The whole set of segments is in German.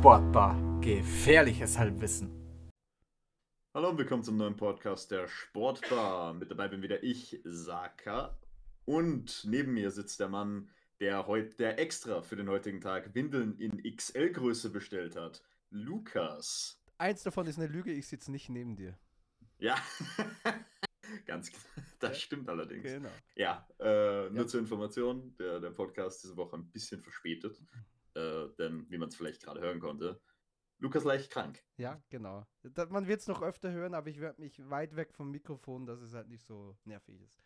Sportbar. Gefährliches Halbwissen. Hallo und willkommen zum neuen Podcast der Sportbar. Mit dabei bin wieder ich, Saka. Und neben mir sitzt der Mann, der heute, der extra für den heutigen Tag Windeln in XL-Größe bestellt hat. Lukas. Eins davon ist eine Lüge, ich sitze nicht neben dir. Ja, ganz das stimmt allerdings. Genau. Ja, äh, nur Ja. zur Information, der, der Podcast diese Woche ein bisschen verspätet, äh, denn wie man es vielleicht gerade hören konnte, Lukas leicht krank. Ja, genau. Da, man wird es noch öfter hören, aber ich werde mich weit weg vom Mikrofon, dass es halt nicht so nervig ist.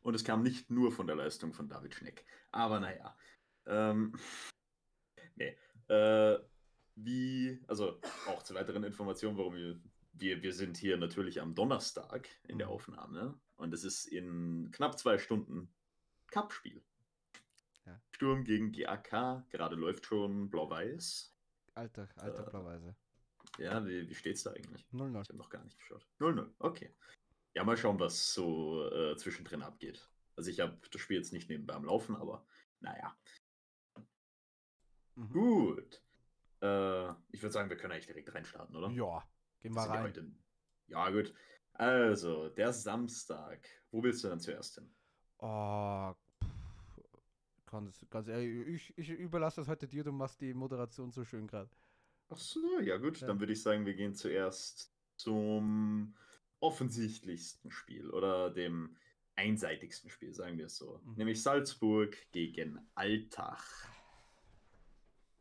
Und es kam nicht nur von der Leistung von David Schneck. Aber naja. Ähm, nee. Äh, wie, also auch zu weiteren Informationen, warum wir, wir, wir sind hier natürlich am Donnerstag in der Mhm. Aufnahme. Und es ist in knapp zwei Stunden Cup-Spiel. Ja. Sturm gegen GAK, gerade läuft schon Blau-Weiß. Alter, alter Äh, Blauweise. Ja, wie, wie steht's da eigentlich? 0-0. Ich habe noch gar nicht geschaut. 0-0, okay. Ja, mal schauen, was so äh, zwischendrin abgeht. Also ich habe das Spiel jetzt nicht nebenbei am Laufen, aber naja. Mhm. Gut. Äh, ich würde sagen, wir können eigentlich direkt reinstarten, oder? Ja, gehen Wir rein. heute- Ja, gut. Also, der Samstag. Wo willst du dann zuerst hin? Oh, ganz, ganz ehrlich, ich, ich überlasse das heute dir, du machst die Moderation so schön gerade. Ach so, ja gut. Ja. Dann würde ich sagen, wir gehen zuerst zum offensichtlichsten Spiel oder dem einseitigsten Spiel, sagen wir es so. Mhm. Nämlich Salzburg gegen Altach.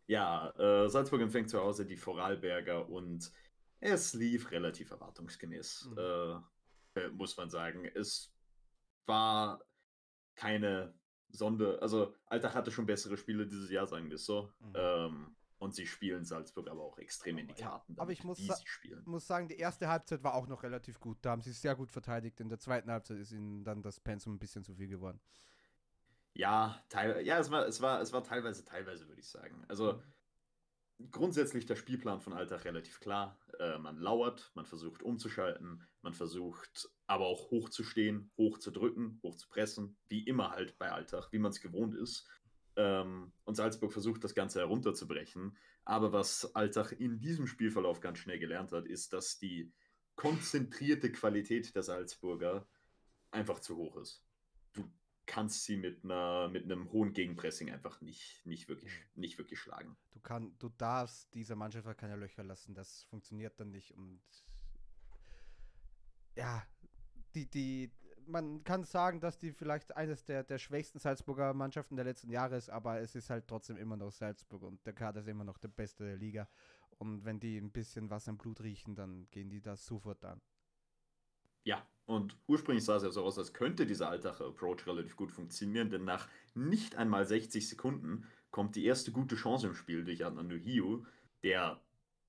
Ja, äh, Salzburg empfängt zu Hause die Vorarlberger und es lief relativ erwartungsgemäß, Mhm. äh, äh, muss man sagen. Es war keine Sonder, also Altach hatte schon bessere Spiele dieses Jahr, sagen wir es so. Mhm. Ähm, und sie spielen Salzburg aber auch extrem in die Karten, aber ich muss sa- muss sagen, die erste Halbzeit war auch noch relativ gut. Da haben sie sehr gut verteidigt. In der zweiten Halbzeit ist ihnen dann das Pensum ein bisschen zu viel geworden. Ja, teil, ja, es war, es war, es war teilweise, teilweise würde ich sagen. Also grundsätzlich der Spielplan von Altach relativ klar. Äh, man lauert, man versucht umzuschalten, man versucht aber auch hoch zu stehen, hoch zu drücken, hoch zu pressen, wie immer halt bei Altach, wie man es gewohnt ist. Ähm, und Salzburg versucht das Ganze herunterzubrechen. Aber was Altach in diesem Spielverlauf ganz schnell gelernt hat, ist, dass die konzentrierte Qualität der Salzburger einfach zu hoch ist. Du kannst sie mit einer mit einem hohen Gegenpressing einfach nicht, nicht, wirklich, nicht wirklich schlagen. Du, kann, du darfst dieser Mannschaft halt keine Löcher lassen. Das funktioniert dann nicht. Und ja, die, die, man kann sagen, dass die vielleicht eines der, der schwächsten Salzburger Mannschaften der letzten Jahre ist, aber es ist halt trotzdem immer noch Salzburg und der Kader ist immer noch der beste der Liga. Und wenn die ein bisschen was am Blut riechen, dann gehen die das sofort an. Ja, und ursprünglich sah es ja so aus, als könnte dieser Altacher Approach relativ gut funktionieren, denn nach nicht einmal 60 Sekunden kommt die erste gute Chance im Spiel durch Adnan Nuhiu, der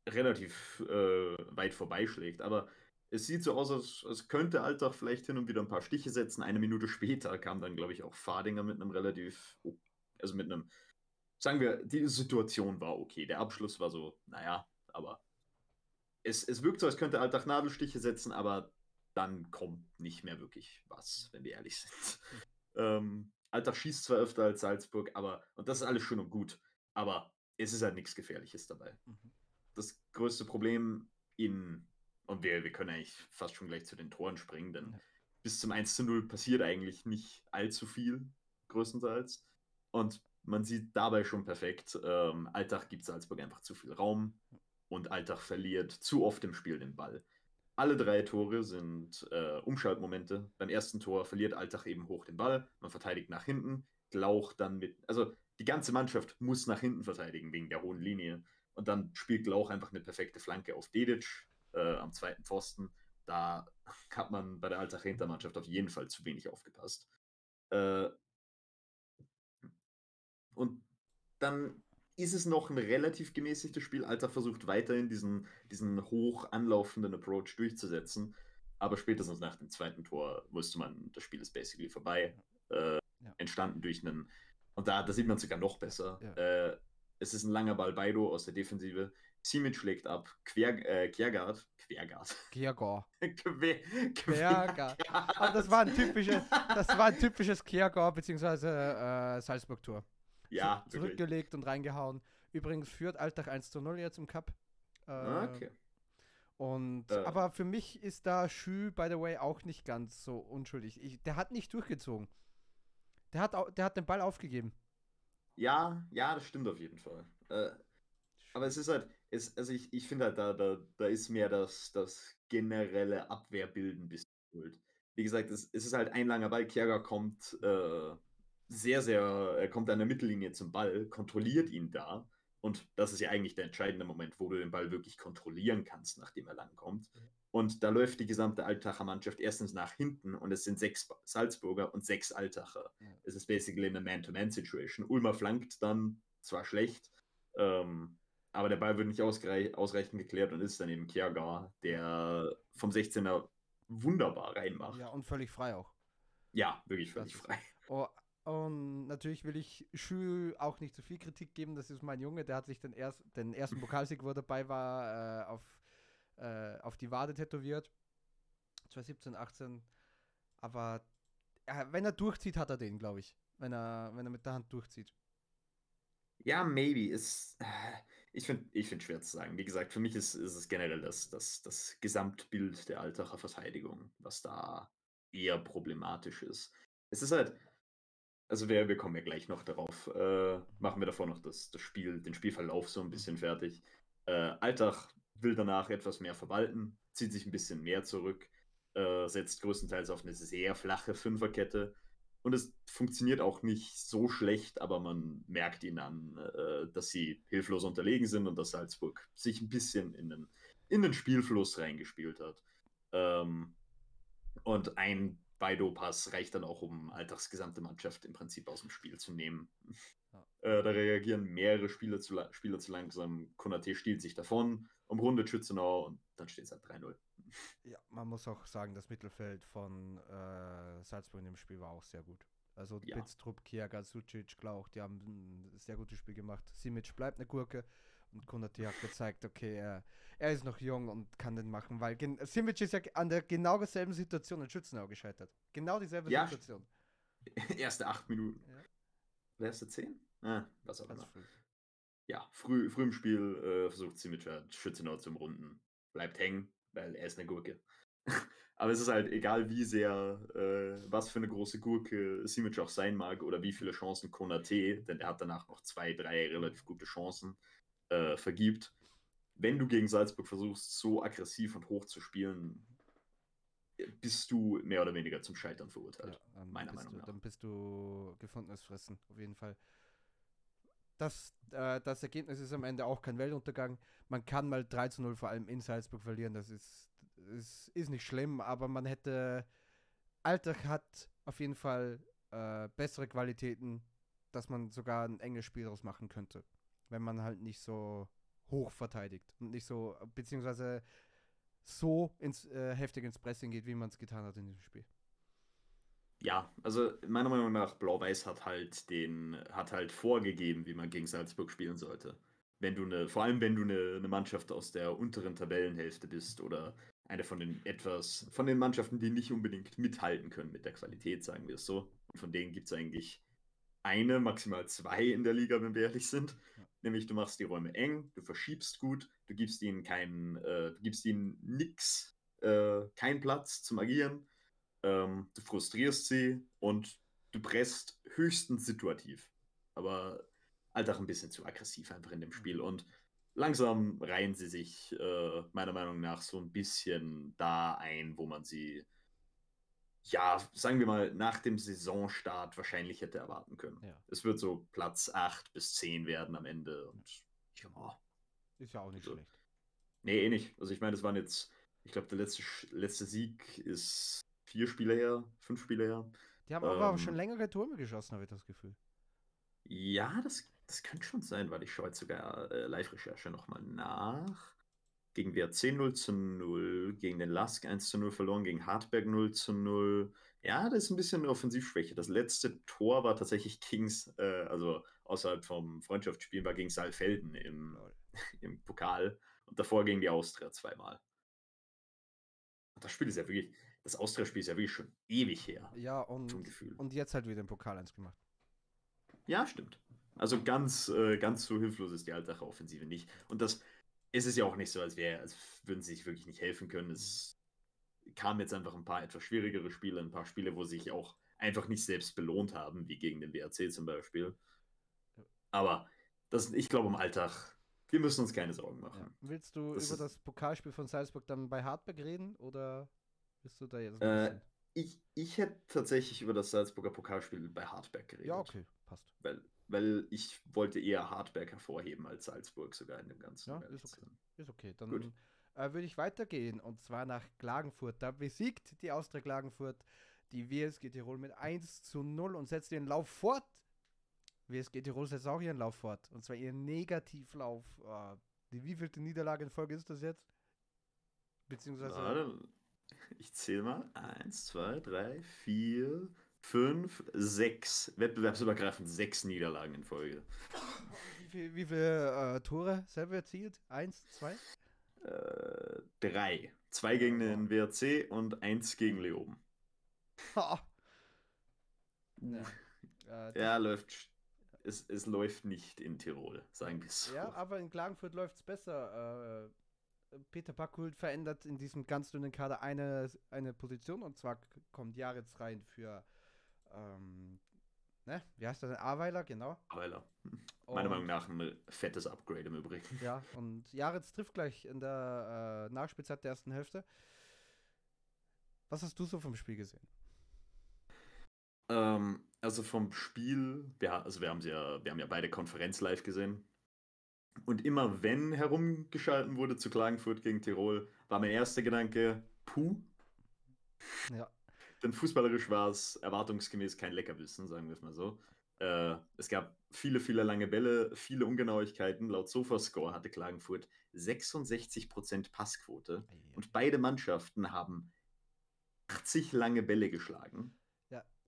relativ äh, weit vorbeischlägt. Aber es sieht so aus, als, als könnte Altach vielleicht hin und wieder ein paar Stiche setzen. Eine Minute später kam dann, glaube ich, auch Fadinger mit einem relativ, also mit einem, sagen wir, die Situation war okay. Der Abschluss war so, naja, aber es, es wirkt so, als könnte Altach Nadelstiche setzen, aber dann kommt nicht mehr wirklich was, wenn wir ehrlich sind. Ähm, Altach schießt zwar öfter als Salzburg, aber, und das ist alles schön und gut, aber es ist halt nichts Gefährliches dabei. Mhm. Das größte Problem in, und wir, wir können eigentlich fast schon gleich zu den Toren springen, denn Ja. bis zum 1 zu 0 passiert eigentlich nicht allzu viel, größtenteils. Und man sieht dabei schon perfekt, ähm, Altach gibt Salzburg einfach zu viel Raum und Altach verliert zu oft im Spiel den Ball. Alle drei Tore sind äh, Umschaltmomente. Beim ersten Tor verliert Altach eben hoch den Ball, man verteidigt nach hinten, Glauch dann mit, also die ganze Mannschaft muss nach hinten verteidigen wegen der hohen Linie. Und dann spielt Glauch einfach eine perfekte Flanke auf Dedic äh, am zweiten Pfosten. Da hat man bei der Altach Hintermannschaft auf jeden Fall zu wenig aufgepasst. Äh, und dann ist es noch ein relativ gemäßigtes Spiel. Altach versucht weiterhin diesen, diesen hoch anlaufenden Approach durchzusetzen. Aber spätestens nach dem zweiten Tor wusste man, das Spiel ist basically vorbei. Äh, Ja. Entstanden durch einen. Und da, da sieht man sogar noch besser. Ja. Äh, es ist ein langer Ball Baido aus der Defensive. Simic schlägt ab. Quer, äh, Quergard. Quergard. Kiergor. Quer, Quergard. Aber das war ein typisches, das war ein typisches Kiergor bzw. Äh, Salzburg-Tor. Ja, wirklich. zurückgelegt und reingehauen. Übrigens führt Alltag 1 zu 0 jetzt im Cup. Äh, Ah, okay. Und, Äh. aber für mich ist da Schü, by the way, auch nicht ganz so unschuldig. Ich, der hat nicht durchgezogen. Der hat, der hat den Ball aufgegeben. Ja, ja, das stimmt auf jeden Fall. Äh, aber es ist halt, es, also ich, ich finde halt, da, da, da ist mehr das, das generelle Abwehrbilden ein bisschen schuld. Wie gesagt, es, es ist halt ein langer Ball. Kjager kommt äh, sehr, sehr, er kommt an der Mittellinie zum Ball, kontrolliert ihn da. Und das ist ja eigentlich der entscheidende Moment, wo du den Ball wirklich kontrollieren kannst, nachdem er langkommt. Und da läuft die gesamte Altacher Mannschaft erstens nach hinten und es sind sechs Salzburger und sechs Altacher. Ja. Es ist basically eine Man-to-Man-Situation. Ulmer flankt dann zwar schlecht, ähm, aber der Ball wird nicht ausreichend geklärt und ist dann eben Kjagar, der vom 16er wunderbar reinmacht. Ja, und völlig frei auch. Ja, wirklich völlig Das frei. Oh, und natürlich will ich Schü auch nicht zu viel Kritik geben. Das ist mein Junge, der hat sich den, erst, den ersten Pokalsieg, wo er dabei war, äh, auf, äh, auf die Wade tätowiert. 2017, 18. Aber äh, wenn er durchzieht, hat er den, glaube ich. Wenn er, wenn er mit der Hand durchzieht. Ja, maybe. Ist, äh, ich finde ich find schwer zu sagen. Wie gesagt, für mich ist, ist es generell das, das, das Gesamtbild der Altacher Verteidigung, was da eher problematisch ist. Es ist halt, also wir, wir kommen ja gleich noch darauf, äh, machen wir davor noch das, das Spiel, den Spielverlauf so ein bisschen fertig. Äh, Altach will danach etwas mehr verwalten, zieht sich ein bisschen mehr zurück, äh, setzt größtenteils auf eine sehr flache Fünferkette. Und es funktioniert auch nicht so schlecht, aber man merkt ihnen an, äh, dass sie hilflos unterlegen sind und dass Salzburg sich ein bisschen in den, in den Spielfluss reingespielt hat. Ähm, und ein Baido-Pass reicht dann auch, um Alltags gesamte Mannschaft im Prinzip aus dem Spiel zu nehmen. Ja. Äh, da reagieren mehrere Spieler zu, Spieler zu langsam. Konate stiehlt sich davon, umrundet Schützenau und dann steht es halt 3-0. Ja, man muss auch sagen, das Mittelfeld von äh, Salzburg in dem Spiel war auch sehr gut. Also Ja. Bitztrup, Kiaga, Sucic, Glauch, die haben ein sehr gutes Spiel gemacht. Simic bleibt eine Gurke und Konati hat gezeigt, okay, er, er ist noch jung und kann den machen, weil gen Simic ist ja an der genau derselben Situation in Schützenau gescheitert. Genau dieselbe Ja, Situation. Erste acht Minuten. Ja. Erste zehn? Ah, was auch immer. früh. Ja, früh, früh im Spiel äh, versucht Simic Schützenau zum Runden. Bleibt hängen, weil er ist eine Gurke. Aber es ist halt egal, wie sehr, äh, was für eine große Gurke Simic auch sein mag oder wie viele Chancen Konate, denn er hat danach noch zwei, drei relativ gute Chancen, äh, vergibt. Wenn du gegen Salzburg versuchst, so aggressiv und hoch zu spielen, bist du mehr oder weniger zum Scheitern verurteilt. Ja, meiner Meinung du, nach. Dann bist du gefundenes Fressen, auf jeden Fall. Das, äh, das Ergebnis ist am Ende auch kein Weltuntergang. Man kann mal 3 zu 0 vor allem in Salzburg verlieren, das ist, ist, ist nicht schlimm, aber man hätte. Alltag hat auf jeden Fall äh, bessere Qualitäten, dass man sogar ein enges Spiel daraus machen könnte. Wenn man halt nicht so hoch verteidigt und nicht so, beziehungsweise so ins, äh, heftig ins Pressing geht, wie man es getan hat in diesem Spiel. Ja, also meiner Meinung nach, Blau-Weiß hat halt den, hat halt vorgegeben, wie man gegen Salzburg spielen sollte. Wenn du eine, vor allem wenn du eine, eine Mannschaft aus der unteren Tabellenhälfte bist oder eine von den etwas, von den Mannschaften, die nicht unbedingt mithalten können mit der Qualität, sagen wir es so. Und von denen gibt es eigentlich eine, maximal zwei in der Liga, wenn wir ehrlich sind. Ja. Nämlich du machst die Räume eng, du verschiebst gut, du gibst ihnen keinen, äh, du gibst ihnen nix, äh, keinen Platz zum Agieren. Ähm, du frustrierst sie und du presst höchstens situativ. Aber halt auch ein bisschen zu aggressiv einfach in dem Spiel. Und langsam reihen sie sich äh, meiner Meinung nach so ein bisschen da ein, wo man sie, ja, sagen wir mal, nach dem Saisonstart wahrscheinlich hätte erwarten können. Ja. Es wird so Platz 8 bis 10 werden am Ende. Und ja, Ist ja auch nicht So. schlecht. nee, eh nicht. Also ich meine, es waren jetzt, ich glaube, der letzte, letzte Sieg ist vier Spiele her, fünf Spiele her. Die haben aber auch Ähm, schon längere Tore geschossen, habe ich das Gefühl. Ja, das, das könnte schon sein, weil ich schaue jetzt sogar äh, Live-Recherche nochmal nach. Gegen wer 10-0 zu 0, gegen den Lask 1 zu 0 verloren, gegen Hartberg 0 zu 0. Ja, das ist ein bisschen eine Offensivschwäche. Das letzte Tor war tatsächlich Kings, äh, also außerhalb vom Freundschaftsspiel, war gegen Saalfelden im, Lol. im Pokal und davor gegen die Austria zweimal. Das Spiel ist ja wirklich, das Austria-Spiel ist ja wirklich schon ewig her, Ja, und, Gefühl. und jetzt halt wieder im Pokal eins gemacht. Ja, stimmt. Also ganz, äh, ganz so hilflos ist die Altacher Offensive nicht. Und das ist es ja auch nicht so, als, wär, als würden sie sich wirklich nicht helfen können. Es kamen jetzt einfach ein paar etwas schwierigere Spiele, ein paar Spiele, wo sie sich auch einfach nicht selbst belohnt haben, wie gegen den WRC zum Beispiel. Aber das, ich glaube, im Alltag, wir müssen uns keine Sorgen machen. Ja. Willst du Das über das Pokalspiel von Salzburg dann bei Hartberg reden oder bist du da jetzt? Äh, Ich, ich hätte tatsächlich über das Salzburger Pokalspiel bei Hartberg geredet. ja, okay, passt. Weil, weil ich wollte eher Hartberg hervorheben als Salzburg sogar in dem Ganzen. Ja, ist okay. Ist okay. Dann Gut. äh, würde ich weitergehen und zwar nach Klagenfurt. Da besiegt die Austria Klagenfurt die WSG Tirol mit 1 zu 0 und setzt ihren Lauf fort. WSG Tirol setzt auch ihren Lauf fort. Und zwar ihren Negativlauf. Äh, die wievielte Niederlage in Folge ist das jetzt? Beziehungsweise. Warte, ich zähle mal. Eins, zwei, drei, vier, fünf, sechs. Wettbewerbsübergreifend sechs Niederlagen in Folge. Wie viele wie viel, äh, Tore selber erzielt? Eins, zwei? Äh, drei. Zwei gegen den WRC und eins gegen Leoben. Ha. Ja. Äh, Ja, läuft. Es, es läuft nicht in Tirol, sagen wir es so. Ja, aber in Klagenfurt läuft es besser. Peter Backhult verändert in diesem ganz dünnen Kader eine, eine Position und zwar kommt Jaritz rein für, ähm, ne, wie heißt das denn? Aweiler, genau. Weiler. Meiner Meinung nach ein fettes Upgrade im Übrigen. Ja, und Jaritz trifft gleich in der äh, Nachspielzeit der ersten Hälfte. Was hast du so vom Spiel gesehen? Ähm, also vom Spiel, wir, also wir haben ja, wir haben ja beide Konferenz live gesehen. Und immer wenn herumgeschalten wurde zu Klagenfurt gegen Tirol, war mein erster Gedanke, puh. Ja. Denn fußballerisch war es erwartungsgemäß kein Leckerbissen, sagen wir es mal so. Äh, es gab viele, viele lange Bälle, viele Ungenauigkeiten. Laut Sofascore hatte Klagenfurt 66% Passquote. Und beide Mannschaften haben 80 lange Bälle geschlagen.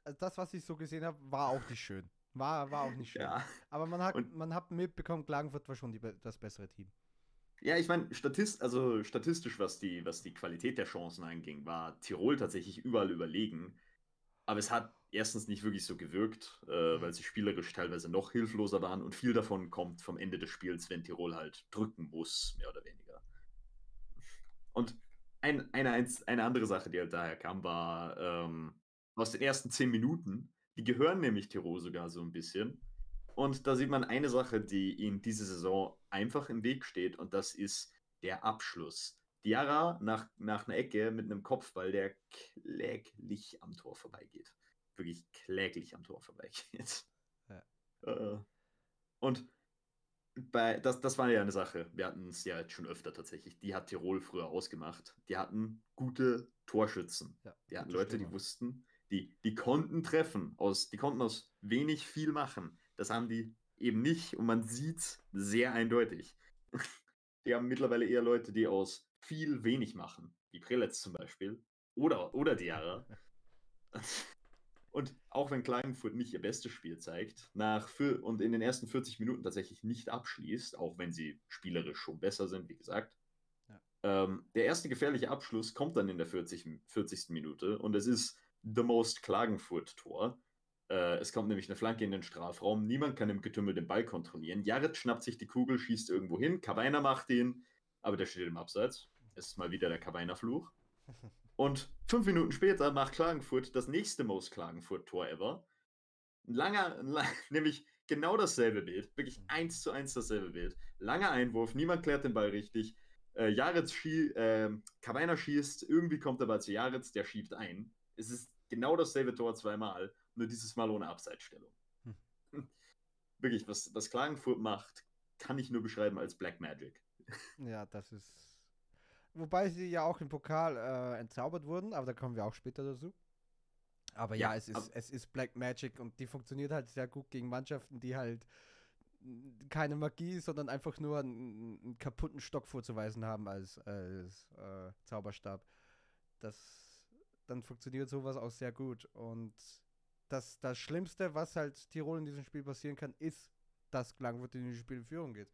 Also das, was ich so gesehen habe, war auch nicht schön. War, war auch nicht schön. Ja, Aber man hat, Und- man hat mitbekommen, Klagenfurt war schon die, das bessere Team. Ja, ich meine, Statist, also statistisch, was die, was die Qualität der Chancen anging, war Tirol tatsächlich überall überlegen. Aber es hat erstens nicht wirklich so gewirkt, äh, Mhm. weil sie spielerisch teilweise noch hilfloser waren und viel davon kommt vom Ende des Spiels, wenn Tirol halt drücken muss, mehr oder weniger. Und ein, eine, eine andere Sache, die halt daher kam, war ähm, aus den ersten zehn Minuten. Die gehören nämlich Tirol sogar so ein bisschen. Und da sieht man eine Sache, die ihnen diese Saison einfach im Weg steht, und das ist der Abschluss. Diarra nach, nach einer Ecke mit einem Kopfball, der kläglich am Tor vorbeigeht. Wirklich kläglich am Tor vorbeigeht. Ja. Äh, und bei, das, das war ja eine Sache. Wir hatten es ja jetzt schon öfter tatsächlich. Die hat Tirol früher ausgemacht. Die hatten gute Torschützen. Ja, Die hatten Leute, die Stürmer. wussten, die, die konnten treffen. Aus, die konnten aus wenig viel machen. Das haben die eben nicht und man sieht sehr eindeutig. Die haben mittlerweile eher Leute, die aus viel wenig machen, wie Preletz zum Beispiel. Oder, oder Diarra. Und auch wenn Klagenfurt nicht ihr bestes Spiel zeigt, nach für, und in den ersten 40 Minuten tatsächlich nicht abschließt, auch wenn sie spielerisch schon besser sind, wie gesagt. Ja. Ähm, der erste gefährliche Abschluss kommt dann in der 40, 40. Minute und es ist the most Klagenfurt-Tor. Äh, es kommt nämlich eine Flanke in den Strafraum. Niemand kann im Getümmel den Ball kontrollieren. Jared schnappt sich die Kugel, schießt irgendwo hin. Kabainer macht ihn, aber der steht im Abseits. Es ist mal wieder der Kabainer-Fluch. Und fünf Minuten später macht Klagenfurt das nächste Most Klagenfurt-Tor ever. Ein langer, nämlich genau dasselbe Bild, wirklich eins zu eins dasselbe Bild. Langer Einwurf, niemand klärt den Ball richtig. Äh, Jaritz schie äh, Kabainer schießt, irgendwie kommt der Ball zu Jaritz, der schiebt ein. Es ist genau dasselbe Tor zweimal, nur dieses Mal ohne Abseitsstellung. Hm. Wirklich, was, was Klagenfurt macht, kann ich nur beschreiben als Black Magic. Ja, das ist. Wobei sie ja auch im Pokal äh, entzaubert wurden, aber da kommen wir auch später dazu. Aber ja, Ja, es, ist, es ist Black Magic und die funktioniert halt sehr gut gegen Mannschaften, die halt keine Magie, sondern einfach nur einen, einen kaputten Stock vorzuweisen haben als, als äh, Zauberstab. Das, dann funktioniert sowas auch sehr gut. Und das, das Schlimmste, was halt Tirol in diesem Spiel passieren kann, ist, dass Klangwort in diesem Spiel in Führung geht.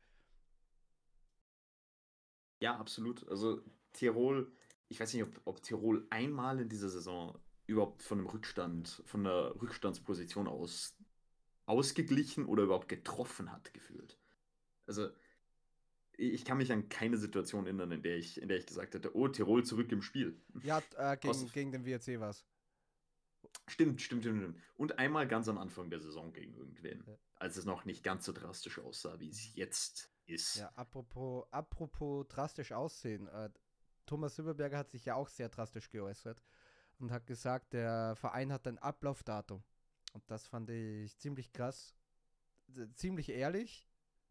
Ja, absolut. Also Tirol, ich weiß nicht, ob, ob Tirol einmal in dieser Saison überhaupt von einem Rückstand, von einer Rückstandsposition aus ausgeglichen oder überhaupt getroffen hat, gefühlt. Also, ich kann mich an keine Situation erinnern, in der ich, in der ich gesagt hätte, oh, Tirol zurück im Spiel. Ja, äh, gegen, gegen den WRC war es. Stimmt, stimmt, stimmt, stimmt. Und einmal ganz am Anfang der Saison gegen irgendwen, ja. als es noch nicht ganz so drastisch aussah, wie es jetzt ist. Ja, apropos, apropos drastisch aussehen. Äh, Thomas Silberberger hat sich ja auch sehr drastisch geäußert und hat gesagt, der Verein hat ein Ablaufdatum. Und das fand ich ziemlich krass, ziemlich ehrlich,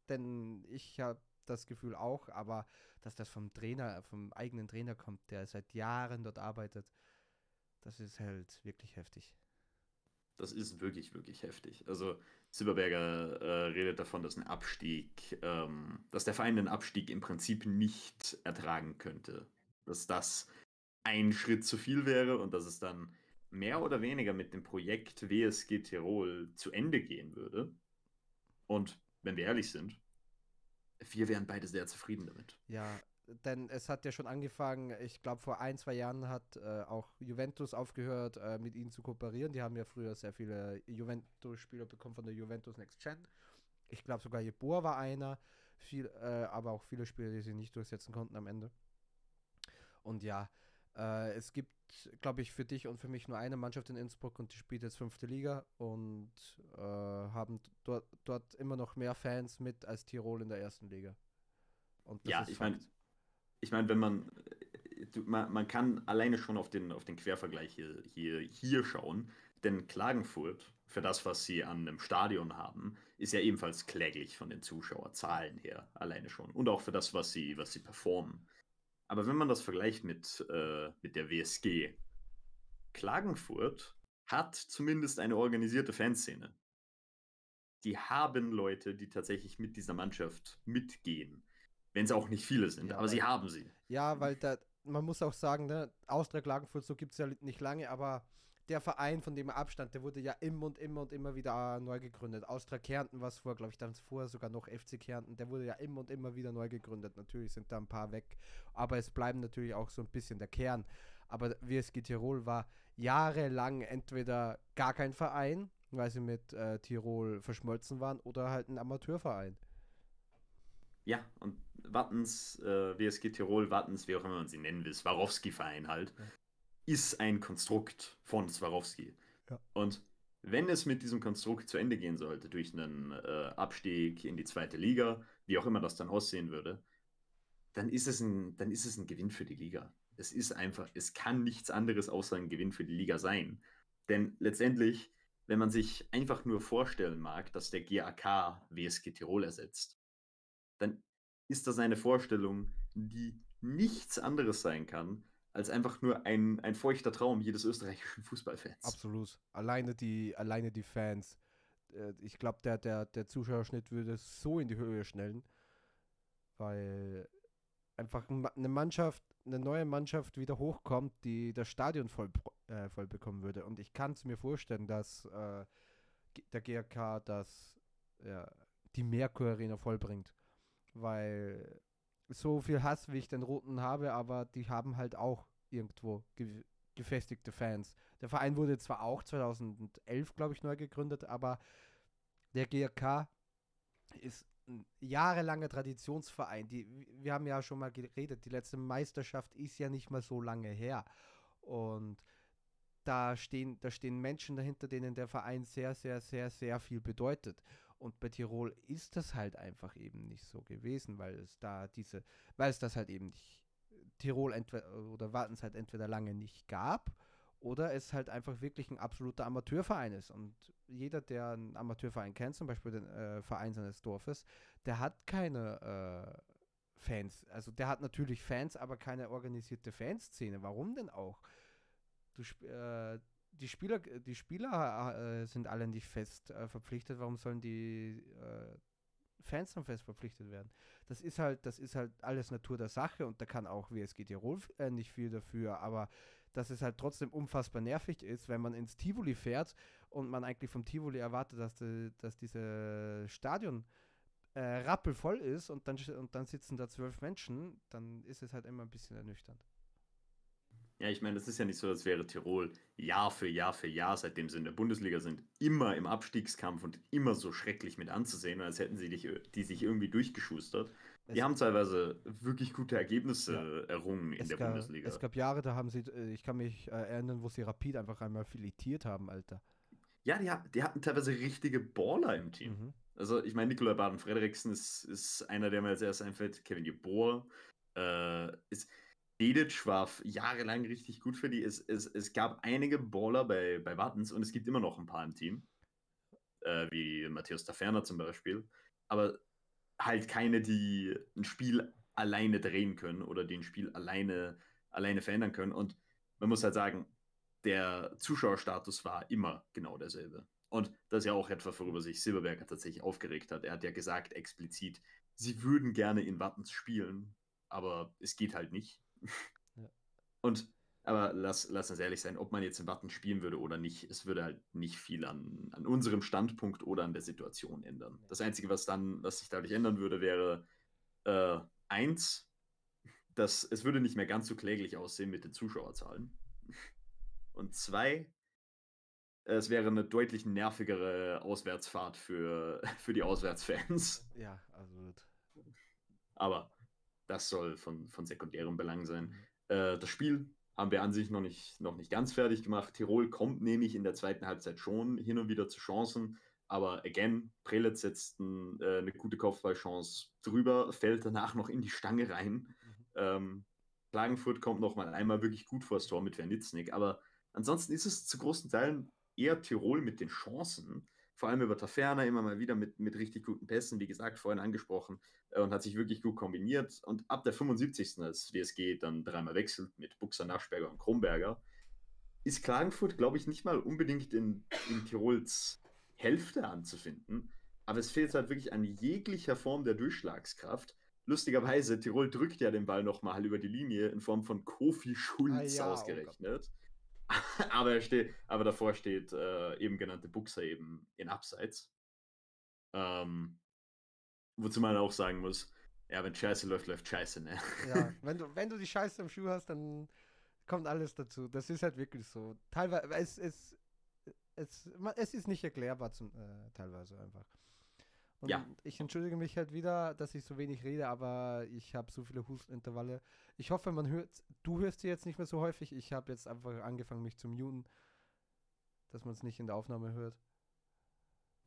denn ich habe das Gefühl auch, aber dass das vom Trainer, vom eigenen Trainer kommt, der seit Jahren dort arbeitet, das ist halt wirklich heftig. Das ist wirklich, wirklich heftig. Also Silberberger äh, redet davon, dass ein Abstieg, ähm, dass der Verein den Abstieg im Prinzip nicht ertragen könnte. Dass das ein Schritt zu viel wäre und dass es dann mehr oder weniger mit dem Projekt WSG Tirol zu Ende gehen würde. Und wenn wir ehrlich sind, wir wären beide sehr zufrieden damit. Ja, denn es hat ja schon angefangen, ich glaube vor ein, zwei Jahren hat äh, auch Juventus aufgehört, äh, mit ihnen zu kooperieren. Die haben ja früher sehr viele Juventus-Spieler bekommen von der Juventus Next Gen. Ich glaube sogar Jeboa war einer, viel, äh, aber auch viele Spieler, die sie nicht durchsetzen konnten am Ende. Und ja, äh, es gibt, glaube ich, für dich und für mich nur eine Mannschaft in Innsbruck und die spielt jetzt fünfte Liga und äh, haben dort, dort immer noch mehr Fans mit als Tirol in der ersten Liga. ja, ich meine, ich meine, wenn man, man, man kann alleine schon auf den, auf den Quervergleich hier, hier, hier schauen, denn Klagenfurt, für das, was sie an einem Stadion haben, ist ja ebenfalls kläglich von den Zuschauerzahlen her, alleine schon. Und auch für das, was sie, was sie performen. Aber wenn man das vergleicht mit, äh, mit der WSG, Klagenfurt hat zumindest eine organisierte Fanszene. Die haben Leute, die tatsächlich mit dieser Mannschaft mitgehen. Wenn es auch nicht viele sind, ja, aber sie haben sie. Ja, weil da, man muss auch sagen, ne, Austria Klagenfurt, so gibt es ja nicht lange, aber der Verein, von dem er abstand, der wurde ja immer und immer und immer wieder neu gegründet. Austria Kärnten war es vor, glaube ich, dann vorher sogar noch FC Kärnten, der wurde ja immer und immer wieder neu gegründet. Natürlich sind da ein paar weg, aber es bleiben natürlich auch so ein bisschen der Kern. Aber WSG Tirol war jahrelang entweder gar kein Verein, weil sie mit äh, Tirol verschmolzen waren, oder halt ein Amateurverein. Ja, und Wattens, äh, WSG Tirol, Wattens, wie auch immer man sie nennen will, Swarovski-Verein halt. Ist ein Konstrukt von Swarovski. Ja. Und wenn es mit diesem Konstrukt zu Ende gehen sollte, durch einen äh, Abstieg in die zweite Liga, wie auch immer das dann aussehen würde, dann ist, es ein, dann ist es ein Gewinn für die Liga. Es ist einfach, es kann nichts anderes außer ein Gewinn für die Liga sein. Denn letztendlich, wenn man sich einfach nur vorstellen mag, dass der GAK WSG Tirol ersetzt, dann ist das eine Vorstellung, die nichts anderes sein kann, als einfach nur ein, ein feuchter Traum jedes österreichischen Fußballfans. Absolut. Alleine die, alleine die Fans. Äh, ich glaube, der, der, der Zuschauerschnitt würde so in die Höhe schnellen, weil einfach eine Mannschaft, eine neue Mannschaft wieder hochkommt, die das Stadion voll, äh, voll bekommen würde. Und ich kann es mir vorstellen, dass äh, der GRK das, ja, die Merkur Arena vollbringt weil so viel Hass, wie ich den Roten habe, aber die haben halt auch irgendwo ge gefestigte Fans. Der Verein wurde zwar auch 2011, glaube ich, neu gegründet, aber der GRK ist ein jahrelanger Traditionsverein. Die, wir haben ja schon mal geredet, die letzte Meisterschaft ist ja nicht mal so lange her. Und da stehen, da stehen Menschen dahinter, denen der Verein sehr, sehr, sehr, sehr viel bedeutet. Und bei Tirol ist das halt einfach eben nicht so gewesen, weil es da diese, weil es das halt eben nicht Tirol entweder oder Wartens halt entweder lange nicht gab oder es halt einfach wirklich ein absoluter Amateurverein ist. Und jeder, der einen Amateurverein kennt, zum Beispiel den äh, Verein seines Dorfes, der hat keine äh, Fans. Also der hat natürlich Fans, aber keine organisierte Fanszene. Warum denn auch? Du, äh, die Spieler, die Spieler äh, sind alle nicht fest äh, verpflichtet. Warum sollen die äh, Fans dann fest verpflichtet werden? Das ist halt, das ist halt alles Natur der Sache und da kann auch WSG Tirol äh, nicht viel dafür, aber dass es halt trotzdem unfassbar nervig ist, wenn man ins Tivoli fährt und man eigentlich vom Tivoli erwartet, dass, die, dass dieses Stadion äh, rappelvoll ist und dann, und dann sitzen da zwölf Menschen, dann ist es halt immer ein bisschen ernüchternd. Ja, ich meine, das ist ja nicht so, als wäre Tirol Jahr für Jahr für Jahr, seitdem sie in der Bundesliga sind, immer im Abstiegskampf und immer so schrecklich mit anzusehen, als hätten sie dich, die sich irgendwie durchgeschustert. Die Es- haben teilweise wirklich gute Ergebnisse Ja. errungen in es, der gab, Bundesliga. es gab Jahre, da haben sie, äh, ich kann mich äh, erinnern, wo sie Rapid einfach einmal filetiert haben, Alter. Ja, die, die hatten teilweise richtige Baller im Team. Mhm. Also, ich meine, Nikolai Baden-Frederiksen ist, ist einer, der mir als erstes einfällt. Kevin de Boer. Äh, ist, Dedic war jahrelang richtig gut für die. Es, es, es gab einige Baller bei, bei Wattens und es gibt immer noch ein paar im Team. Äh, wie Matthäus Taferner zum Beispiel. Aber halt keine, die ein Spiel alleine drehen können oder den Spiel alleine, alleine verändern können. Und man muss halt sagen, der Zuschauerstatus war immer genau derselbe. Und das ist ja auch etwas, worüber sich Silberberger tatsächlich aufgeregt hat. Er hat ja gesagt explizit, sie würden gerne in Wattens spielen, aber es geht halt nicht. Ja. Und aber lass, lass uns ehrlich sein, ob man jetzt in Wattens spielen würde oder nicht, es würde halt nicht viel an, an unserem Standpunkt oder an der Situation ändern. Das Einzige, was dann, was sich dadurch ändern würde, wäre äh, eins, dass es würde nicht mehr ganz so kläglich aussehen mit den Zuschauerzahlen. Und zwei, es wäre eine deutlich nervigere Auswärtsfahrt für, für die Auswärtsfans. Ja, also. Aber das soll von, von sekundärem Belang sein. Äh, das Spiel haben wir an sich noch nicht, noch nicht ganz fertig gemacht. Tirol kommt nämlich in der zweiten Halbzeit schon hin und wieder zu Chancen. Aber again, Prelitz setzt ein, äh, eine gute Kopfballchance drüber, fällt danach noch in die Stange rein. Ähm, Klagenfurt kommt noch mal einmal wirklich gut vor das Tor mit Wernitznik. Aber ansonsten ist es zu großen Teilen eher Tirol mit den Chancen. Vor allem über Taferner immer mal wieder mit, mit richtig guten Pässen, wie gesagt, vorhin angesprochen, äh, und hat sich wirklich gut kombiniert. Und ab der 75. als WSG dann dreimal wechselt mit Buxer, Naschberger und Kronberger, ist Klagenfurt, glaube ich, nicht mal unbedingt in, in Tirols Hälfte anzufinden. Aber es fehlt halt wirklich an jeglicher Form der Durchschlagskraft. Lustigerweise, Tirol drückt ja den Ball nochmal über die Linie in Form von Kofi Schulz Ah ja, oh ausgerechnet. aber, er steht, aber davor steht äh, eben genannte Buxer eben in Abseits. Ähm, wozu man auch sagen muss, ja, wenn Scheiße läuft, läuft Scheiße, ne? Ja, wenn du, wenn du die Scheiße im Schuh hast, dann kommt alles dazu. Das ist halt wirklich so. Teilweise, es, es, es, es ist nicht erklärbar zum, äh, teilweise einfach. Und Ja. ich entschuldige mich halt wieder, dass ich so wenig rede, aber ich habe so viele Hustenintervalle. Ich hoffe, man hört, du hörst sie jetzt nicht mehr so häufig. Ich habe jetzt einfach angefangen, mich zu muten, dass man es nicht in der Aufnahme hört.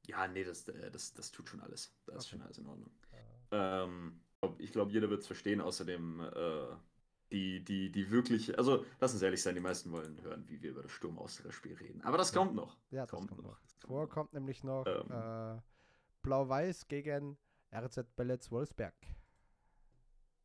Ja, nee, das, äh, das, das tut schon alles. Das ist Okay. schon alles in Ordnung. Äh, Ähm, ich glaube, jeder wird es verstehen. Außerdem, äh, die, die, die wirklich, also lass uns ehrlich sein, die meisten wollen hören, wie wir über das Sturm Spiel reden. Aber das Ja. kommt noch. ja, das kommt kommt, noch, noch. Vor kommt nämlich noch Ähm. äh, Blau-Weiß gegen RZ Bellets Wolfsberg.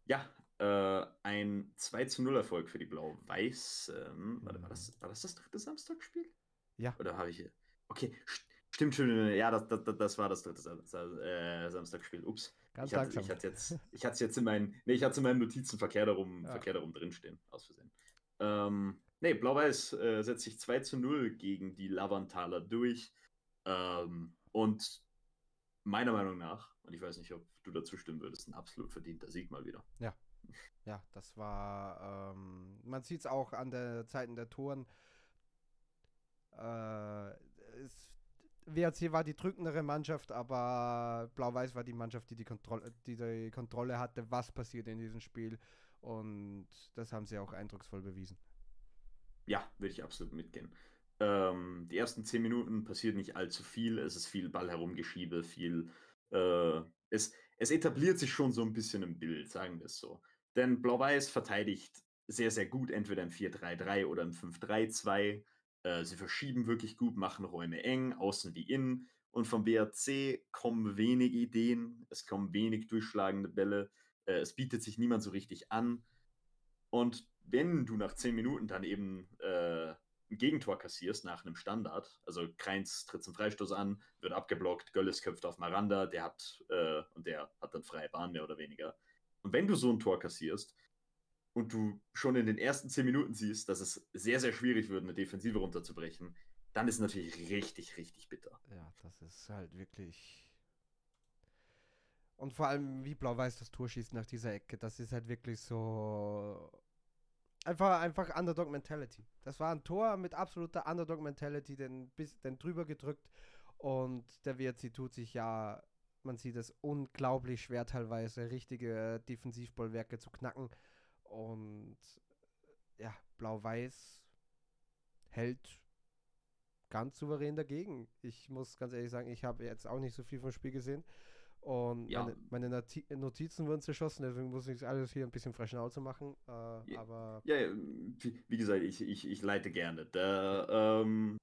Ja, äh, ein 2 zu 0 Erfolg für die Blau-Weißen. Warte, war das, war das das dritte Samstagspiel? Ja. Oder habe ich hier. Okay, st stimmt schon. Ja, das, das, das war das dritte Sam äh, Samstagspiel. Ups. Ganz ich hatte, ich hatte jetzt, ich hatte es jetzt in meinen, nee, ich hatte in meinen Notizen verkehrt darum, Ja. verkehrt darum drinstehen, aus Versehen. Ähm, nee, Blau-Weiß äh, setzt sich 2 zu 0 gegen die Lavantaler durch. Ähm, und meiner Meinung nach, und ich weiß nicht, ob du dazu stimmen würdest, ein absolut verdienter Sieg mal wieder. Ja, das war, ähm, man sieht es auch an der Zeiten der Toren. Äh, es, WRC war die drückendere Mannschaft, aber Blau-Weiß war die Mannschaft, die die, Kontrolle, die die Kontrolle hatte, was passiert in diesem Spiel. Und das haben sie auch eindrucksvoll bewiesen. Ja, würde ich absolut mitgehen. Ähm, die ersten zehn Minuten passiert nicht allzu viel. Es ist viel Ball herumgeschiebe, viel. Äh, es, es etabliert sich schon so ein bisschen im Bild, sagen wir es so. Denn Blau-Weiß verteidigt sehr, sehr gut, entweder im 4-3-3 oder im 5-3-2. Äh, sie verschieben wirklich gut, machen Räume eng, außen wie innen. Und vom BRC kommen wenig Ideen, es kommen wenig durchschlagende Bälle. Äh, es bietet sich niemand so richtig an. Und wenn du nach 10 Minuten dann eben äh, ein Gegentor kassierst nach einem Standard, also Kreins tritt zum Freistoß an, wird abgeblockt, Gölles köpft auf Maranda, der hat, äh, und der hat dann freie Bahn mehr oder weniger. Und wenn du so ein Tor kassierst und du schon in den ersten 10 Minuten siehst, dass es sehr, sehr schwierig wird, eine Defensive runterzubrechen, dann ist es natürlich richtig, richtig bitter. Ja, das ist halt wirklich. Und vor allem, wie Blau-Weiß das Tor schießt nach dieser Ecke, das ist halt wirklich so. Einfach, einfach Underdog-Mentality. Das war ein Tor mit absoluter Underdog-Mentality, den, bis, den drüber gedrückt. Und der WRC tut sich ja, man sieht es unglaublich schwer teilweise, richtige Defensivbollwerke zu knacken. Und ja, Blau-Weiß hält ganz souverän dagegen. Ich muss ganz ehrlich sagen, ich habe jetzt auch nicht so viel vom Spiel gesehen. Und Ja. meine, meine Noti- Notizen wurden zerschossen, deswegen muss ich alles hier ein bisschen frei Schnauze machen. Äh, Ja. Aber Ja, ja, wie, gesagt, ich, ich, ich leite gerne. Der, ähm,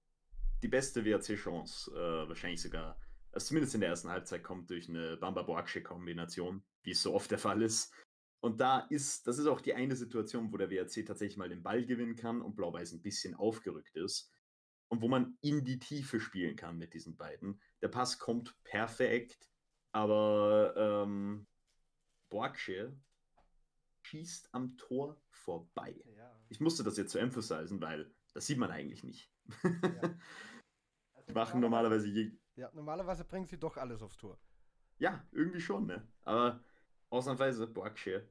die beste WRC-Chance, äh, wahrscheinlich sogar, also zumindest in der ersten Halbzeit, kommt durch eine Bamba-Boaksche-Kombination, wie es so oft der Fall ist. Und da ist, das ist auch die eine Situation, wo der WRC tatsächlich mal den Ball gewinnen kann und Blau-Weiß ein bisschen aufgerückt ist. Und wo man in die Tiefe spielen kann mit diesen beiden. Der Pass kommt perfekt, aber ähm, Boaksche schießt am Tor vorbei. ja. Ich musste das jetzt zu emphasisen, weil das sieht man eigentlich nicht. Ja. Die machen normalerweise je, Ja, normalerweise bringen sie doch alles aufs Tor. ja, irgendwie schon, ne? Aber ausnahmsweise Boaksche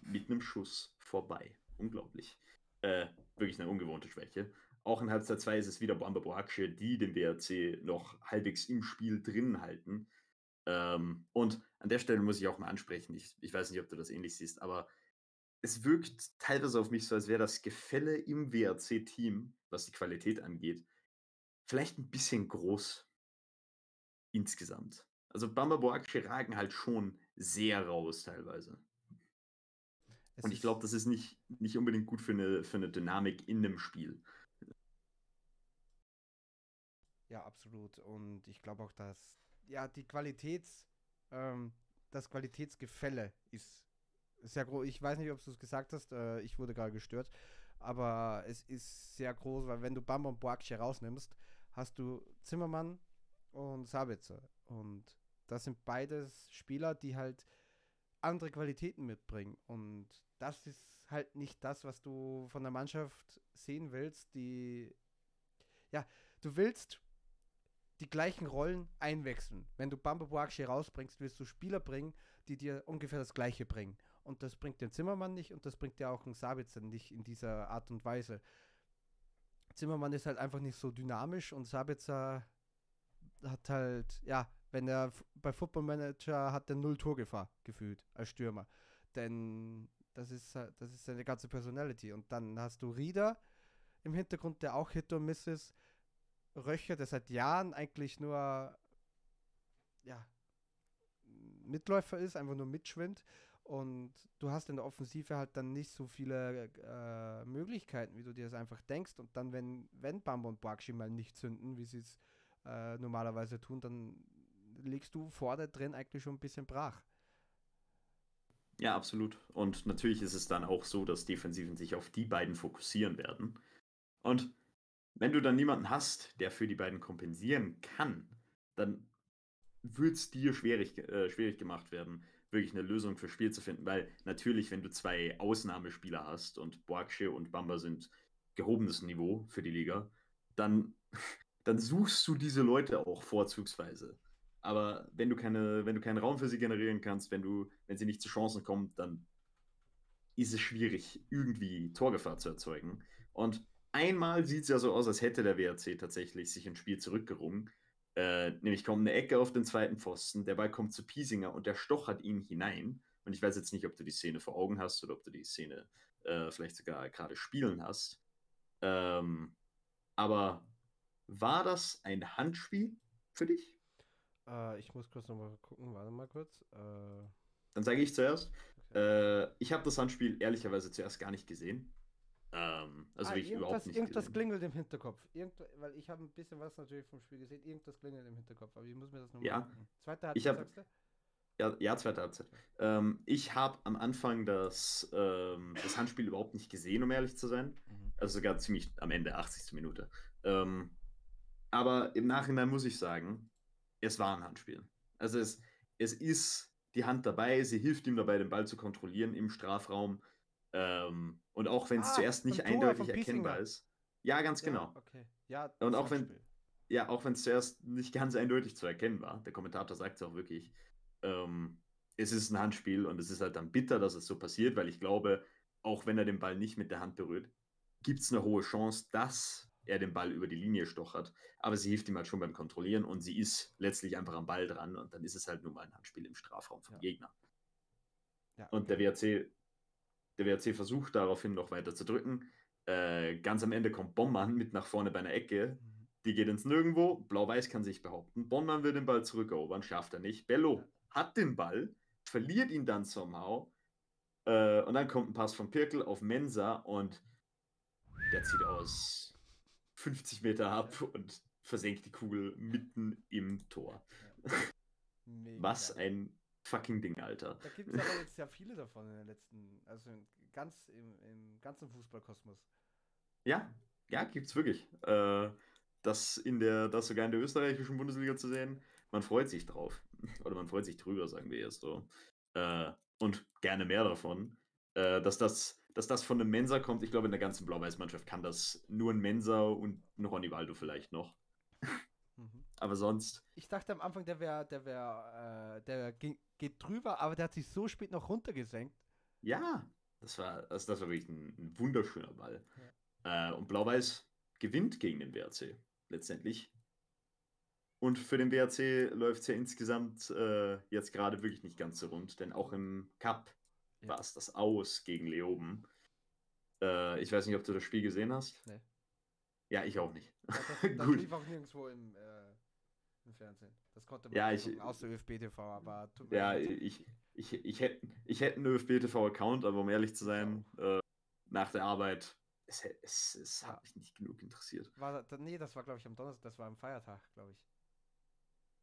mit einem Schuss vorbei. Unglaublich. Äh, wirklich eine ungewohnte Schwäche. Auch in Halbzeit 2 ist es wieder Bamba Boaksche, die den WRC noch halbwegs im Spiel drin halten. Ähm, und an der Stelle muss ich auch mal ansprechen, ich, ich weiß nicht, ob du das ähnlich siehst, aber es wirkt teilweise auf mich so, als wäre das Gefälle im WRC-Team, was die Qualität angeht, vielleicht ein bisschen groß insgesamt. Also Bamba Boaksche ragen halt schon sehr raus teilweise. Es Und ich glaube, das ist nicht, nicht unbedingt gut für eine, für eine Dynamik in dem Spiel. Ja, absolut. Und ich glaube auch, dass ja die Qualitäts, ähm, das Qualitätsgefälle ist sehr groß. Ich weiß nicht, ob du es gesagt hast, äh, ich wurde gerade gestört, aber es ist sehr groß, weil wenn du Bamba und Boakche rausnimmst, hast du Zimmermann und Sabitzer. Und das sind beides Spieler, die halt andere Qualitäten mitbringen. Und das ist halt nicht das, was du von der Mannschaft sehen willst, die ja, du willst die gleichen Rollen einwechseln. Wenn du Bamba Boakshi rausbringst, willst du Spieler bringen, die dir ungefähr das Gleiche bringen. Und das bringt den Zimmermann nicht und das bringt dir auch einen Sabitzer nicht in dieser Art und Weise. Zimmermann ist halt einfach nicht so dynamisch und Sabitzer hat halt, ja, wenn er bei Football Manager hat der null Torgefahr gefühlt als Stürmer. Denn das ist, halt- das ist seine ganze Personality. Und dann hast du Rieder im Hintergrund, der auch Hit und Miss ist. Röcher, der seit Jahren eigentlich nur ja, Mitläufer ist, einfach nur mitschwimmt. Und du hast in der Offensive halt dann nicht so viele äh, Möglichkeiten, wie du dir das einfach denkst. Und dann, wenn, wenn Bamba und Boakshi mal nicht zünden, wie sie es äh, normalerweise tun, dann legst du vorne drin eigentlich schon ein bisschen brach. Ja, absolut. Und natürlich ist es dann auch so, dass Defensiven sich auf die beiden fokussieren werden. Und wenn du dann niemanden hast, der für die beiden kompensieren kann, dann wird es dir schwierig, äh, schwierig gemacht werden, wirklich eine Lösung fürs Spiel zu finden. Weil natürlich, wenn du zwei Ausnahmespieler hast und Boaksche und Bamba sind gehobenes Niveau für die Liga, dann, dann suchst du diese Leute auch vorzugsweise. Aber wenn du keine, wenn du keinen Raum für sie generieren kannst, wenn du, wenn sie nicht zu Chancen kommen, dann ist es schwierig, irgendwie Torgefahr zu erzeugen. Und einmal sieht es ja so aus, als hätte der WRC tatsächlich sich ins Spiel zurückgerungen. Äh, nämlich kommt eine Ecke auf den zweiten Pfosten, der Ball kommt zu Piesinger und der stochert ihn hinein. Und ich weiß jetzt nicht, ob du die Szene vor Augen hast oder ob du die Szene äh, vielleicht sogar gerade spielen hast. Ähm, aber war das ein Handspiel für dich? Äh, ich muss kurz nochmal gucken, warte mal kurz. Äh, Dann sage ich zuerst. okay. Äh, ich habe das Handspiel ehrlicherweise zuerst gar nicht gesehen. Ähm, also Ah, wirklich irgendwas, überhaupt nicht irgendwas gesehen. klingelt im Hinterkopf. Irgend, weil ich habe ein bisschen was natürlich vom Spiel gesehen. Irgendwas klingelt im Hinterkopf, aber ich muss mir das nochmal Ja. angucken. Zweite Ich Halbzeit, sagst Ja, ja, zweite Halbzeit. Ähm, ich habe am Anfang das, ähm, das Handspiel überhaupt nicht gesehen, um ehrlich zu sein. du? Mhm. Also sogar ziemlich am Ende, 80. Minute. Ähm, aber im Nachhinein muss ich sagen, es war ein Handspiel. Also es, es ist die Hand dabei, sie hilft ihm dabei, den Ball zu kontrollieren im Strafraum. Ähm, und auch wenn es Ah, zuerst nicht eindeutig erkennbar ist. Ja, ganz genau. Ja, okay. Ja, Und auch wenn-. Ja, auch wenn es zuerst nicht ganz eindeutig zu erkennen war. Der Kommentator sagt es auch wirklich. Ähm, es ist ein Handspiel und es ist halt dann bitter, dass es so passiert, weil ich glaube, auch wenn er den Ball nicht mit der Hand berührt, gibt es eine hohe Chance, dass er den Ball über die Linie stochert. Aber sie hilft ihm halt schon beim Kontrollieren und sie ist letztlich einfach am Ball dran und dann ist es halt nur mal ein Handspiel im Strafraum vom Ja. Gegner. Ja, Und der WRC, der WRC versucht daraufhin noch weiter zu drücken. Äh, ganz am Ende kommt Bommann mit nach vorne bei einer Ecke. Mhm. Die geht ins Nirgendwo. Blau-Weiß kann sich behaupten. Bonnmann will den Ball zurückerobern, schafft er nicht. Bello hat den Ball, verliert ihn dann somehow. Äh, und dann kommt ein Pass von Pirkel auf Mensa und der zieht aus 50 Meter ab und versenkt die Kugel mitten im Tor. Was ein fucking Ding, Alter. Da gibt es aber jetzt ja viele davon in den letzten, also ganz im, im ganzen Fußballkosmos. Ja, ja, gibt's wirklich. Äh, das in der, das sogar in der österreichischen Bundesliga zu sehen, man freut sich drauf. Oder man freut sich drüber, sagen wir jetzt so. Äh, und gerne mehr davon. Äh, dass, das, dass das von einem Mensa kommt, ich glaube, in der ganzen Blau-Weiß-Mannschaft kann das nur ein Mensa und ein Ronny Waldo vielleicht noch. Mhm. Aber sonst, Ich dachte am Anfang, der wäre, der wäre, äh, der ging, geht drüber, aber der hat sich so spät noch runtergesenkt. ja, das war, das, das war wirklich ein, ein wunderschöner Ball. Äh, und Blau-Weiß gewinnt gegen den WRC letztendlich. Und für den WRC läuft es ja insgesamt äh, jetzt gerade wirklich nicht ganz so rund, denn auch im Cup Ja. war es das Aus gegen Leoben. Äh, ich weiß nicht, ob du das Spiel gesehen hast. Nee. Ja, ich auch nicht. Ja, Das, das Gut. lief auch nirgendwo im, äh, im Fernsehen. Das konnte man Ja, ich- gucken, außer ÖFB-TV, aber tut mir Ja, leid. ich, ich, ich hätte ich hätt einen ÖFB-TV-Account, aber um ehrlich zu sein, äh, nach der Arbeit, es, es, es hat mich nicht genug interessiert. War, nee, das war glaube ich am Donnerstag, das war am Feiertag, glaube ich.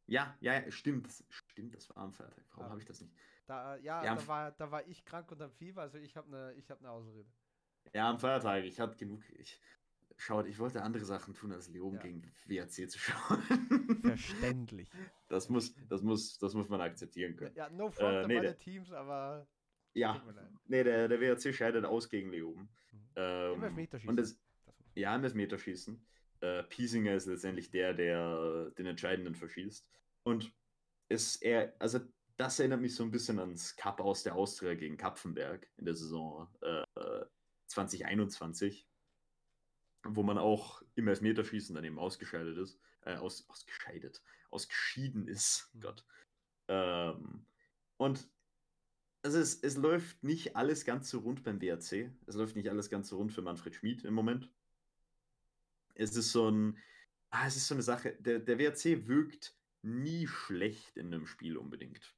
Ja, ja, ja, stimmt. Das, stimmt, das war am Feiertag. Warum Ja. habe ich das nicht? Da, ja, Ja, da, war, da war ich krank und am Fieber, also ich habe eine hab ne Ausrede. Ja, am Feiertag. Ich hatte genug. Ich, schaut, ich wollte andere Sachen tun, als Leoben Ja. gegen WRC zu schauen. Verständlich. das, muss, das, muss, das muss man akzeptieren können. ja, no front Äh, nee, meine der- Teams, aber Ja, nee, der, der WRC scheidet aus gegen Leoben. Mhm. Ähm, Im Elfmeterschießen. Und das, ja, im Elfmeterschießen. Äh, Piesinger ist letztendlich der, der den Entscheidenden verschießt. Und es er, also das erinnert mich so ein bisschen ans Cup aus der Austria gegen Kapfenberg in der Saison äh, 2021, wo man auch im Elfmeterschießen dann eben ausgescheidet ist, äh, aus, ausgescheidet, ausgeschieden ist. Mhm. Gott. Ähm, und also es, es läuft nicht alles ganz so rund beim WRC. Es läuft nicht alles ganz so rund für Manfred Schmid im Moment. Es ist so ein, ah, es ist so eine Sache, der, der WRC wirkt nie schlecht in einem Spiel unbedingt.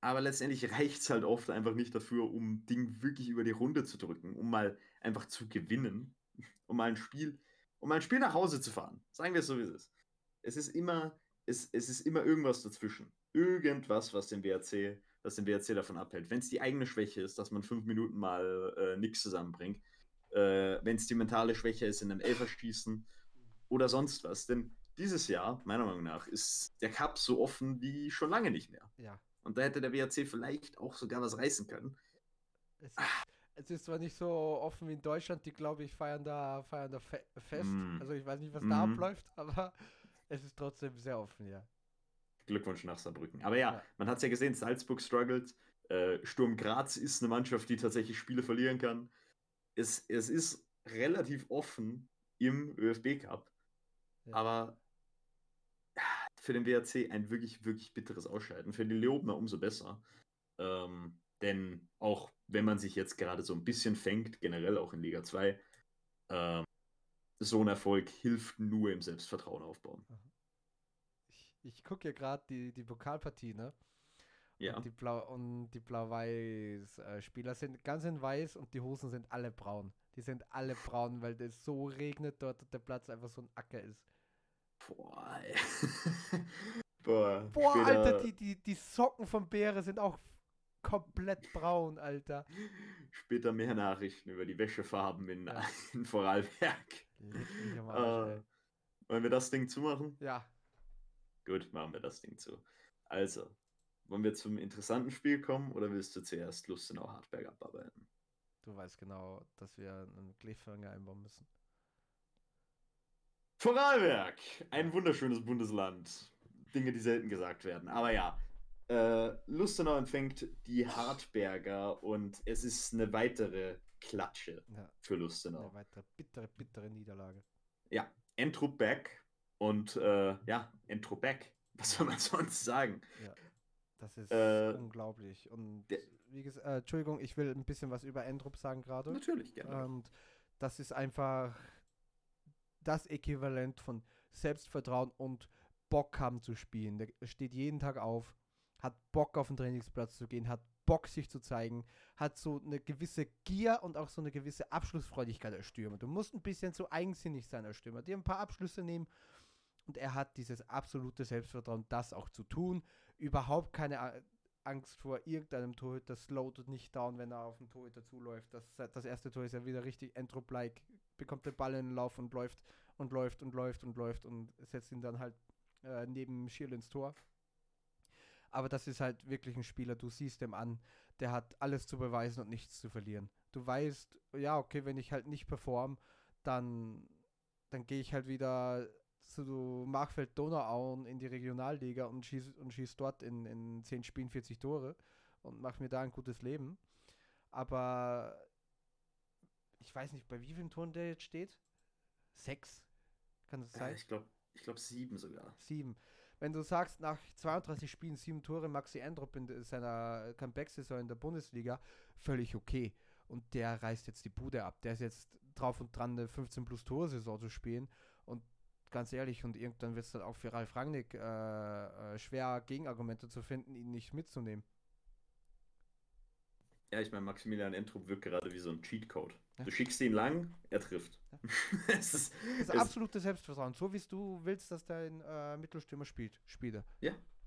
Aber letztendlich reicht es halt oft einfach nicht dafür, um Ding wirklich über die Runde zu drücken, um mal einfach zu gewinnen, um mal ein Spiel, um mal ein Spiel nach Hause zu fahren. Sagen wir es so, wie es ist. Es ist immer, es, es ist immer irgendwas dazwischen. Irgendwas, was den WRC, was den WRC davon abhält. Wenn es die eigene Schwäche ist, dass man fünf Minuten mal äh, nichts zusammenbringt, äh, wenn es die mentale Schwäche ist in einem Elferschießen oder sonst was. Denn dieses Jahr, meiner Meinung nach, ist der Cup so offen wie schon lange nicht mehr. Ja. Und da hätte der WRC vielleicht auch sogar was reißen können. Es ist, es ist zwar nicht so offen wie in Deutschland, die glaube ich feiern da, feiern da fe fest. Mm. Also ich weiß nicht, was da Mhm. abläuft, aber es ist trotzdem sehr offen, ja. Glückwunsch nach Saarbrücken. Aber ja, Ja. man hat es ja gesehen, Salzburg struggelt. Äh, Sturm Graz ist eine Mannschaft, die tatsächlich Spiele verlieren kann. Es, es ist relativ offen im ÖFB Cup. Ja. Aber für den WRC ein wirklich, wirklich bitteres Ausscheiden. Für die Leobner umso besser. Ähm, denn auch wenn man sich jetzt gerade so ein bisschen fängt, generell auch in Liga 2, ähm, so ein Erfolg hilft nur im Selbstvertrauen aufbauen. Ich, ich gucke ja gerade die, die Pokalpartie, ne? Ja. Und die Blau und die Blau-Weiß-Spieler sind ganz in weiß und die Hosen sind alle braun. Die sind alle braun, weil es so regnet dort und der Platz einfach so ein Acker ist. Boah. Boah, Boah, Alter, die, die, die Socken von Beere sind auch komplett braun, Alter. Später mehr Nachrichten über die Wäschefarben in, Ja. in Vorarlberg. Arsch, Äh, wollen wir das Ding zumachen? Ja, Gut, machen wir das Ding zu. Also, wollen wir zum interessanten Spiel kommen oder willst du zuerst Lustenau Hartberg abarbeiten? du weißt genau, dass wir einen Cliffhanger einbauen müssen. Vorarlberg, ein wunderschönes Bundesland. Dinge, die selten gesagt werden. Aber ja, Äh, Lustenau empfängt die Hartberger und es ist eine weitere Klatsche Ja, für eine Lustenau. weitere bittere, bittere Niederlage. Ja, Entrup back und äh, ja, Entrup back. Was soll man sonst sagen? Das ist Äh, unglaublich. Und wie gesagt, äh, Entschuldigung, ich will ein bisschen was über Endrup sagen gerade. Natürlich, gerne. Und das ist einfach das Äquivalent von Selbstvertrauen und Bock haben zu spielen. Der steht jeden Tag auf, hat Bock auf den Trainingsplatz zu gehen, hat Bock sich zu zeigen, hat so eine gewisse Gier und auch so eine gewisse Abschlussfreudigkeit als Stürmer. Du musst ein bisschen so eigensinnig sein als Stürmer, dir ein paar Abschlüsse nehmen und er hat dieses absolute Selbstvertrauen, das auch zu tun. Überhaupt keine Angst vor irgendeinem Torhüter, slowt nicht down, wenn er auf den Torhüter zuläuft. Das, das erste Tor ist ja wieder richtig Entrop-like, bekommt den Ball in den Lauf und läuft und läuft und läuft und läuft und setzt ihn dann halt äh, neben Schirl ins Tor. Aber das ist halt wirklich ein Spieler, du siehst dem an, der hat alles zu beweisen und nichts zu verlieren. Du weißt, ja, okay, wenn ich halt nicht perform, dann, dann gehe ich halt wieder zu Machfeld Donauauen in die Regionalliga und schieß, und schieß dort in, in 10 Spielen 40 Tore und mache mir da ein gutes Leben. Aber ich weiß nicht, bei wie vielen Toren der jetzt steht? Sechs? Kann das sein? ich glaube, ich glaub sieben sogar. Sieben. Wenn du sagst, nach 32 Spielen sieben Tore Maxi Endrop in seiner Comeback-Saison in der Bundesliga, völlig okay. Und der reißt jetzt die Bude ab. Der ist jetzt drauf und dran, eine 15 plus Tore-Saison zu spielen. Und ganz ehrlich, und irgendwann wird es dann auch für Ralf Rangnick äh, äh, schwer, Gegenargumente zu finden, ihn nicht mitzunehmen. Ja, ich meine, Maximilian Entrup wirkt gerade wie so ein Cheatcode. Ja. Du schickst ihn lang, er trifft. es ist, Das ist absolute Selbstvertrauen. So wie es du willst, dass dein äh, Mittelstürmer spielt. Spielt er.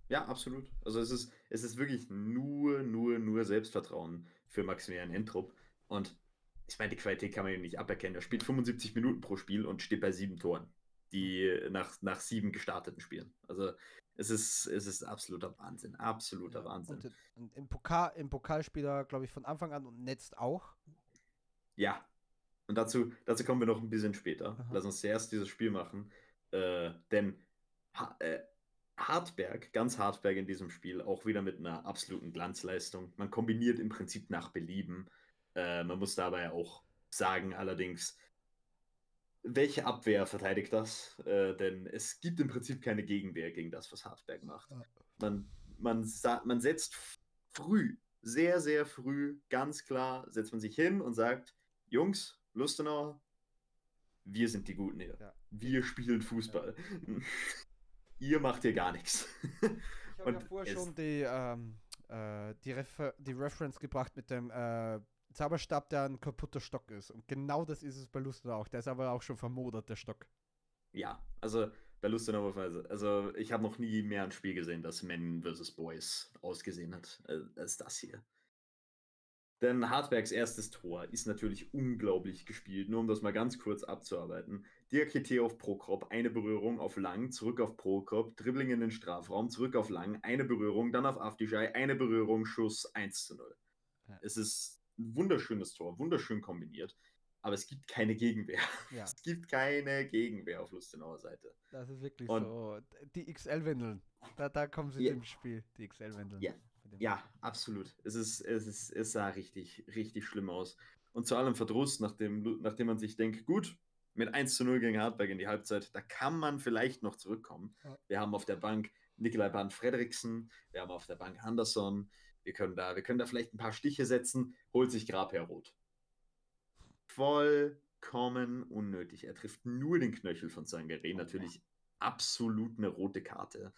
ja, absolut. Also es ist, es ist wirklich nur, nur, nur Selbstvertrauen für Maximilian Entrup. Und ich meine, die Qualität kann man ihm nicht aberkennen. Er spielt 75 Minuten pro Spiel und steht bei sieben Toren, die nach, nach sieben gestarteten Spielen. Also es ist, es ist absoluter Wahnsinn. Absoluter Ja, Wahnsinn. Und, und im, Pokal, im Pokal spielt er, glaube ich, von Anfang an und netzt auch. Ja. Und dazu, dazu kommen wir noch ein bisschen später. Aha. Lass uns zuerst dieses Spiel machen. Äh, denn ha äh, Hartberg, ganz Hartberg in diesem Spiel, auch wieder mit einer absoluten Glanzleistung. Man kombiniert im Prinzip nach Belieben. Äh, man muss dabei auch sagen, allerdings, welche Abwehr verteidigt das? Äh, denn es gibt im Prinzip keine Gegenwehr gegen das, was Hartberg macht. Ja. Man, man, man setzt früh, sehr, sehr früh, ganz klar, setzt man sich hin und sagt, Jungs, Lustenau, wir sind die Guten hier. Ja. Wir spielen Fußball. Ihr macht hier gar nichts. Ich habe ja vorher schon die, ähm, äh, die, Refer die Reference gebracht mit dem äh, Zauberstab, der ein kaputter Stock ist. Und genau das ist es bei Lustenau auch. Der ist aber auch schon vermodert, der Stock. Ja, also bei Lustenau, also, also ich habe noch nie mehr ein Spiel gesehen, das Men vs. Boys ausgesehen hat, äh, als das hier. Denn Hartbergs erstes Tor ist natürlich unglaublich gespielt, nur um das mal ganz kurz abzuarbeiten. Diakite auf Prokop, eine Berührung auf Lang, zurück auf Prokop, Dribbling in den Strafraum, zurück auf Lang, eine Berührung, dann auf Afdijay, eine Berührung, Schuss 1 zu 0. Ja. Es ist ein wunderschönes Tor, wunderschön kombiniert, aber es gibt keine Gegenwehr. Ja, Es gibt keine Gegenwehr auf Lustenauer Seite. das ist wirklich Und- so. Die XL-Windeln. Da, da kommen sie Ja. im Spiel, die XL-Windeln. Ja. Ja, absolut. Es, ist, es, ist, es sah richtig, richtig schlimm aus. Und zu allem Verdruss, nachdem, nachdem man sich denkt, gut, mit 1 zu 0 gegen Hartberg in die Halbzeit, da kann man vielleicht noch zurückkommen. Ja. Wir haben auf der Bank Nikolai Band Frederiksen, wir haben auf der Bank Anderson, wir können da, wir können da vielleicht ein paar Stiche setzen, holt sich Grabherr rot. Vollkommen unnötig. Er trifft nur den Knöchel von Sangaré, natürlich absolut eine rote Karte.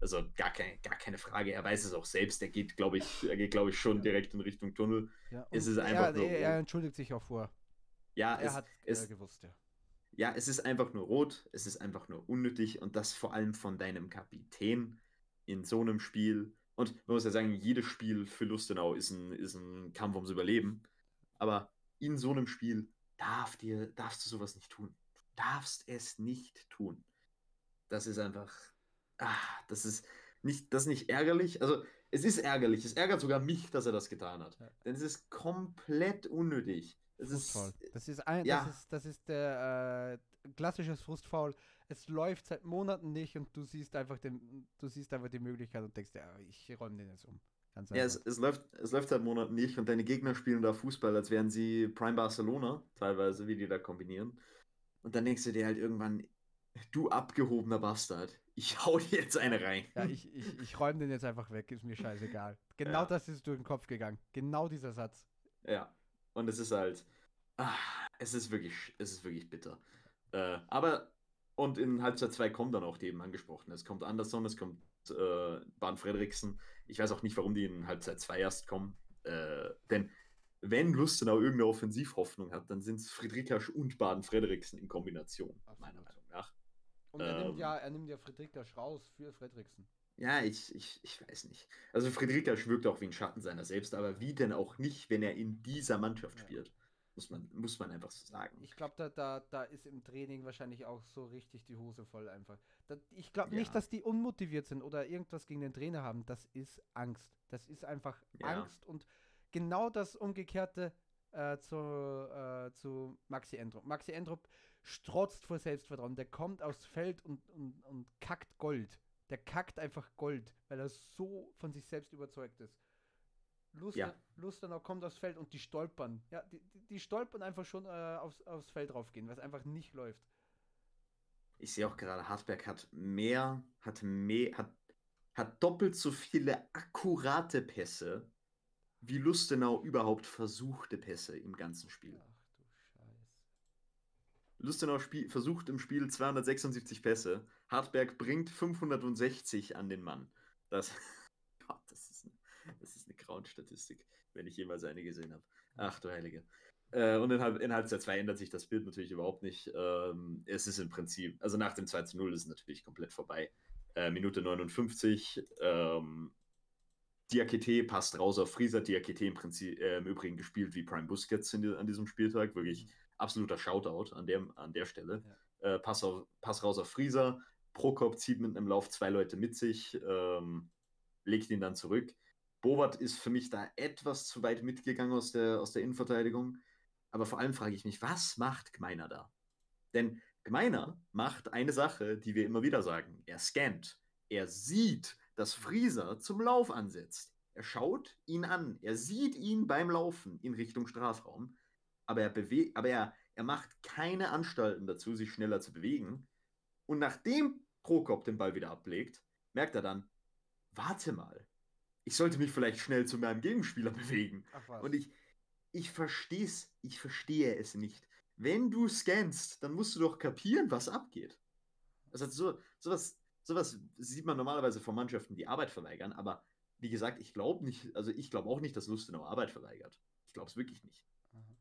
Also gar keine, gar keine Frage. Er weiß es auch selbst. Er geht, glaube ich, er geht, glaube ich, schon Ja. direkt in Richtung Tunnel. Ja, Es ist einfach er, nur er, er rot. entschuldigt sich auch vor. Ja, Er es, hat es, gewusst, ja. ja, es ist einfach nur rot. Es ist einfach nur unnötig und das vor allem von deinem Kapitän in so einem Spiel. Und man muss ja sagen, jedes Spiel für Lustenau ist ein, ist ein Kampf ums Überleben. Aber in so einem Spiel darf dir, darfst du sowas nicht tun. Du darfst es nicht tun. Das ist einfach, ah, das ist nicht, das ist nicht ärgerlich. Also es ist ärgerlich. Es ärgert sogar mich, dass er das getan hat. Ja. Denn es ist komplett unnötig. Es ist. Das ist ein, ja. das ist, das ist der äh, klassisches Frustfaul. Es läuft seit Monaten nicht und du siehst einfach den, du siehst einfach die Möglichkeit und denkst, ja, ich räume den jetzt um. Ganz ja, es, es, läuft, es läuft seit Monaten nicht und deine Gegner spielen da Fußball, als wären sie Prime Barcelona, teilweise, wie die da kombinieren. Und dann denkst du dir halt irgendwann, du abgehobener Bastard, ich hau dir jetzt eine rein. Ja, ich, ich, ich räume den jetzt einfach weg, ist mir scheißegal. Genau ja. das ist durch den Kopf gegangen. Genau dieser Satz. Ja. Und es ist halt, ah, es ist wirklich, es ist wirklich bitter. Äh, aber, und in Halbzeit 2 kommt dann auch die eben angesprochen. Es kommt Anderson, es kommt äh, Bahn Frederiksen. Ich weiß auch nicht, warum die in Halbzeit 2 erst kommen. Äh, denn wenn Lustenau irgendeine Offensivhoffnung hat, dann sind es Friedrikasch und Baden Frederiksen in Kombination, Absolut. meiner Meinung nach. Und er, ähm, nimmt ja, er nimmt ja Friedrikasch raus für Frederiksen. Ja, ich, ich, ich weiß nicht. Also Friedrikasch wirkt auch wie ein Schatten seiner selbst, aber wie denn auch nicht, wenn er in dieser Mannschaft ja. spielt? Muss man, muss man einfach so sagen. Ich glaube, da, da, da ist im Training wahrscheinlich auch so richtig die Hose voll einfach. Da, ich glaube ja. nicht, dass die unmotiviert sind oder irgendwas gegen den Trainer haben. Das ist Angst. Das ist einfach ja. Angst und genau das Umgekehrte äh, zu, äh, zu Maxi Endrup. Maxi Endrup strotzt vor Selbstvertrauen. Der kommt aufs Feld und, und, und kackt Gold. Der kackt einfach Gold, weil er so von sich selbst überzeugt ist. Luster, ja. Lustenau kommt aufs Feld und die stolpern. Ja, die, die stolpern einfach schon äh, aufs, aufs Feld raufgehen, was einfach nicht läuft. Ich sehe auch gerade, Hartberg hat mehr, hat mehr, hat, hat doppelt so viele akkurate Pässe, wie Lustenau überhaupt versuchte Pässe im ganzen Spiel. Ach du Scheiße. Lustenau spiel, versucht im Spiel 276 Pässe. Hartberg bringt 560 an den Mann. Das, Gott, das ist, das ist eine Grauenstatistik, wenn ich jemals eine gesehen habe. Ach du Heilige. Äh, und in, Halb, in Halbzeit 2 ändert sich das Bild natürlich überhaupt nicht. Ähm, es ist im Prinzip, also nach dem 2 zu 0 ist es natürlich komplett vorbei. Äh, Minute 59. Ähm, Diakite passt raus auf Frieser. Diakite im Prinzip äh, im Übrigen gespielt wie Prime Busquets die, an diesem Spieltag. Wirklich mhm. absoluter Shoutout an der, an der Stelle. Ja. Äh, Pass, auf, Pass raus auf Frieser. Prokop zieht mit einem Lauf zwei Leute mit sich, ähm, legt ihn dann zurück. Bovat ist für mich da etwas zu weit mitgegangen aus der, aus der Innenverteidigung. Aber vor allem frage ich mich, was macht Gmeiner da? Denn Gmeiner macht eine Sache, die wir immer wieder sagen. Er scannt. Er sieht, dass Frieser zum Lauf ansetzt. Er schaut ihn an. Er sieht ihn beim Laufen in Richtung Strafraum. Aber er, bewegt, aber er, er macht keine Anstalten dazu, sich schneller zu bewegen. Und nachdem Prokop den Ball wieder ablegt, merkt er dann, warte mal, ich sollte mich vielleicht schnell zu meinem Gegenspieler bewegen. Und ich, ich verstehe es, ich verstehe es nicht. Wenn du scannst, dann musst du doch kapieren, was abgeht. Also so, sowas, sowas sieht man normalerweise von Mannschaften, die Arbeit verweigern, aber wie gesagt, ich glaube nicht, also ich glaube auch nicht, dass Lustenau Arbeit verweigert. Ich glaube es wirklich nicht. Mhm.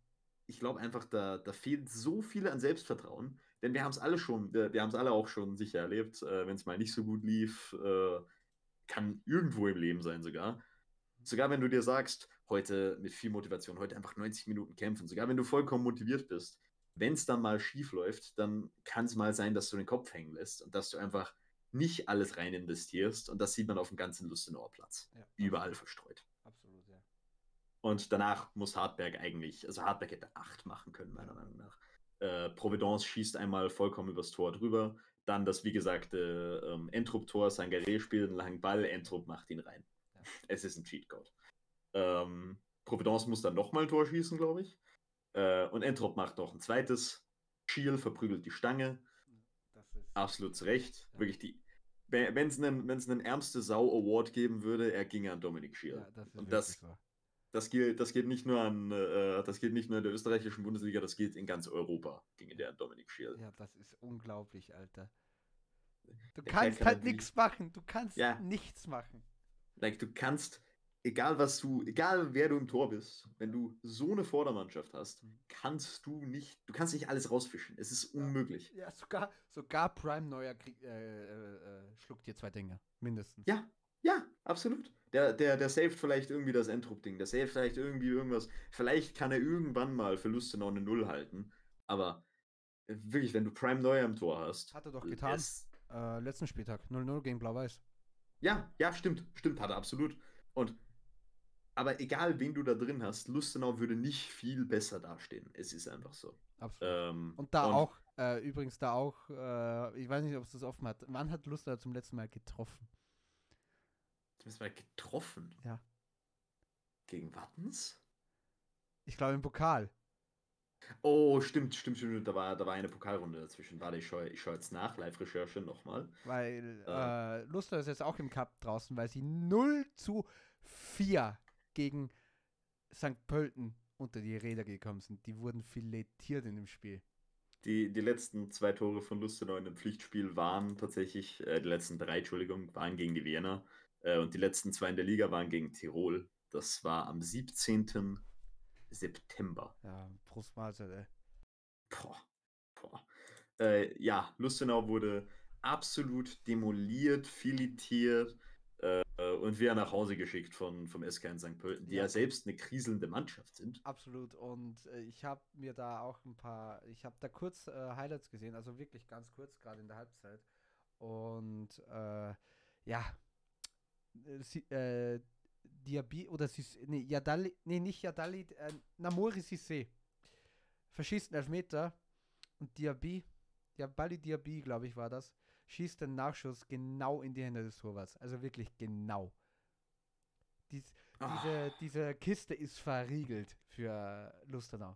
Ich glaube einfach, da, da fehlt so viel an Selbstvertrauen, denn wir haben es alle schon, wir haben es alle auch schon sicher erlebt, äh, wenn es mal nicht so gut lief, äh, kann irgendwo im Leben sein sogar. Sogar wenn du dir sagst, heute mit viel Motivation, heute einfach 90 Minuten kämpfen, sogar wenn du vollkommen motiviert bist, wenn es dann mal schief läuft, dann kann es mal sein, dass du den Kopf hängen lässt und dass du einfach nicht alles rein investierst. Und das sieht man auf dem ganzen Lustenauer Platz. Ja, Überall verstreut. Absolut, ja. Und danach muss Hartberg eigentlich, also Hartberg hätte acht machen können, meiner Meinung nach. Äh, Providence schießt einmal vollkommen übers Tor drüber. Dann das, wie gesagt, äh, ähm, Entrup-Tor, Sangaré spielt einen langen Ball, Entrup macht ihn rein. Ja. Es ist ein Cheatcode. Ähm, Providence muss dann nochmal ein Tor schießen, glaube ich. Äh, und Entrop macht noch ein zweites. Schiel verprügelt die Stange. Absolut zu Recht. Ja. Wirklich die. Wenn es einen, einen Ärmste Sau Award geben würde, er ginge an Dominik Schiel. Ja, und das, so. Das, geht, das geht nicht nur an, äh, das geht nicht nur in der österreichischen Bundesliga, das geht in ganz Europa, ginge der Dominik Schiel. Ja, das ist unglaublich, Alter. Du der kannst halt nichts machen. Du kannst ja. nichts machen. Like, du kannst, egal was du, egal wer du im Tor bist, wenn du so eine Vordermannschaft hast, mhm. kannst du nicht, du kannst nicht alles rausfischen. Es ist unmöglich. Ja, sogar, sogar Prime Neuer krieg, äh, äh, äh, schluckt dir zwei Dinge, mindestens. Ja, ja, absolut. Der, der, der saved vielleicht irgendwie das Endrup-Ding, der saved vielleicht irgendwie irgendwas. Vielleicht kann er irgendwann mal Verluste noch eine Null halten, aber wirklich, wenn du Prime Neuer im Tor hast. Hat er doch getan. Äh, letzten Spieltag, 0-0 gegen Blau-Weiß. Ja, ja, stimmt, stimmt, hat er absolut. Und aber egal, wen du da drin hast, Lustenau würde nicht viel besser dastehen. Es ist einfach so. Absolut. Ähm, und da auch, äh, übrigens da auch, äh, ich weiß nicht, ob es das offen hat. Wann hat Lustenau zum letzten Mal getroffen? Zum letzten Mal getroffen? Ja. Gegen Wattens? Ich glaube im Pokal. Oh, stimmt, stimmt, stimmt. Da war, da war eine Pokalrunde dazwischen. Warte, ich schaue ich schau jetzt nach, Live-Recherche nochmal. Weil Äh. äh, Lustenau ist jetzt auch im Cup draußen, weil sie 0 zu 4 gegen St. Pölten unter die Räder gekommen sind. Die wurden filetiert in dem Spiel. Die, die letzten zwei Tore von Lustenau in dem Pflichtspiel waren tatsächlich, äh, die letzten drei, Entschuldigung, waren gegen die Wiener. Äh, und die letzten zwei in der Liga waren gegen Tirol. Das war am 17. September. Ja, Prost Mahlzeit, ey. Boah, boah. Äh, ja, Lustenau wurde absolut demoliert, filetiert äh, und wieder nach Hause geschickt von, vom SK in St. Pölten, die ja. Ja. selbst eine kriselnde Mannschaft sind. Absolut. Und äh, ich habe mir da auch ein paar, ich habe da kurz äh, Highlights gesehen, also wirklich ganz kurz, gerade in der Halbzeit. Und äh, ja, äh, äh, Diaby oder Sis, nee, Yadali, nee, nicht Yadali, äh, Namori Sissé verschießt einen Elfmeter und Diaby, Diabali Diaby, glaube ich, war das, schießt den Nachschuss genau in die Hände des Torwarts. Also wirklich genau. Dies, Ah. diese, diese Kiste ist verriegelt für Lustenau.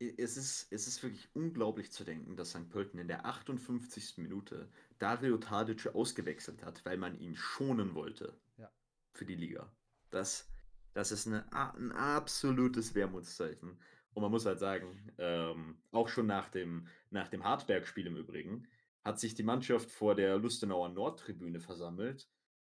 Es ist, es ist wirklich unglaublich zu denken, dass St. Pölten in der 58. Minute Dario Tadic ausgewechselt hat, weil man ihn schonen wollte Ja. für die Liga. Das, das ist eine, ein absolutes Wermutszeichen. Und man muss halt sagen, ähm, auch schon nach dem, nach dem Hartberg-Spiel im Übrigen, hat sich die Mannschaft vor der Lustenauer Nordtribüne versammelt,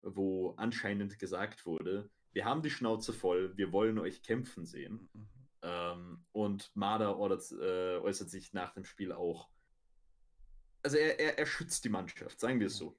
wo anscheinend gesagt wurde, wir haben die Schnauze voll, wir wollen euch kämpfen sehen. Mhm. Ähm, und Marder ordert, äh, äußert sich nach dem Spiel auch. Also er, er, er schützt die Mannschaft, sagen wir es so.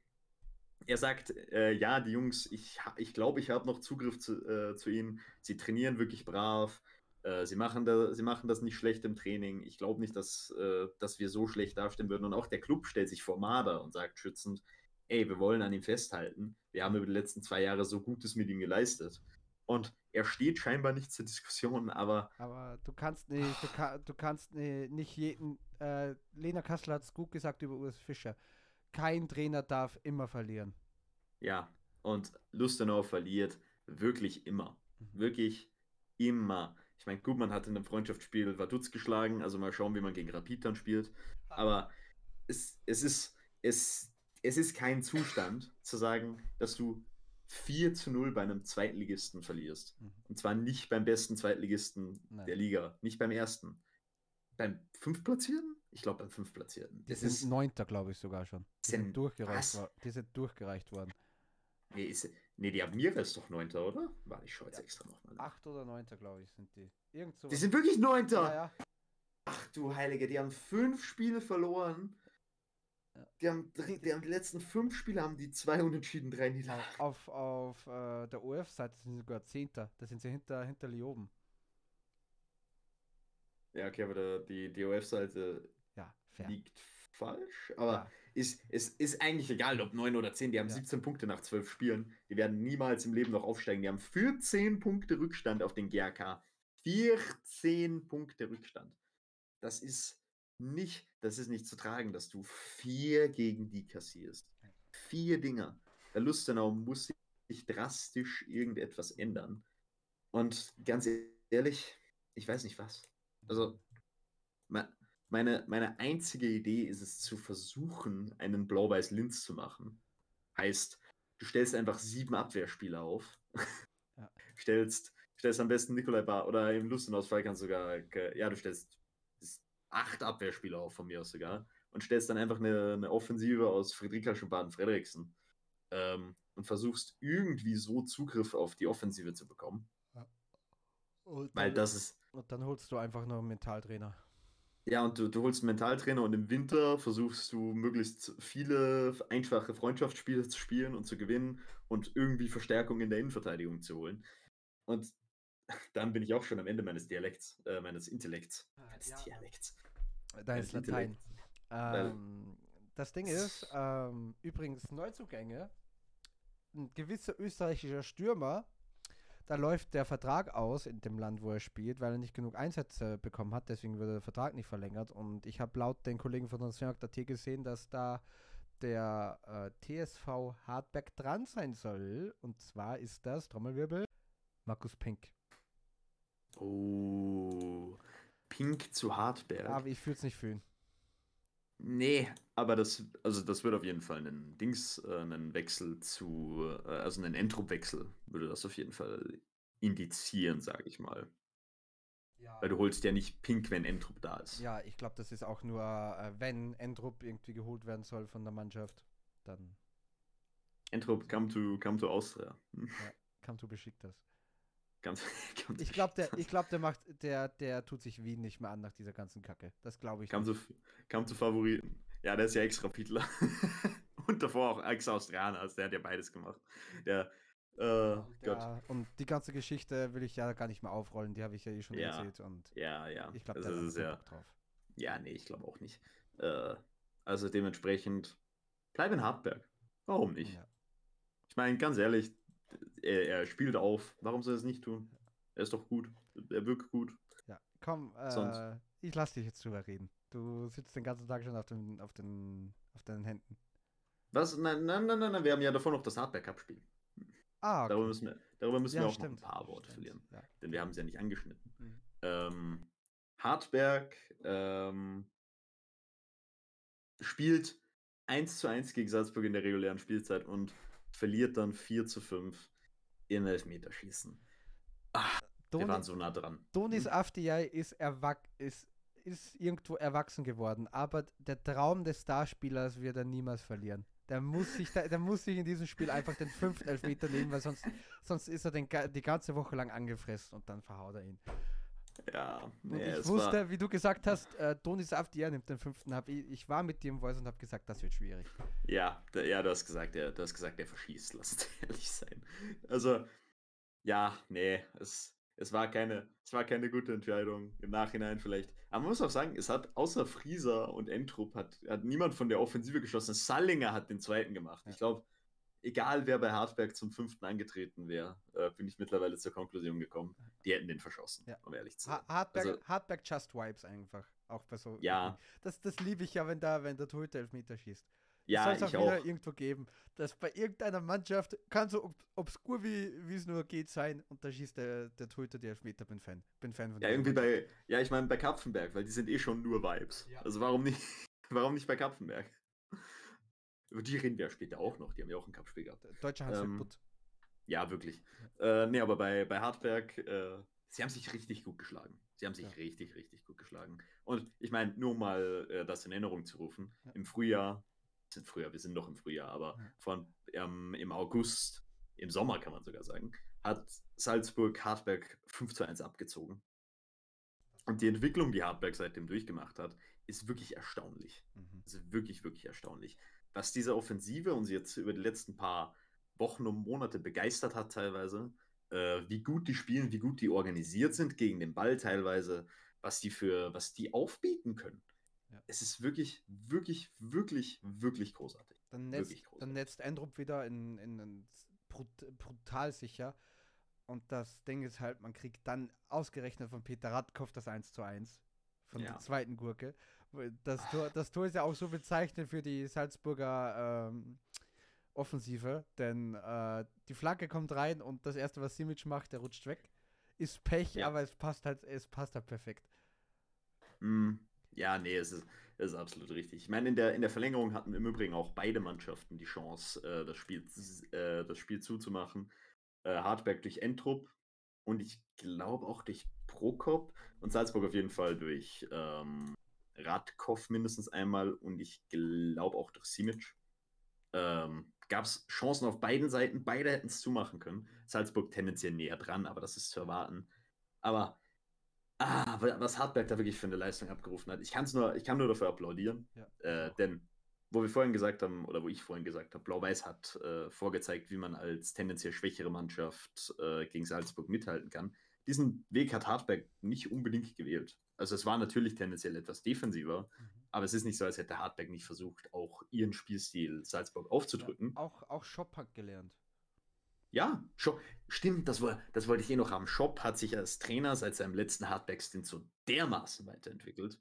Er sagt, äh, ja, die Jungs, ich, ha- ich glaube, ich habe noch Zugriff zu, äh, zu ihnen. Sie trainieren wirklich brav. Äh, sie, machen da, sie machen das nicht schlecht im Training. Ich glaube nicht, dass, äh, dass wir so schlecht dastehen würden. Und auch der Club stellt sich vor Marder und sagt schützend, ey, wir wollen an ihm festhalten. Wir haben über die letzten zwei Jahre so Gutes mit ihm geleistet. Und er steht scheinbar nicht zur Diskussion, aber Aber du kannst nicht, du, ka du kannst ni- nicht jeden. Äh, Lena Kassel hat es gut gesagt über Urs Fischer. Kein Trainer darf immer verlieren. Ja, und Lustenau verliert wirklich immer. Mhm. Wirklich immer. Ich meine, gut, man hat in einem Freundschaftsspiel Vaduz geschlagen, also mal schauen, wie man gegen Rapid dann spielt. Aber es, es, ist, es, es ist kein Zustand zu sagen, dass du 4 zu 0 bei einem Zweitligisten verlierst. Mhm. Und zwar nicht beim besten Zweitligisten Nein. der Liga, nicht beim ersten. Beim Fünftplatzierten? Ich glaube beim Fünftplatzierten. Die Das ist, Neunter, glaube ich, sogar schon. Die Sind- durchgereicht, was? wor- die sind durchgereicht worden. nee, ist, nee, die Admira ist doch Neunter, oder? Warte, ich schaue jetzt extra nochmal. Acht oder Neunter, glaube ich, sind die. Irgend. Die sind wirklich Neunter! ja, ja. Ach du Heilige, die haben fünf Spiele verloren. Ja. Die haben, die haben die letzten fünf Spiele haben die zwei unentschieden, drei Niederlagen. Auf, auf äh, der OF-Seite sind sie sogar Zehnter. Da sind sie hinter, hinter Lioben. Ja, okay, aber der, die DOF-Seite Ja, fair. liegt falsch. Aber Ja. ist, es ist eigentlich egal, ob 9 oder 10. Die haben Ja. 17 Punkte nach 12 Spielen. Die werden niemals im Leben noch aufsteigen. Die haben 14 Punkte Rückstand auf den GRK. 14 Punkte Rückstand. Das ist nicht, das ist nicht zu tragen, dass du vier gegen die kassierst. Vier Dinger. Der Lustenau muss sich drastisch irgendetwas ändern. Und ganz ehrlich, ich weiß nicht was. Also, me- meine, meine einzige Idee ist es zu versuchen, einen Blau-Weiß-Linz zu machen. Heißt, du stellst einfach sieben Abwehrspieler auf. Ja. stellst, stellst am besten Nikolai Bar oder im Lustenausfall kannst du sogar, ja, du stellst acht Abwehrspieler auf von mir aus sogar und stellst dann einfach eine, eine Offensive aus Friedrika Schubaden Frederiksen ähm, und versuchst irgendwie so Zugriff auf die Offensive zu bekommen. Weil dann- das ist, Und dann holst du einfach noch einen Mentaltrainer. Ja, und du, du holst einen Mentaltrainer und im Winter versuchst du möglichst viele einfache Freundschaftsspiele zu spielen und zu gewinnen und irgendwie Verstärkung in der Innenverteidigung zu holen. Und dann bin ich auch schon am Ende meines Dialekts, äh, meines Intellekts. Meines Ja. Dialekts. Meines Latein. Ähm, das Ding ist, ähm, übrigens Neuzugänge, ein gewisser österreichischer Stürmer, da läuft der Vertrag aus in dem Land, wo er spielt, weil er nicht genug Einsätze bekommen hat. Deswegen wird der Vertrag nicht verlängert. Und ich habe laut den Kollegen von Transfermarkt.at gesehen, dass da der äh, TSV Hardback dran sein soll. Und zwar ist das, Trommelwirbel, Markus Pink. Oh, Pink zu Hartberg. Aber ich fühle es nicht fühlen. Nee, aber das, also das wird auf jeden Fall einen Dings, äh, einen Wechsel zu, äh, also einen Entrup-Wechsel würde das auf jeden Fall indizieren, sage ich mal. Ja. Weil du holst ja nicht Pink, wenn Entrup da ist. Ja, ich glaube, das ist auch nur, äh, wenn Endrup irgendwie geholt werden soll von der Mannschaft, dann Entrup, come to, come to Austria. Hm, kam zu beschickt das. Ganz, to Ich glaube, der, ich glaub, der macht, der, der tut sich Wien nicht mehr an nach dieser ganzen Kacke. Das glaube ich. Kam nicht. zu, kam zu Favoriten. Ja, der ist ja Ex-Rapidler. Und davor auch Ex-Australier, also der hat ja beides gemacht. Der, äh, Gott. Ja, und die ganze Geschichte will ich ja gar nicht mehr aufrollen, die habe ich ja eh schon Ja. erzählt und Ja, ja. ich glaube, das da hat ist ja. Bock drauf. Ja, nee, ich glaube auch nicht. Äh, also dementsprechend, bleib in Hartberg. Warum nicht? Ja. Ich meine, ganz ehrlich, er, er spielt auf. Warum soll er es nicht tun? Er ist doch gut. Er wirkt gut. ja. Komm, äh, ich lasse dich jetzt drüber reden. Du sitzt den ganzen Tag schon auf, den, auf, den, auf deinen Händen. Was? Nein, nein, nein, nein, nein, wir haben ja davor noch das Hartberg Cup Spiel. Ah, okay. Darüber müssen wir, darüber müssen ja, wir auch stimmt. noch ein paar Worte verlieren. Ja. Denn wir haben es ja nicht angeschnitten. Mhm. Ähm, Hartberg ähm, spielt 1 zu 1 gegen Salzburg in der regulären Spielzeit und verliert dann 4 zu 5 im Elfmeterschießen. Wir Doni- waren so nah dran. Donis Mhm. Afdiay ist, erwach ist, ist irgendwo erwachsen geworden, aber der Traum des Starspielers wird er niemals verlieren. Der muss sich, der, der muss sich in diesem Spiel einfach den fünften Elfmeter nehmen, weil sonst, sonst ist er den, die ganze Woche lang angefressen und dann verhaut er ihn. Ja, Und nee, ich es wusste, war, wie du gesagt hast, äh, Donis Afdiay nimmt den fünften. Hab ich, ich war mit dir im Voice und habe gesagt, das wird schwierig. ja, der, ja, du hast gesagt, der, du hast gesagt, der verschießt, lass uns ehrlich sein. Also, ja, nee, es, es, war keine, es war keine gute Entscheidung. Im Nachhinein vielleicht. Aber man muss auch sagen, es hat außer Frieser und Entrup hat, hat niemand von der Offensive geschossen. Sallinger hat den zweiten gemacht. Ja. Ich glaube, egal wer bei Hartberg zum fünften angetreten wäre, äh, bin ich mittlerweile zur Konklusion gekommen, die hätten den verschossen, Ja. um ehrlich zu sein. Ha Hartberg, Also- Hartberg Just Vibes einfach. Auch bei so. Ja. Das, das liebe ich ja, wenn, da, wenn der Torhüter Elfmeter schießt. Ja, soll es auch wieder auch. irgendwo geben. Dass bei irgendeiner Mannschaft kann so ob, obskur wie es nur geht sein und da schießt der, der Torhüter die Elfmeter. Bin Fan. Bin Fan von Ja, irgendwie bei, ja, ich meine bei Kapfenberg, weil die sind eh schon nur Vibes. Ja. Also warum nicht, warum nicht bei Kapfenberg? Über die reden wir ja später auch noch, die haben ja auch ein Cup-Spiel gehabt. Deutscher Hans ähm, Butt. Ja, wirklich. Äh, nee, aber bei, bei Hartberg, äh, sie haben sich richtig gut geschlagen. Sie haben sich Ja. richtig, richtig gut geschlagen. Und ich meine, nur mal äh, das in Erinnerung zu rufen, Ja. im Frühjahr, sind Frühjahr, wir sind noch im Frühjahr, aber Ja. von ähm, im August, im Sommer kann man sogar sagen, hat Salzburg Hartberg 5 zu 1 abgezogen. Und die Entwicklung, die Hartberg seitdem durchgemacht hat, ist wirklich erstaunlich. Mhm. Also wirklich, wirklich erstaunlich. Was diese Offensive uns jetzt über die letzten paar Wochen und Monate begeistert hat, teilweise, äh, wie gut die spielen, wie gut die organisiert sind gegen den Ball teilweise, was die für, was die aufbieten können. Ja. Es ist wirklich, wirklich, wirklich, wirklich großartig. Dann netzt, wirklich großartig. dann netzt Endrup wieder in, in, in brut, brutal sicher. Und das Ding ist halt, man kriegt dann ausgerechnet von Peter Radkoff das 1 zu 1 von Ja. der zweiten Gurke. Das Tor, das Tor ist ja auch so bezeichnend für die Salzburger ähm, Offensive, denn äh, die Flanke kommt rein und das erste, was Simic macht, der rutscht weg. Ist Pech, Ja. aber es passt halt, es passt halt perfekt. Mm, Ja, nee, es ist, es ist absolut richtig. Ich meine, in der, in der Verlängerung hatten im Übrigen auch beide Mannschaften die Chance, äh, das, Spiel, äh, das Spiel zuzumachen. Äh, Hartberg durch Entrup und ich glaube auch durch Prokop und Salzburg auf jeden Fall durch ähm, Radkov mindestens einmal und ich glaube auch durch Simic. Ähm, Gab es Chancen auf beiden Seiten, beide hätten es zumachen können. Salzburg tendenziell näher dran, aber das ist zu erwarten. Aber Ah, wa- was Hartberg da wirklich für eine Leistung abgerufen hat. Ich, kann's nur, ich kann nur dafür applaudieren. Ja. Äh, denn, wo wir vorhin gesagt haben, oder wo ich vorhin gesagt habe, Blau-Weiß hat äh, vorgezeigt, wie man als tendenziell schwächere Mannschaft äh, gegen Salzburg mithalten kann. Diesen Weg hat Hartberg nicht unbedingt gewählt. Also es war natürlich tendenziell etwas defensiver, aber es ist nicht so, als hätte Hartberg nicht versucht, auch ihren Spielstil Salzburg aufzudrücken. Auch, auch Schopp hat gelernt. Ja, Shop, stimmt, das, war, das wollte ich eh noch haben. Shop hat sich als Trainer seit seinem letzten Hardback-Stint so dermaßen weiterentwickelt.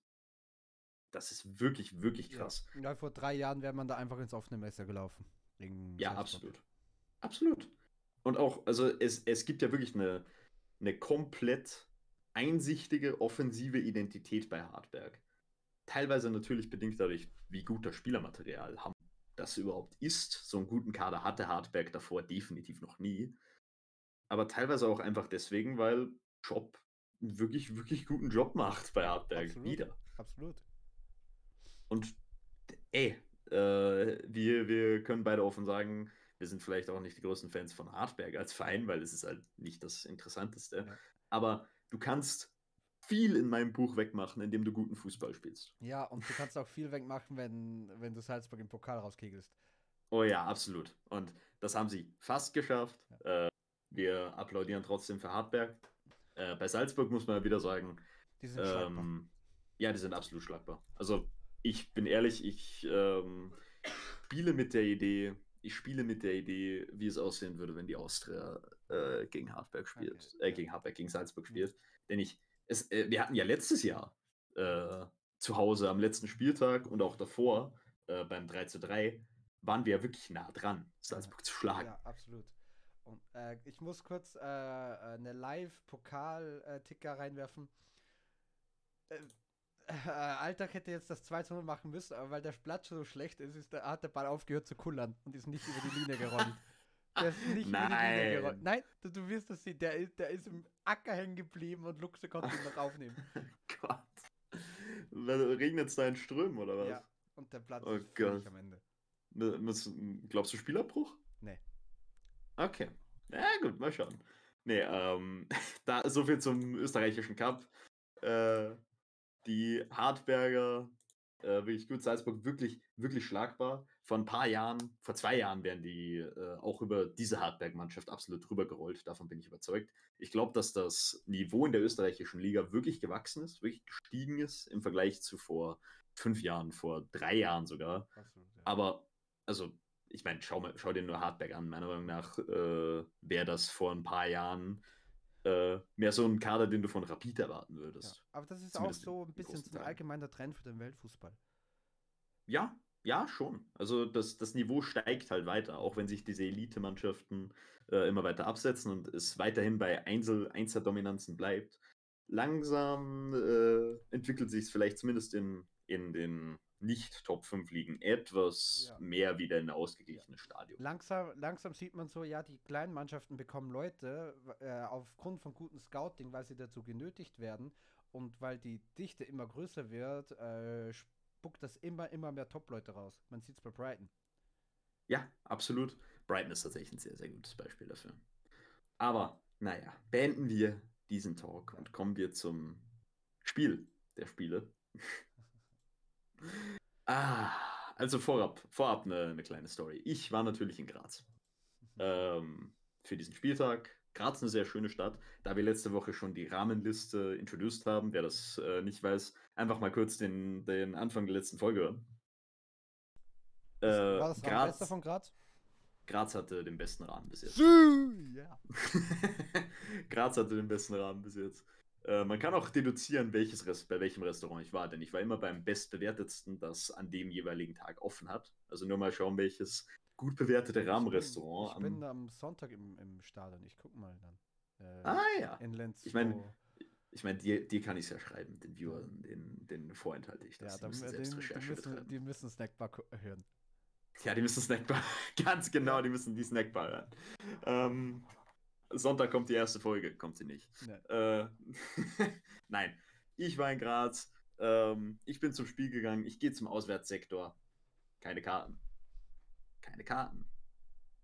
Das ist wirklich, wirklich krass. Ja, vor drei Jahren wäre man da einfach ins offene Messer gelaufen. ja, absolut. Absolut. Und auch, also es, es gibt ja wirklich eine, eine komplett einsichtige offensive Identität bei Hartberg. Teilweise natürlich bedingt dadurch, wie gut das Spielermaterial haben das überhaupt ist. So einen guten Kader hatte Hartberg davor definitiv noch nie. Aber teilweise auch einfach deswegen, weil Job einen wirklich, wirklich guten Job macht bei Hartberg. Absolut. Wieder. Absolut. Und ey, äh, wir, wir können beide offen sagen, wir sind vielleicht auch nicht die größten Fans von Hartberg als Verein, weil es ist halt nicht das Interessanteste. Ja. Aber du kannst viel in meinem Buch wegmachen, indem du guten Fußball spielst. Ja, und du kannst auch viel wegmachen, wenn, wenn du Salzburg im Pokal rauskegelst. Oh ja, absolut. Und das haben sie fast geschafft. Ja. Äh, wir applaudieren trotzdem für Hartberg. Äh, bei Salzburg muss man wieder sagen, die sind ähm, schlagbar. Ja, die sind absolut schlagbar. Also ich bin ehrlich, ich ähm, spiele mit der Idee, ich spiele mit der Idee, wie es aussehen würde, wenn die Austria äh, gegen Hartberg spielt, okay. äh, gegen Hartberg, gegen Salzburg spielt. Mhm. Denn ich, es, äh, wir hatten ja letztes Jahr äh, zu Hause am letzten Spieltag und auch davor äh, beim 3 zu 3 waren wir ja wirklich nah dran, Salzburg ja. zu schlagen. Ja, absolut. Und äh, ich muss kurz eine Live-Pokal-Ticker reinwerfen. Äh, Alltag hätte jetzt das 2 zu 0 machen müssen, aber weil der Platz so schlecht ist, ist der, hat der Ball aufgehört zu kullern und ist nicht über die Linie gerollt. Der ist nicht Nein. über die Linie gerollt. Nein, du, du wirst das sehen. Der ist, der ist im Acker hängen geblieben und Luxe konnte ihn noch aufnehmen. Gott. Regnet es da in Strömen oder was? Ja, und der Platz oh ist Gott. am Ende. Glaubst du Spielabbruch? Nee. Okay. Ja, gut, mal schauen. Nee, ähm, da so viel zum österreichischen Cup. Äh, die Hartberger, äh, wirklich gut, Salzburg wirklich, wirklich schlagbar. Vor ein paar Jahren, vor zwei Jahren wären die äh, auch über diese Hartberg-Mannschaft absolut drüber gerollt. Davon bin ich überzeugt. Ich glaube, dass das Niveau in der österreichischen Liga wirklich gewachsen ist, wirklich gestiegen ist im Vergleich zu vor fünf Jahren, vor drei Jahren sogar. Absolut, ja. Aber, also, ich meine, schau, schau dir nur Hartberg an. Meiner Meinung nach äh, wäre das vor ein paar Jahren äh, mehr so ein Kader, den du von Rapid erwarten würdest. Ja, aber das ist Zumindest auch so ein bisschen so ein allgemeiner Trend für den Weltfußball. Ja, ja, schon. Also das, das Niveau steigt halt weiter, auch wenn sich diese Elite-Mannschaften äh, immer weiter absetzen und es weiterhin bei Einzel Einzeldominanzen bleibt. Langsam äh, entwickelt sich es vielleicht zumindest in, in den nicht Top 5 Ligen etwas ja. mehr wieder in ein ausgeglichenes Stadion. Langsam, langsam sieht man so, ja, die kleinen Mannschaften bekommen Leute äh, aufgrund von gutem Scouting, weil sie dazu genötigt werden und weil die Dichte immer größer wird, äh, spuckt das immer, immer mehr Top-Leute raus. Man sieht es bei Brighton. Ja, absolut. Brighton ist tatsächlich ein sehr, sehr gutes Beispiel dafür. Aber, naja, beenden wir diesen Talk und kommen wir zum Spiel der Spiele. Ah, also vorab, vorab eine, eine, kleine Story. Ich war natürlich in Graz ähm, für diesen Spieltag. Graz eine sehr schöne Stadt. Da wir letzte Woche schon die Rahmenliste introduced haben, wer das äh, nicht weiß, einfach mal kurz den, den Anfang der letzten Folge hören. Äh, war das Graz, von Graz? Graz hatte den besten Rahmen bis jetzt. Ja. Graz hatte den besten Rahmen bis jetzt. Äh, man kann auch deduzieren, welches Rest, bei welchem Restaurant ich war, denn ich war immer beim bestbewertetsten, das an dem jeweiligen Tag offen hat. Also nur mal schauen, welches gut bewertete Rahmenrestaurant. Ich bin, ich bin am Sonntag im, im Stadion, ich guck mal dann. Äh, ah ja. In Lenz. Ich meine, ich meine, dir, dir kann ich es ja schreiben, den Viewern, den, den vorenthalte ich das. Ja, die, müssen den, die, müssen, die müssen Snackbar hören. Ja, die müssen Snackbar, ganz genau, die müssen die Snackbar hören. Ähm, Sonntag kommt die erste Folge, kommt sie nicht. Nein, äh, Nein. ich war in Graz, ähm, ich bin zum Spiel gegangen, ich gehe zum Auswärtssektor. Keine Karten. Keine Karten.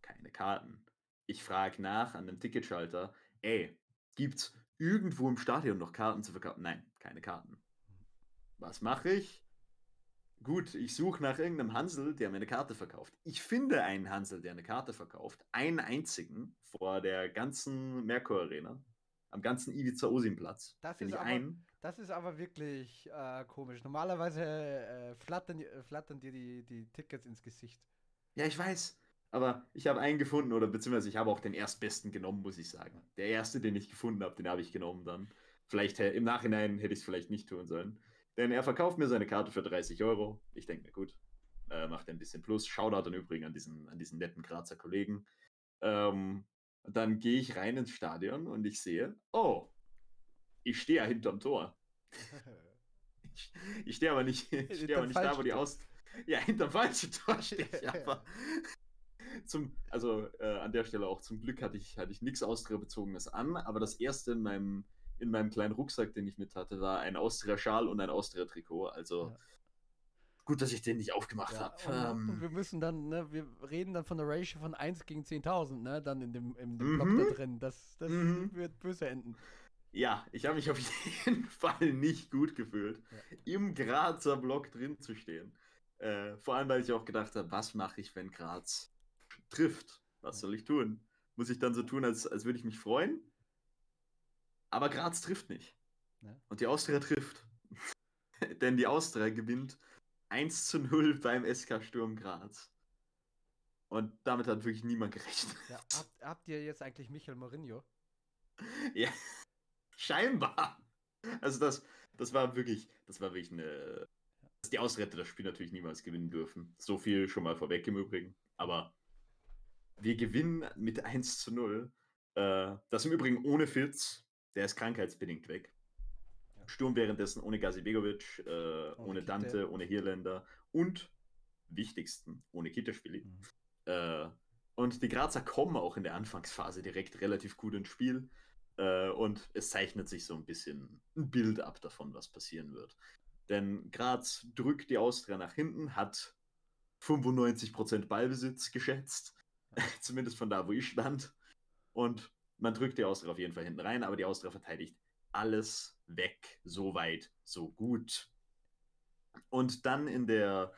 Keine Karten. Ich frage nach an einem Ticketschalter, ey, gibt's irgendwo im Stadion noch Karten zu verkaufen? Nein, keine Karten. Was mache ich? Gut, ich suche nach irgendeinem Hansel, der mir eine Karte verkauft. Ich finde einen Hansel, der eine Karte verkauft. Einen einzigen vor der ganzen Merkur Arena. Am ganzen Ibiza Osim Platz. Das, ist aber, einen. das ist aber wirklich äh, komisch. Normalerweise äh, flattern, äh, flattern dir die, die Tickets ins Gesicht. Ja, ich weiß. Aber ich habe einen gefunden, oder beziehungsweise ich habe auch den erstbesten genommen, muss ich sagen. Der erste, den ich gefunden habe, den habe ich genommen dann. Vielleicht im Nachhinein hätte ich es vielleicht nicht tun sollen. Denn er verkauft mir seine Karte für 30 Euro. Ich denke mir, gut, äh, macht ein bisschen Plus. Shoutout im Übrigen an diesen, an diesen netten Grazer Kollegen. Ähm, dann gehe ich rein ins Stadion und ich sehe, oh, ich stehe ja hinterm Tor. Ich, ich stehe aber nicht, ich stehe aber nicht da, wo die Aus... Ja, hinterm falschen Tor stehe ich Ja. aber. Zum, also äh, an der Stelle auch zum Glück hatte ich, hatte ich nichts Austria-bezogenes an, aber das erste in meinem, in meinem kleinen Rucksack, den ich mit hatte, war ein Austria-Schal und ein Austria-Trikot. Also Ja. Gut, dass ich den nicht aufgemacht Ja, habe. Ähm, wir müssen dann, ne, wir reden dann von der Ratio von 1 gegen 10.000, ne, dann in dem, in dem Mhm. Block da drin. Das, das Mhm. wird böse enden. ja, ich habe mich auf jeden Fall nicht gut gefühlt, Ja. im Grazer Block drin zu stehen. Äh, vor allem, weil ich auch gedacht habe, was mache ich, wenn Graz trifft? Was soll ich tun? Muss ich dann so tun, als, als würde ich mich freuen? Aber Graz trifft nicht. Ja. Und die Austria trifft. Denn die Austria gewinnt 1 zu 0 beim SK Sturm Graz. Und damit hat wirklich niemand gerechnet. Ja, habt, habt ihr jetzt eigentlich Michael Mourinho? Ja, scheinbar. Also das, das war wirklich, das war wirklich eine. Dass die Austria hätte das Spiel natürlich niemals gewinnen dürfen. So viel schon mal vorweg im Übrigen. Aber wir gewinnen mit 1 zu 0. Äh, das im Übrigen ohne Fitz. Der ist krankheitsbedingt weg. Sturm währenddessen ohne Gazi Begovic, äh, ohne, Ohne. Dante, ohne Hirländer und wichtigsten, ohne Kita-Spiele. Mhm. Äh, und die Grazer kommen auch in der Anfangsphase direkt relativ gut ins Spiel. Äh, und es zeichnet sich so ein bisschen ein Bild ab davon, was passieren wird. Denn Graz drückt die Austria nach hinten, hat 95% Ballbesitz geschätzt. Zumindest von da, wo ich stand. Und man drückt die Austria auf jeden Fall hinten rein, aber die Austria verteidigt alles weg. So weit, so gut. Und dann in der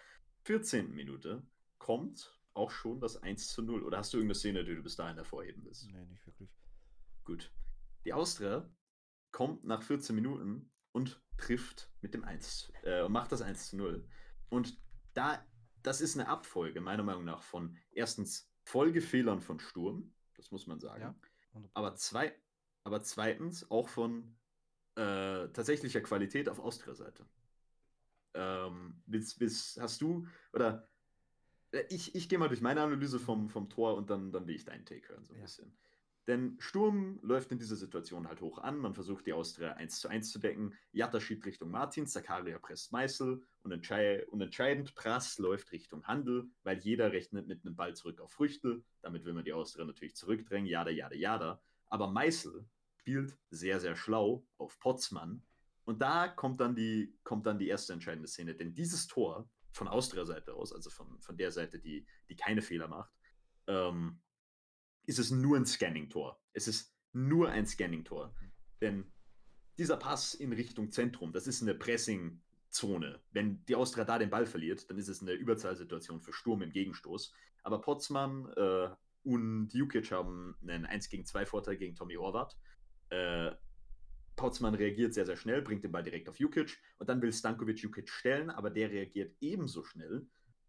14. Minute kommt auch schon das 1 zu 0. Oder hast du irgendeine Szene, die du bis dahin hervorheben willst? Nee, nicht wirklich. Gut. Die Austria kommt nach 14 Minuten und trifft mit dem 1 äh, und macht das 1 zu 0. Und da, das ist eine Abfolge, meiner Meinung nach, von erstens Folgefehlern von Sturm, das muss man sagen. Ja, Aber, zwei, aber zweitens auch von äh, tatsächlicher Qualität auf Austria-Seite. Ähm, bis, bis hast du, oder äh, ich, ich gehe mal durch meine Analyse vom, vom Tor und dann, dann will ich deinen Take hören, so ein Ja. bisschen. Denn Sturm läuft in dieser Situation halt hoch an. Man versucht die Austria 1 zu 1 zu decken. Jatta schiebt Richtung Martin, Zakaria presst Meißel und, entschei und entscheidend Prass läuft Richtung Handel, weil jeder rechnet mit einem Ball zurück auf Früchtel. Damit will man die Austria natürlich zurückdrängen. Jada, jada, jada. Aber Meißel spielt sehr, sehr schlau auf Potzmann. Und da kommt dann die, kommt dann die erste entscheidende Szene. Denn dieses Tor von Austria-Seite aus, also von, von der Seite, die, die keine Fehler macht, ähm, ist es nur ein Scanning-Tor. Es ist nur ein Scanning-Tor. Denn dieser Pass in Richtung Zentrum, das ist eine Pressing-Zone. Wenn die Austria da den Ball verliert, dann ist es eine Überzahlsituation für Sturm im Gegenstoß. Aber Potzmann äh, und Jukic haben einen 1 gegen 2 Vorteil gegen Tommy Horvath. Äh, Potzmann reagiert sehr, sehr schnell, bringt den Ball direkt auf Jukic und dann will Stankovic Jukic stellen, aber der reagiert ebenso schnell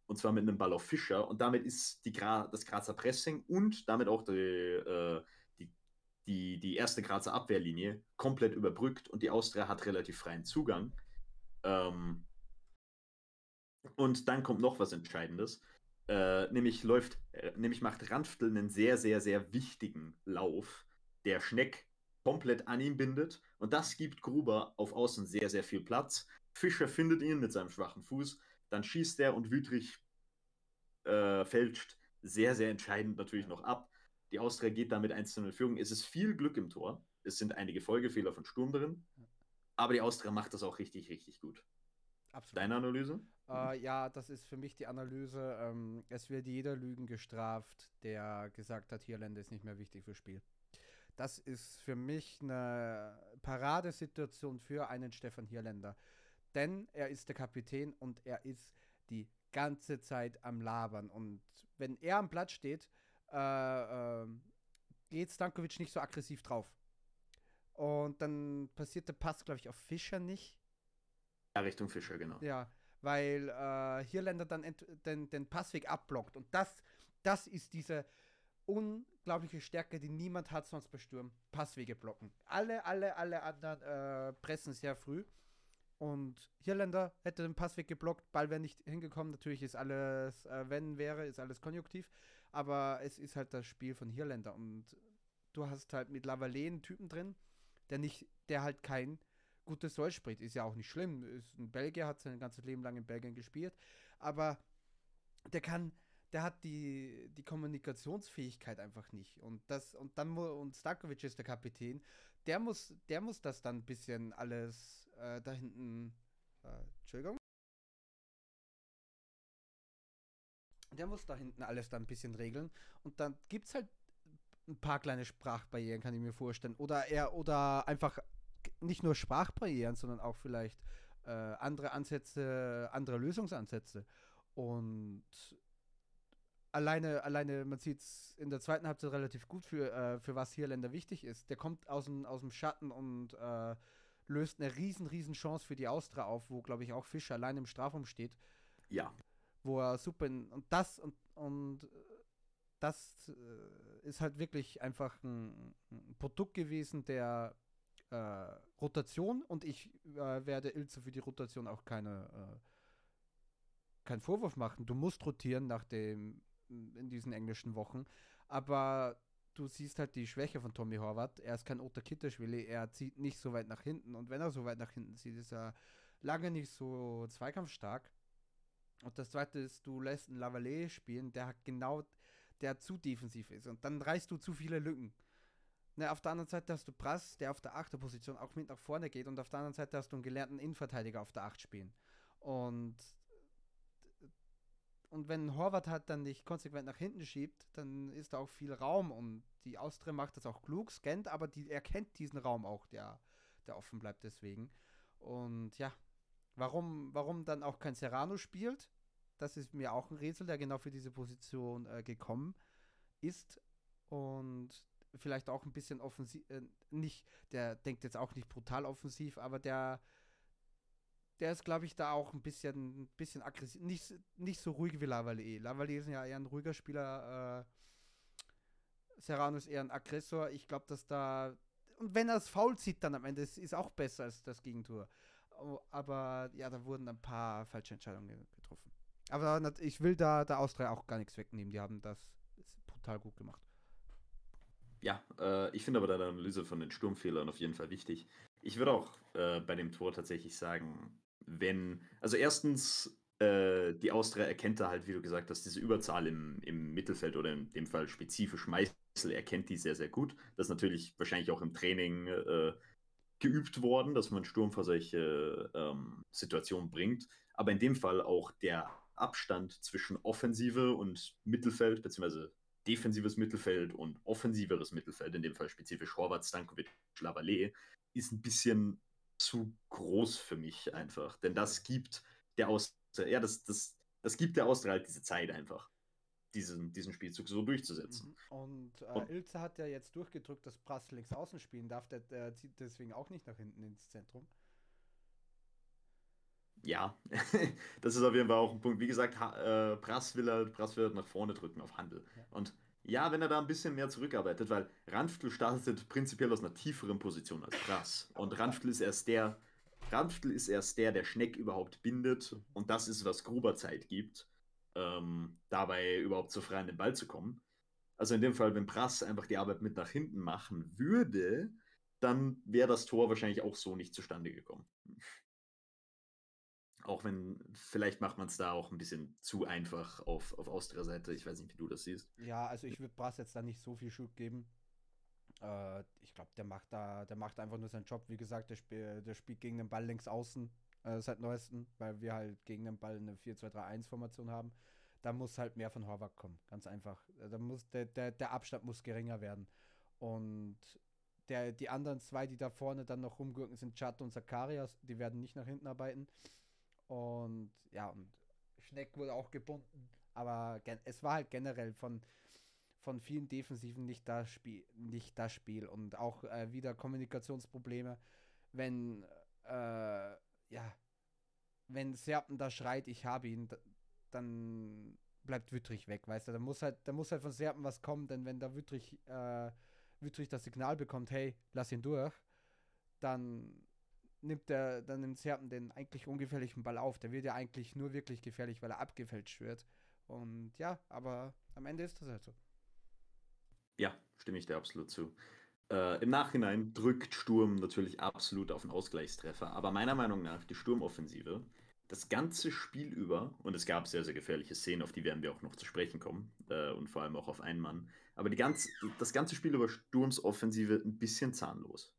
und zwar mit einem Ball auf Fischer und damit ist die Gra das Grazer Pressing und damit auch die, äh, die, die, die erste Grazer Abwehrlinie komplett überbrückt und die Austria hat relativ freien Zugang. Ähm, und dann kommt noch was Entscheidendes. Äh, nämlich läuft, äh, nämlich macht Ranftl einen sehr, sehr, sehr wichtigen Lauf, der Schneck komplett an ihm bindet. Und das gibt Gruber auf Außen sehr, sehr viel Platz. Fischer findet ihn mit seinem schwachen Fuß. Dann schießt er und Wütrich äh, fälscht sehr, sehr entscheidend natürlich noch ab. Die Austria geht damit 1 zu 0 in Führung. Es ist viel Glück im Tor. Es sind einige Folgefehler von Sturm drin. Aber die Austria macht das auch richtig, richtig gut. Absolut. Deine Analyse? Äh, ja, das ist für mich die Analyse. Ähm, es wird jeder Lügen gestraft, der gesagt hat, Hirländer ist nicht mehr wichtig fürs Spiel. Das ist für mich eine Paradesituation für einen Stefan Hirländer. Denn er ist der Kapitän und er ist die ganze Zeit am Labern. Und wenn er am Platz steht, äh, äh, geht Stankovic nicht so aggressiv drauf. Und dann passiert der Pass, glaube ich, auf Fischer nicht. Ja, Richtung Fischer, genau. Ja, weil äh, Hirländer dann den, den Passweg abblockt. Und das, das ist diese unglaubliche Stärke, die niemand hat sonst bei Sturm. Passwege blocken. Alle, alle, alle anderen äh, pressen sehr früh. Und Hirländer hätte den Passweg geblockt, Ball wäre nicht hingekommen. Natürlich ist alles, äh, wenn wäre, ist alles konjunktiv. Aber es ist halt das Spiel von Hirländer. Und du hast halt mit Lavallée einen Typen drin, der nicht, der halt kein gutes Deutsch spricht. Ist ja auch nicht schlimm. Ist ein Belgier, hat sein ganzes Leben lang in Belgien gespielt. Aber der kann, der hat die, die Kommunikationsfähigkeit einfach nicht. Und das, und dann und Starkovic ist der Kapitän, der muss, der muss das dann ein bisschen alles äh, da hinten. Äh, Entschuldigung. Der muss da hinten alles dann ein bisschen regeln. Und dann gibt es halt ein paar kleine Sprachbarrieren, kann ich mir vorstellen. Oder er, oder einfach nicht nur Sprachbarrieren, sondern auch vielleicht äh, andere Ansätze, andere Lösungsansätze. Und alleine, alleine, man sieht es in der zweiten Halbzeit relativ gut, für, äh, für was hier Länder wichtig ist. Der kommt aus dem, aus dem Schatten und äh, löst eine riesen, riesen Chance für die Austria auf, wo, glaube ich, auch Fischer allein im Strafraum steht. Ja. Wo er super in, und das und, und das äh, ist halt wirklich einfach ein, ein Produkt gewesen der äh, Rotation und ich äh, werde Ilze für die Rotation auch keine äh, keinen Vorwurf machen. Du musst rotieren nach dem in diesen englischen Wochen, aber du siehst halt die Schwäche von Tommy Horvath. Er ist kein Otter Kitterschwili, er zieht nicht so weit nach hinten und wenn er so weit nach hinten zieht, ist er lange nicht so zweikampfstark. Und das zweite ist, du lässt einen Lavallée spielen, der hat genau der zu defensiv ist. Und dann reißt du zu viele Lücken. Ne, auf der anderen Seite hast du Brass, der auf der 8. Position auch mit nach vorne geht. Und auf der anderen Seite hast du einen gelernten Innenverteidiger auf der 8 spielen. Und, und wenn Horvath halt dann nicht konsequent nach hinten schiebt, dann ist da auch viel Raum. Und die Austria macht das auch klug, scannt, aber die erkennt diesen Raum auch, der, der offen bleibt deswegen. Und ja, warum, warum dann auch kein Serrano spielt, das ist mir auch ein Rätsel, der genau für diese Position äh, gekommen ist und vielleicht auch ein bisschen offensiv, äh, nicht, der denkt jetzt auch nicht brutal offensiv, aber der, der ist, glaube ich, da auch ein bisschen, ein bisschen aggressiv, nicht, nicht so ruhig wie Lavallée. Lavallée ist ja eher ein ruhiger Spieler, äh, Serrano ist eher ein Aggressor. Ich glaube, dass da, und wenn er es faul zieht, dann am Ende, ist, ist auch besser als das Gegentor. Oh, aber ja, da wurden ein paar falsche Entscheidungen getroffen. Aber ich will da der Austria auch gar nichts wegnehmen. Die haben das brutal gut gemacht. Ja, äh, ich finde aber deine Analyse von den Sturmfehlern auf jeden Fall wichtig. Ich würde auch äh, bei dem Tor tatsächlich sagen, wenn, also erstens, äh, die Austria erkennt da halt, wie du gesagt hast, diese Überzahl im, im Mittelfeld oder in dem Fall spezifisch Meißel erkennt die sehr, sehr gut. Das ist natürlich wahrscheinlich auch im Training äh, geübt worden, dass man Sturm vor solche ähm, Situationen bringt. Aber in dem Fall auch der Abstand zwischen Offensive und Mittelfeld, beziehungsweise defensives Mittelfeld und offensiveres Mittelfeld, in dem Fall spezifisch Horvath, Stankovic, Lavallée, ist ein bisschen zu groß für mich einfach. Denn das gibt der Austria, ja, das, das, das gibt der Austria halt diese Zeit einfach, diesen, diesen Spielzug so durchzusetzen. Mhm. Und, äh, und Ilze hat ja jetzt durchgedrückt, dass Brass links außen spielen darf, der, der zieht deswegen auch nicht nach hinten ins Zentrum ja, das ist auf jeden Fall auch ein Punkt. Wie gesagt, äh, Brass will halt, Brass will halt nach vorne drücken auf Handel. Ja. Und ja, wenn er da ein bisschen mehr zurückarbeitet, weil Ranftl startet prinzipiell aus einer tieferen Position als Brass. Und Ranftl ist erst der, Ranftl ist erst der, der Schneck überhaupt bindet. Und das ist, was Gruber Zeit gibt, ähm, dabei überhaupt so frei an den Ball zu kommen. Also in dem Fall, wenn Brass einfach die Arbeit mit nach hinten machen würde, dann wäre das Tor wahrscheinlich auch so nicht zustande gekommen. Auch wenn, vielleicht macht man es da auch ein bisschen zu einfach auf, auf Austria-Seite. Ich weiß nicht, wie du das siehst. Ja, also ich würde Brass jetzt da nicht so viel Schub geben. Äh, ich glaube, der macht da, der macht einfach nur seinen Job. Wie gesagt, der, spiel, der spielt gegen den Ball links außen äh, seit neuestem, weil wir halt gegen den Ball eine 4-2-3-1-Formation haben. Da muss halt mehr von Horvath kommen. Ganz einfach. Äh, da muss, der, der, der Abstand muss geringer werden. Und der, die anderen zwei, die da vorne dann noch rumgurken, sind Chat und Zacharias. Die werden nicht nach hinten arbeiten. Und ja, und Schneck wurde auch gebunden. Aber es war halt generell von, von vielen Defensiven nicht das Spiel, nicht das Spiel. Und auch äh, wieder Kommunikationsprobleme. Wenn, äh, ja, wenn Serpen da schreit, ich habe ihn, dann bleibt Wüttrich weg, weißt du? Da muss halt, da muss halt von Serpen was kommen, denn wenn da Wüttrich, äh, Wüttrich das Signal bekommt, hey, lass ihn durch, dann nimmt der, dann nimmt Serpen den eigentlich ungefährlichen Ball auf. Der wird ja eigentlich nur wirklich gefährlich, weil er abgefälscht wird. Und ja, aber am Ende ist das halt so. Ja, stimme ich dir absolut zu. Äh, Im Nachhinein drückt Sturm natürlich absolut auf einen Ausgleichstreffer, aber meiner Meinung nach die Sturmoffensive das ganze Spiel über, und es gab sehr, sehr gefährliche Szenen, auf die werden wir auch noch zu sprechen kommen, äh, und vor allem auch auf einen Mann, aber die ganz, das ganze Spiel über Sturms Offensive ein bisschen zahnlos.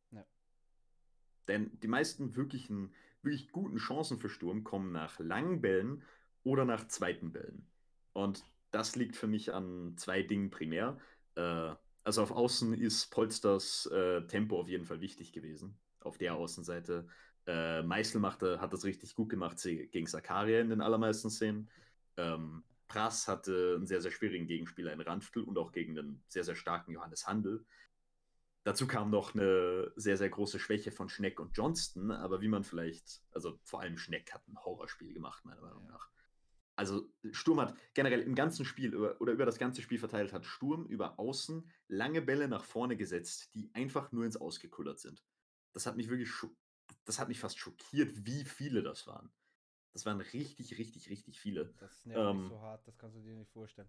Denn die meisten wirklichen, wirklich guten Chancen für Sturm kommen nach langen Bällen oder nach zweiten Bällen. Und das liegt für mich an zwei Dingen primär. Äh, also auf Außen ist Polsters äh, Tempo auf jeden Fall wichtig gewesen. Auf der Außenseite äh, Meißel machte, hat das richtig gut gemacht gegen Sakaria in den allermeisten Szenen. Ähm, Prass hatte einen sehr, sehr schwierigen Gegenspieler in Ranftl und auch gegen einen sehr, sehr starken Johannes Handel. Dazu kam noch eine sehr, sehr große Schwäche von Schneck und Johnston, aber wie man vielleicht, also vor allem Schneck hat ein Horrorspiel gemacht, meiner Meinung ja. nach. Also Sturm hat generell im ganzen Spiel über, oder über das ganze Spiel verteilt, hat Sturm über Außen lange Bälle nach vorne gesetzt, die einfach nur ins Ausgekullert sind. Das hat mich wirklich das hat mich fast schockiert, wie viele das waren. Das waren richtig, richtig, richtig viele. Das nervt ähm, mich so hart, das kannst du dir nicht vorstellen.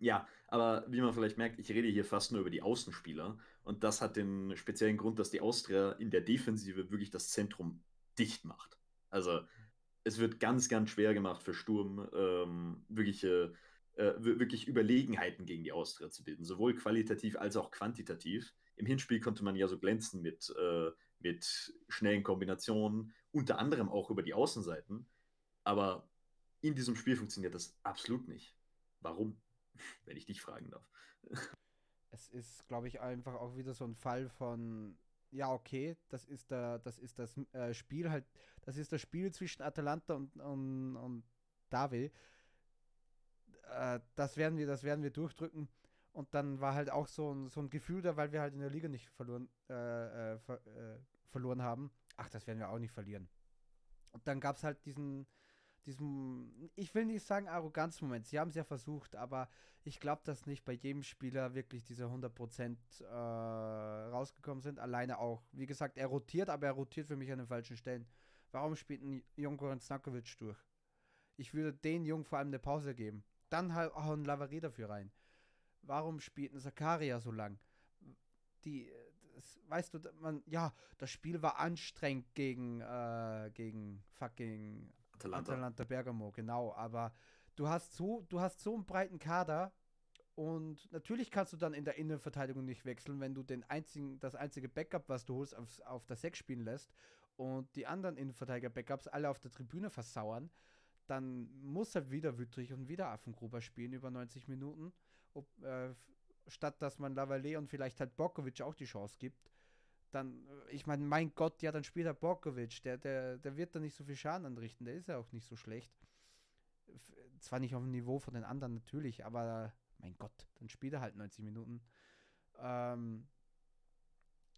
Ja, aber wie man vielleicht merkt, ich rede hier fast nur über die Außenspieler. Und das hat den speziellen Grund, dass die Austria in der Defensive wirklich das Zentrum dicht macht. Also es wird ganz, ganz schwer gemacht für Sturm, ähm, wirkliche, äh, wirklich Überlegenheiten gegen die Austria zu bilden, sowohl qualitativ als auch quantitativ. Im Hinspiel konnte man ja so glänzen mit äh, mit schnellen Kombinationen, unter anderem auch über die Außenseiten. Aber in diesem Spiel funktioniert das absolut nicht. Warum? Wenn ich dich fragen darf. Es ist, glaube ich, einfach auch wieder so ein Fall von, ja, okay, das ist der, das ist das äh, Spiel halt, das ist das Spiel zwischen Atalanta und, und, und Davi. Äh, das werden wir, das werden wir durchdrücken. Und dann war halt auch so ein, so ein Gefühl da, weil wir halt in der Liga nicht verloren, äh, äh, ver, äh, verloren haben. Ach, das werden wir auch nicht verlieren. Und dann gab es halt diesen, diesen, ich will nicht sagen Arroganzmoment. Sie haben es ja versucht, aber ich glaube, dass nicht bei jedem Spieler wirklich diese 100% äh, rausgekommen sind. Alleine auch. Wie gesagt, er rotiert, aber er rotiert für mich an den falschen Stellen. Warum spielt ein Jonko Snakovic durch? Ich würde den Jungen vor allem eine Pause geben. Dann halt auch ein Lavary dafür rein. Warum spielt ein Zakaria so lang? Die, das, weißt du, man, ja, das Spiel war anstrengend gegen, äh, gegen fucking Atalanta. Atalanta Bergamo, genau, aber du hast so, du hast so einen breiten Kader und natürlich kannst du dann in der Innenverteidigung nicht wechseln, wenn du den einzigen, das einzige Backup, was du holst, auf, auf der 6 spielen lässt und die anderen Innenverteidiger-Backups alle auf der Tribüne versauern, dann muss halt wieder Wüttrich und wieder Affengruber spielen über 90 Minuten ob, äh, statt dass man Lavalley und vielleicht halt Borkovic auch die Chance gibt, dann, äh, ich meine, mein Gott, ja, dann spielt er Borkovic, der, der, der wird da nicht so viel Schaden anrichten, der ist ja auch nicht so schlecht. Zwar nicht auf dem Niveau von den anderen natürlich, aber mein Gott, dann spielt er halt 90 Minuten. Ähm,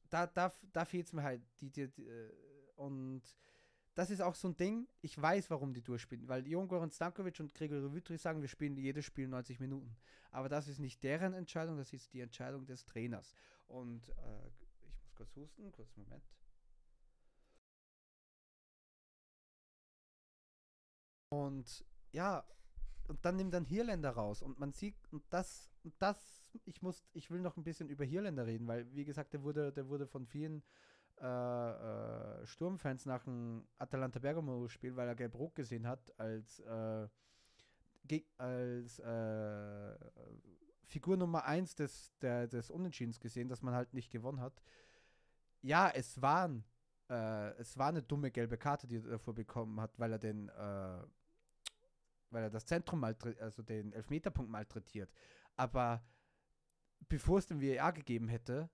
da da, da fehlt es mir halt. Die, die, die, äh, und das ist auch so ein Ding, ich weiß, warum die durchspielen, weil Jongoran Stankovic und Gregor Wütri sagen, wir spielen jedes Spiel 90 Minuten. Aber das ist nicht deren Entscheidung, das ist die Entscheidung des Trainers. Und äh, kurz husten, kurz Moment. Und ja, und dann nimmt dann Hirländer raus und man sieht, und das, und das, ich muss, ich will noch ein bisschen über Hirländer reden, weil, wie gesagt, der wurde, der wurde von vielen äh, äh, Sturmfans nach dem Atalanta Bergamo-Spiel, weil er Gelb-Rot gesehen hat, als, äh, als äh, Figur Nummer 1 des, des Unentschiedens gesehen, dass man halt nicht gewonnen hat. Ja, es waren äh, es war eine dumme gelbe Karte, die er davor bekommen hat, weil er den äh, weil er das Zentrum malträtiert, also den Elfmeterpunkt malträtiert. Aber bevor es den VAR gegeben hätte,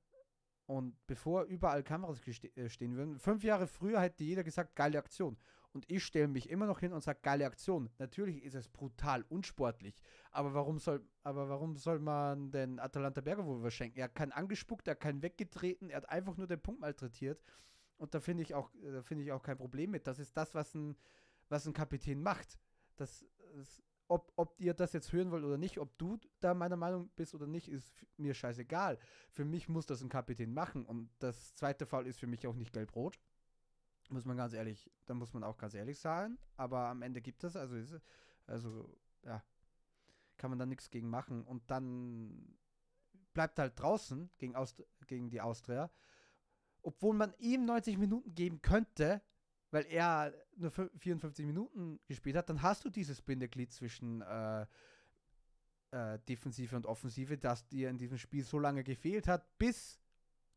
und bevor überall Kameras äh, stehen würden, fünf Jahre früher hätte jeder gesagt, geile Aktion. Und ich stelle mich immer noch hin und sage, geile Aktion. Natürlich ist es brutal unsportlich. Aber warum soll, aber warum soll man den Atalanta Bergamo verschenken? Er hat keinen angespuckt, er hat keinen weggetreten, er hat einfach nur den Punkt malträtiert. Und da finde ich auch, da finde ich auch kein Problem mit. Das ist das, was ein, was ein Kapitän macht. Das, das ob, ob ihr das jetzt hören wollt oder nicht, ob du da meiner Meinung bist oder nicht, ist mir scheißegal. Für mich muss das ein Kapitän machen und das zweite Foul ist für mich auch nicht gelb-rot. Muss man ganz ehrlich, da muss man auch ganz ehrlich sagen. Aber am Ende gibt es, also, ist, also ja, kann man da nichts gegen machen. Und dann bleibt halt draußen gegen, Aust gegen die Austria. Obwohl man ihm 90 Minuten geben könnte, weil er nur 54 Minuten gespielt hat, dann hast du dieses Bindeglied zwischen äh, äh, Defensive und Offensive, das dir in diesem Spiel so lange gefehlt hat, bis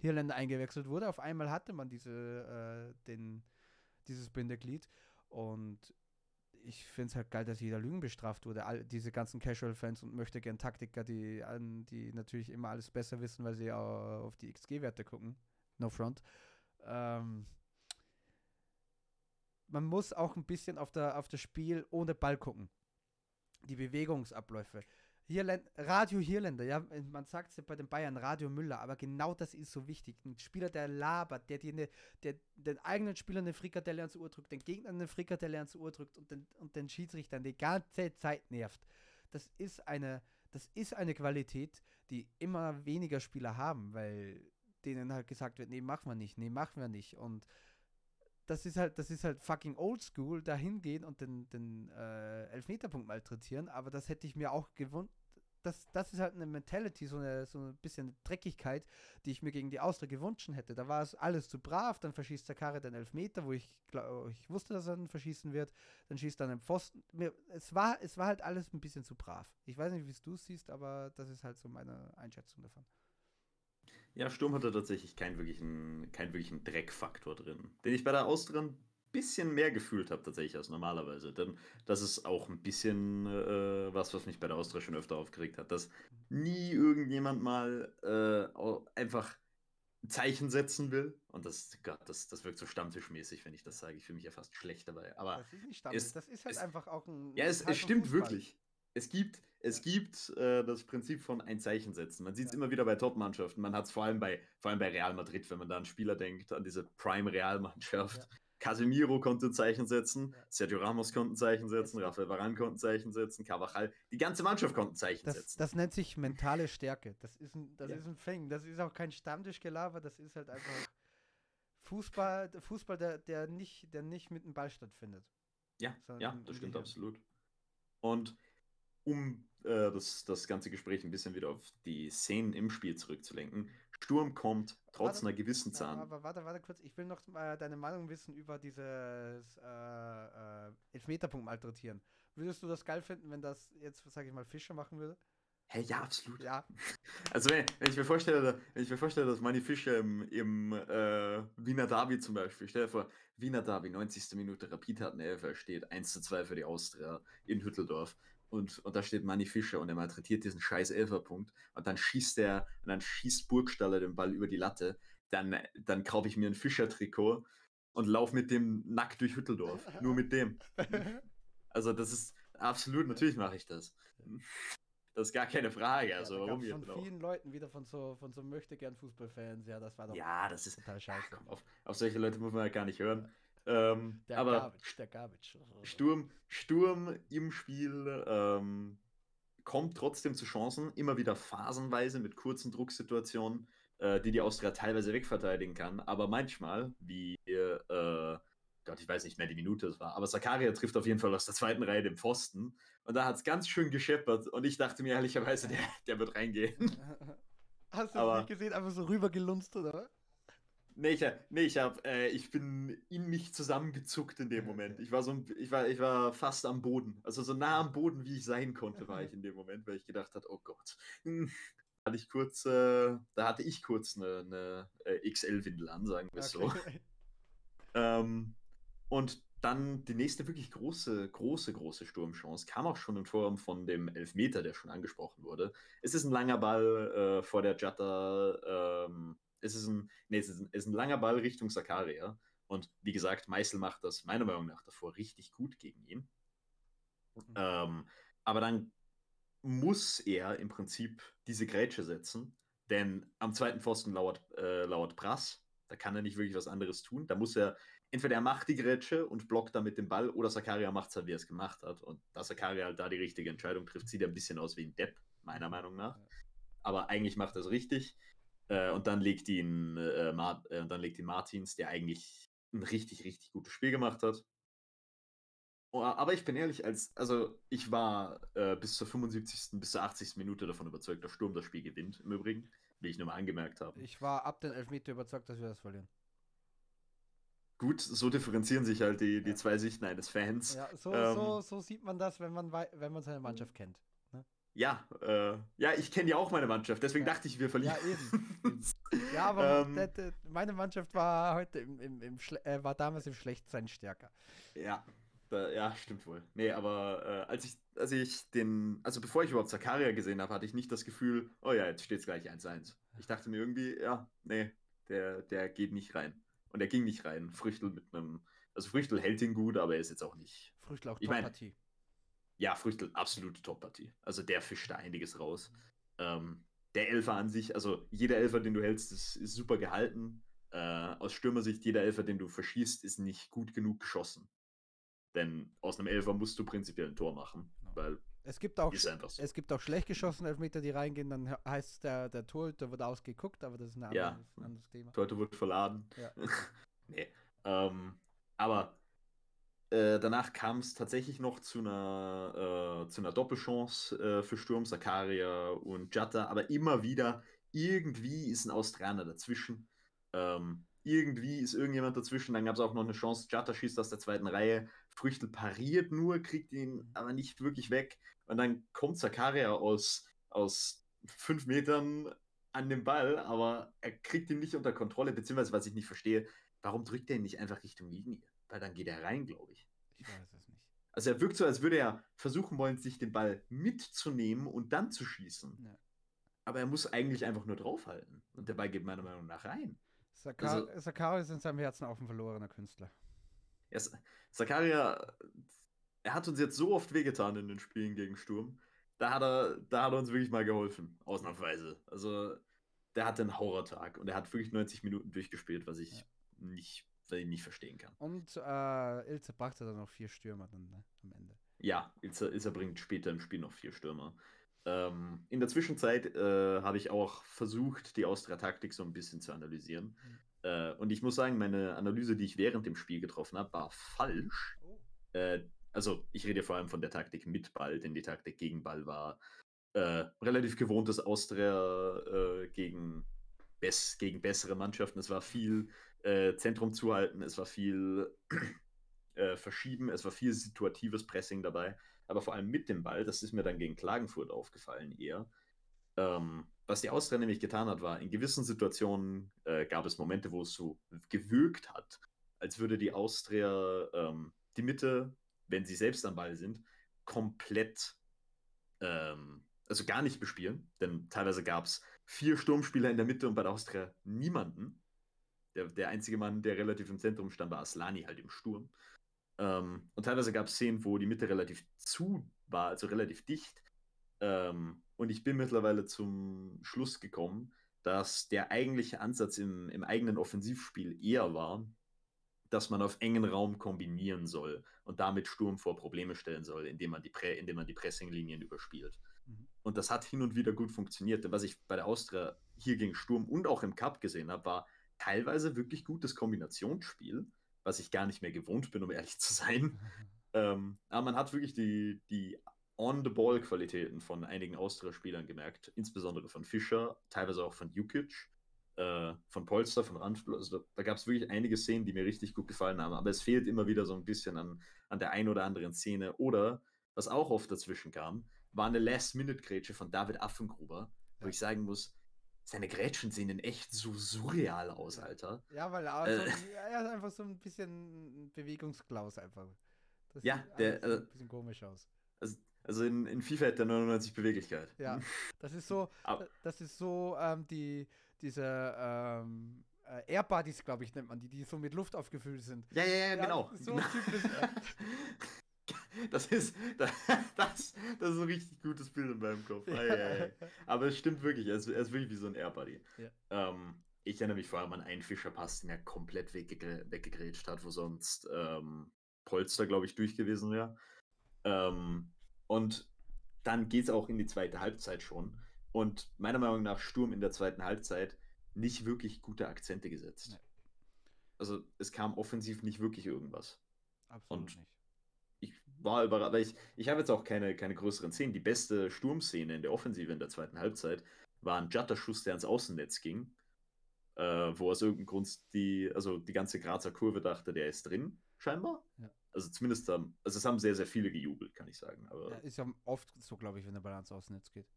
Hirländer eingewechselt wurde. Auf einmal hatte man diese, äh, den, dieses Bindeglied und ich finde es halt geil, dass jeder Lügen bestraft wurde. All, diese ganzen Casual-Fans und möchte gern Taktiker, die, die natürlich immer alles besser wissen, weil sie auf die XG-Werte gucken. No front. Ähm, man muss auch ein bisschen auf, der, auf das Spiel ohne Ball gucken. Die Bewegungsabläufe. Hirländ Radio Hirländer, ja, man sagt es bei den Bayern Radio Müller, aber genau das ist so wichtig. Ein Spieler, der labert, der dir ne, der, den eigenen Spielern eine Frikadelle ans Ohr drückt, den Gegner eine Frikadelle ans Ohr drückt und den, und den Schiedsrichter die ganze Zeit nervt. Das ist eine, das ist eine Qualität, die immer weniger Spieler haben, weil denen halt gesagt wird, nee, machen wir nicht, nee, machen wir nicht. Und das ist halt, das ist halt fucking oldschool, da hingehen und den, den äh, Elfmeterpunkt malträtieren, aber das hätte ich mir auch gewünscht. Das, das ist halt eine Mentality, so, eine, so ein bisschen Dreckigkeit, die ich mir gegen die Austria gewünscht hätte. Da war es alles zu brav, dann verschießt Zakare den Elfmeter, wo ich, glaub, ich wusste, dass er dann verschießen wird, dann schießt er einen Pfosten. Mir, es, war, es war halt alles ein bisschen zu brav. Ich weiß nicht, wie es du siehst, aber das ist halt so meine Einschätzung davon. Ja, Sturm hatte tatsächlich keinen wirklichen, keinen wirklichen Dreckfaktor drin, den ich bei der Austria ein bisschen mehr gefühlt habe tatsächlich als normalerweise. Denn das ist auch ein bisschen äh, was, was mich bei der Austria schon öfter aufgeregt hat, dass nie irgendjemand mal äh, einfach ein Zeichen setzen will. Und das, Gott, das, das wirkt so stammtischmäßig, wenn ich das sage. Ich fühle mich ja fast schlecht dabei. Aber das ist nicht Stammtisch, es, das ist halt es, einfach auch ein. Ja, es, es stimmt Fußball. wirklich es gibt, es gibt äh, das Prinzip von ein Zeichen setzen. Man sieht es ja. immer wieder bei Top-Mannschaften. Man hat es vor allem bei, vor allem bei Real Madrid, wenn man da an Spieler denkt, an diese Prime-Real-Mannschaft. Ja. Casemiro konnte ein Zeichen setzen, ja. Sergio Ramos konnte ein Zeichen setzen, Rafael Varane konnte ein Zeichen setzen, Carvajal, die ganze Mannschaft konnte ein Zeichen das, setzen. Das nennt sich mentale Stärke. Das ist ein, das ist ein Fang. Das ist auch kein Stammtischgelaber, das ist halt einfach Fußball, Fußball der, der, nicht, der nicht mit dem Ball stattfindet. Ja, ja, das stimmt absolut. Und um äh, das, das ganze Gespräch ein bisschen wieder auf die Szenen im Spiel zurückzulenken. Sturm kommt trotz warte, einer gewissen Zahn. Aber warte, warte kurz, ich will noch äh, deine Meinung wissen über dieses äh, äh, Elfmeterpunkt malträtieren. Würdest du das geil finden, wenn das jetzt, sage ich mal, Fischer machen würde? Hey, ja, absolut. Ja. Also wenn, wenn, ich mir vorstelle, wenn ich mir vorstelle, dass Manny Fischer im, im äh, Wiener Derby zum Beispiel, stell dir vor, Wiener Derby, 90. Minute, Rapid hat eine Elfer, steht 1 zu 2 für die Austria in Hütteldorf und, und da steht Manny Fischer und er malträtiert diesen scheiß Elferpunkt und dann schießt er und dann schießt Burgstaller den Ball über die Latte, dann, dann kaufe ich mir ein Fischer-Trikot und laufe mit dem nackt durch Hütteldorf. Nur mit dem. Also das ist absolut, natürlich mache ich das. Das ist gar keine Frage. Also ja, warum Von vielen auch. Leuten wieder von so, von so möchte gern Fußballfans, ja, das war doch ja, das ist total scheiße. Ach, auf, auf solche Leute muss man ja gar nicht hören. Ähm, der aber Garbage, der Garbage. Sturm, Sturm im Spiel ähm, kommt trotzdem zu Chancen, immer wieder phasenweise mit kurzen Drucksituationen, äh, die die Austria teilweise wegverteidigen kann. Aber manchmal, wie, äh, Gott, ich weiß nicht mehr die Minute es war, aber Sakaria trifft auf jeden Fall aus der zweiten Reihe den Pfosten. Und da hat es ganz schön gescheppert. Und ich dachte mir ehrlicherweise, der, der wird reingehen. Hast du das nicht gesehen? Einfach so rübergelunzt, oder? Nee, ich, nee, ich, hab, äh, ich bin in mich zusammengezuckt in dem Moment. Ich war, so, ich, war, ich war fast am Boden. Also so nah am Boden, wie ich sein konnte, war ich in dem Moment, weil ich gedacht habe, oh Gott. Hm. Hatte ich kurz, äh, da hatte ich kurz eine, eine äh, XL-Windel an, sagen wir es okay. so. ähm, und dann die nächste wirklich große, große, große Sturmchance kam auch schon in Form von dem Elfmeter, der schon angesprochen wurde. Es ist ein langer Ball äh, vor der Jatta. Ähm, es ist ein, nee, es ist ein, es ist ein langer Ball Richtung Sakaria. Und wie gesagt, Meißel macht das meiner Meinung nach davor richtig gut gegen ihn. Mhm. Ähm, aber dann muss er im Prinzip diese Grätsche setzen, denn am zweiten Pfosten lauert, äh, lauert Brass. Da kann er nicht wirklich was anderes tun. Da muss er entweder er macht die Grätsche und blockt damit den Ball oder Sakaria macht es halt, wie er es gemacht hat. Und da Sakaria halt da die richtige Entscheidung trifft, sieht er ein bisschen aus wie ein Depp, meiner Meinung nach. Aber eigentlich macht er es richtig. Äh, und dann legt ihn, äh, Mar äh, dann legt ihn Martins, der eigentlich ein richtig, richtig gutes Spiel gemacht hat. Oh, aber ich bin ehrlich, als, also ich war äh, bis zur 75. bis zur 80. Minute davon überzeugt, dass Sturm das Spiel gewinnt, im Übrigen, wie ich nur mal angemerkt habe. Ich war ab den Elfmeter überzeugt, dass wir das verlieren. Gut, so differenzieren sich halt die, die Ja. zwei Sichten eines Fans. Ja, so, Ähm, so, so sieht man das, wenn man, wenn man seine Mannschaft kennt. Ja, äh, ja, ich kenne ja auch meine Mannschaft, deswegen Ja. dachte ich, wir verlieren. Ja, eben. eben. Ja, aber Ähm. der, der, meine Mannschaft war heute im, im, im äh, war damals im Schlechtsein stärker. Ja, da, ja, stimmt wohl. Nee, aber äh, als ich, als ich den, also bevor ich überhaupt Zakaria gesehen habe, hatte ich nicht das Gefühl, oh ja, jetzt steht es gleich 1-1. Ich dachte mir irgendwie, ja, nee, der, der geht nicht rein. Und er ging nicht rein. Früchtel mit einem, also Früchtel hält ihn gut, aber er ist jetzt auch nicht. Früchtlauch Ich mein- Top-Partie. Ja, Früchtel, absolute Top-Partie. Also der fischt da einiges raus. Ähm, der Elfer an sich, also jeder Elfer, den du hältst, ist, ist super gehalten. Äh, aus Stürmersicht, jeder Elfer, den du verschießt, ist nicht gut genug geschossen. Denn aus einem Elfer musst du prinzipiell ein Tor machen, Genau. weil Es gibt auch, ist einfach so. es gibt auch schlecht geschossene Elfmeter, die reingehen, dann he- heißt der, der Torhüter wird ausgeguckt, aber das ist ein Ja. anderes, ein anderes Thema. Heute wird verladen. Ja. nee. Ähm, aber äh, danach kam es tatsächlich noch zu einer, äh, zu einer Doppelchance äh, für Sturm, Sakaria und Jatta, aber immer wieder, irgendwie ist ein Australier dazwischen. Ähm, irgendwie ist irgendjemand dazwischen. Dann gab es auch noch eine Chance. Jatta schießt aus der zweiten Reihe. Früchtel pariert nur, kriegt ihn aber nicht wirklich weg. Und dann kommt Zakaria aus, aus fünf Metern an den Ball, aber er kriegt ihn nicht unter Kontrolle, beziehungsweise was ich nicht verstehe, warum drückt er ihn nicht einfach Richtung Linie? Weil dann geht er rein, glaube ich. Ich weiß es nicht. Also er wirkt so, als würde er versuchen wollen, sich den Ball mitzunehmen und dann zu schießen. Ja. Aber er muss eigentlich einfach nur draufhalten. Und der Ball geht meiner Meinung nach rein. Saka Also- Sakari ist in seinem Herzen auch ein verlorener Künstler. Er ist, Zakaria, er hat uns jetzt so oft wehgetan in den Spielen gegen Sturm. Da hat er, da hat er uns wirklich mal geholfen, ausnahmsweise. Also, der hatte einen Horrortag und er hat wirklich 90 Minuten durchgespielt, was ich Ja. nicht, was ich nicht verstehen kann. Und äh, Ilze brachte dann noch vier Stürmer dann ne, am Ende. Ja, Ilse, Ilse bringt später im Spiel noch vier Stürmer. Ähm, in der Zwischenzeit äh, habe ich auch versucht, die Austria-Taktik so ein bisschen zu analysieren. Äh, und ich muss sagen, meine Analyse, die ich während dem Spiel getroffen habe, war falsch. Oh. Äh, also, ich rede vor allem von der Taktik mit Ball, denn die Taktik gegen Ball war äh, relativ gewohntes Austria äh, gegen, bess gegen bessere Mannschaften. Es war viel äh, Zentrum zuhalten, es war viel äh, Verschieben, es war viel situatives Pressing dabei, aber vor allem mit dem Ball, das ist mir dann gegen Klagenfurt aufgefallen eher. Ähm, was die Austria nämlich getan hat, war, in gewissen Situationen äh, gab es Momente, wo es so gewirkt hat, als würde die Austria ähm, die Mitte, wenn sie selbst am Ball sind, komplett, ähm, also gar nicht bespielen. Denn teilweise gab es vier Sturmspieler in der Mitte und bei der Austria niemanden. Der, der einzige Mann, der relativ im Zentrum stand, war Aslani halt im Sturm. Ähm, und teilweise gab es Szenen, wo die Mitte relativ zu war, also relativ dicht. Ähm, und ich bin mittlerweile zum Schluss gekommen, dass der eigentliche Ansatz im, im eigenen Offensivspiel eher war, dass man auf engen Raum kombinieren soll und damit Sturm vor Probleme stellen soll, indem man die, Prä indem man die Pressinglinien überspielt. Mhm. Und das hat hin und wieder gut funktioniert. Denn was ich bei der Austria hier gegen Sturm und auch im Cup gesehen habe, war teilweise wirklich gutes Kombinationsspiel, was ich gar nicht mehr gewohnt bin, um ehrlich zu sein. Ähm, aber man hat wirklich die, die On-the-Ball-Qualitäten von einigen Austria-Spielern gemerkt, insbesondere von Fischer, teilweise auch von Jukic, äh, von Polster, von Ranfl. Also da, da gab es wirklich einige Szenen, die mir richtig gut gefallen haben, aber es fehlt immer wieder so ein bisschen an, an der einen oder anderen Szene. Oder, was auch oft dazwischen kam, war eine Last-Minute-Grätsche von David Affengruber, wo Ja. ich sagen muss, seine Grätschen sehen echt so surreal aus, Alter. Ja, weil er, Äh. so, er ist einfach so ein bisschen Bewegungsklaus einfach. Das Ja, der, äh, ein bisschen komisch aus. Also in, in FIFA hat der 99 Beweglichkeit. Ja, das ist so, Aber- das ist so ähm, die, diese ähm, äh, Airbuddies, glaube ich, nennt man die, die so mit Luft aufgefüllt sind. Ja, ja, ja, genau. So typisch. Das ist, das, das, das ist ein richtig gutes Bild in meinem Kopf. Ei, ei, ei. Aber es stimmt wirklich, er ist, er ist wirklich wie so ein Airbuddy. Ja. Ähm, ich erinnere mich vor allem an einen Fischerpass, den er komplett weggegr weggegrätscht hat, wo sonst ähm, Polster, glaube ich, durch gewesen wäre. Ähm, und dann geht es auch in die zweite Halbzeit schon. Und meiner Meinung nach Sturm in der zweiten Halbzeit nicht wirklich gute Akzente gesetzt. Nee. Also es kam offensiv nicht wirklich irgendwas. Absolut und nicht. Ich war überrascht, weil ich, ich habe jetzt auch keine, keine größeren Szenen. Die beste Sturmszene in der Offensive in der zweiten Halbzeit war ein Jutter-Schuss, der ans Außennetz ging, äh, wo aus irgendeinem Grund die, also die ganze Grazer Kurve dachte, der ist drin, scheinbar. Ja. Also zumindest haben, also es haben sehr, sehr viele gejubelt, kann ich sagen. Aber ja, ist ja oft so, glaube ich, wenn der Ball ans Außennetz geht.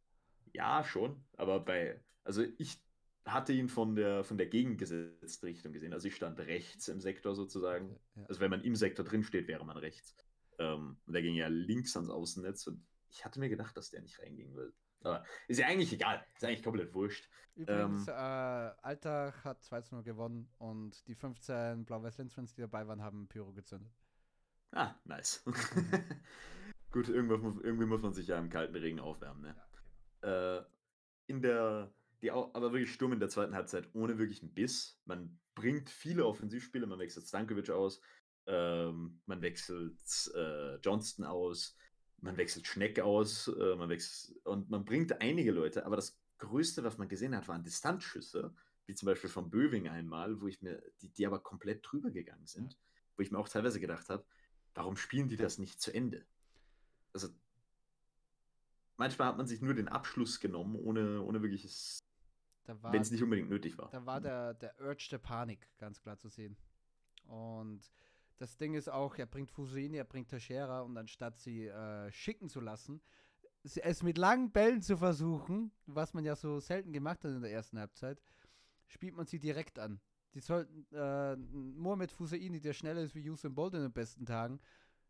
Ja, schon, aber bei, also ich hatte ihn von der, von der gegengesetzten Richtung gesehen. Also ich stand rechts im Sektor sozusagen. Ja. Also wenn man im Sektor drin steht, wäre man rechts. Ähm, und der ging ja links ans Außennetz und ich hatte mir gedacht, dass der nicht reinging will. Aber ist ja eigentlich egal. Ist eigentlich komplett wurscht. Übrigens, ähm, äh, Alltag hat 2 0 gewonnen und die 15 Blau-Weiß-Linz-Fans, die dabei waren, haben Pyro gezündet. Ah, nice. Mhm. Gut, irgendwie muss man sich ja im kalten Regen aufwärmen, ne? Ja, okay. äh, in der die auch, aber wirklich Sturm in der zweiten Halbzeit ohne wirklich einen Biss. Man bringt viele Offensivspiele, man wechselt Stankovic aus, ähm, man wechselt äh, Johnston aus, man wechselt Schneck aus, äh, man wechselt und man bringt einige Leute, aber das Größte, was man gesehen hat, waren Distanzschüsse, wie zum Beispiel von Böwing einmal, wo ich mir, die, die aber komplett drüber gegangen sind, wo ich mir auch teilweise gedacht habe, warum spielen die das nicht zu Ende? Also manchmal hat man sich nur den Abschluss genommen, ohne, ohne wirkliches wenn es nicht unbedingt nötig war. Da war der, der Urge der Panik ganz klar zu sehen. Und das Ding ist auch, er bringt Fusini, er bringt Teixeira und anstatt sie äh, schicken zu lassen, es mit langen Bällen zu versuchen, was man ja so selten gemacht hat in der ersten Halbzeit, spielt man sie direkt an. Die sollten, äh, nur mit Fusaini, der schneller ist wie Usain Bolt in den besten Tagen,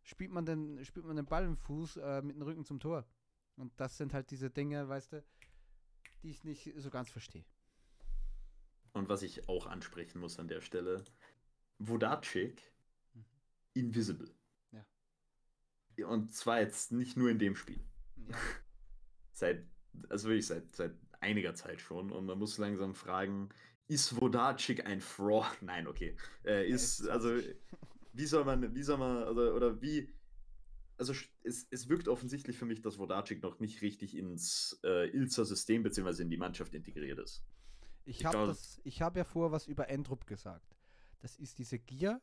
spielt man den, spielt man den Ball im Fuß äh, mit dem Rücken zum Tor. Und das sind halt diese Dinge, weißt du, die ich nicht so ganz verstehe. Und was ich auch ansprechen muss an der Stelle, Vodacic. Invisible. Ja. Und zwar jetzt nicht nur in dem Spiel. Ja. seit, also wirklich seit, seit einiger Zeit schon. Und man muss langsam fragen, ist Vodacic ein Fraud? Nein, okay. Äh, ist, also, wie soll man, wie soll man, oder, oder wie, also es, es wirkt offensichtlich für mich, dass Vodacic noch nicht richtig ins äh, Ilzer-System bzw. in die Mannschaft integriert ist. Ich habe hab ja vorher was über Endrup gesagt. Das ist diese Gier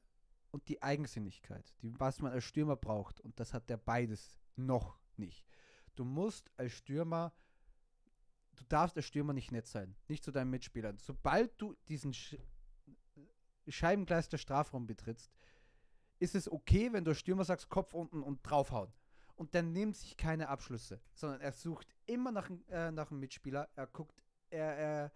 und die Eigensinnigkeit, die, was man als Stürmer braucht. Und das hat der beides noch nicht. Du musst als Stürmer, du darfst als Stürmer nicht nett sein, nicht zu deinen Mitspielern. Sobald du diesen Sch Scheibengleis der Strafraum betrittst, ist es okay, wenn du Stürmer sagst, Kopf unten und draufhauen. Und dann nimmt sich keine Abschlüsse, sondern er sucht immer nach, äh, nach einem Mitspieler. Er guckt, er, er,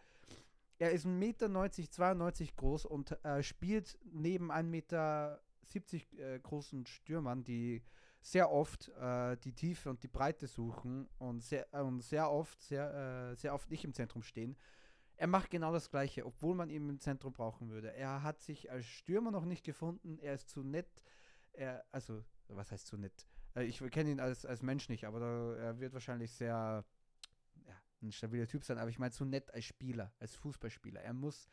er ist 1,90 Meter, 92 groß und äh, spielt neben 1,70 Meter äh, großen Stürmern, die sehr oft äh, die Tiefe und die Breite suchen und sehr, und sehr oft, sehr, äh, sehr oft nicht im Zentrum stehen. Er macht genau das Gleiche, obwohl man ihn im Zentrum brauchen würde. Er hat sich als Stürmer noch nicht gefunden. Er ist zu nett. Er, also, was heißt zu nett? Äh, ich kenne ihn als, als Mensch nicht, aber da, er wird wahrscheinlich sehr ein stabiler Typ sein. Aber ich meine, zu nett als Spieler, als Fußballspieler. Er muss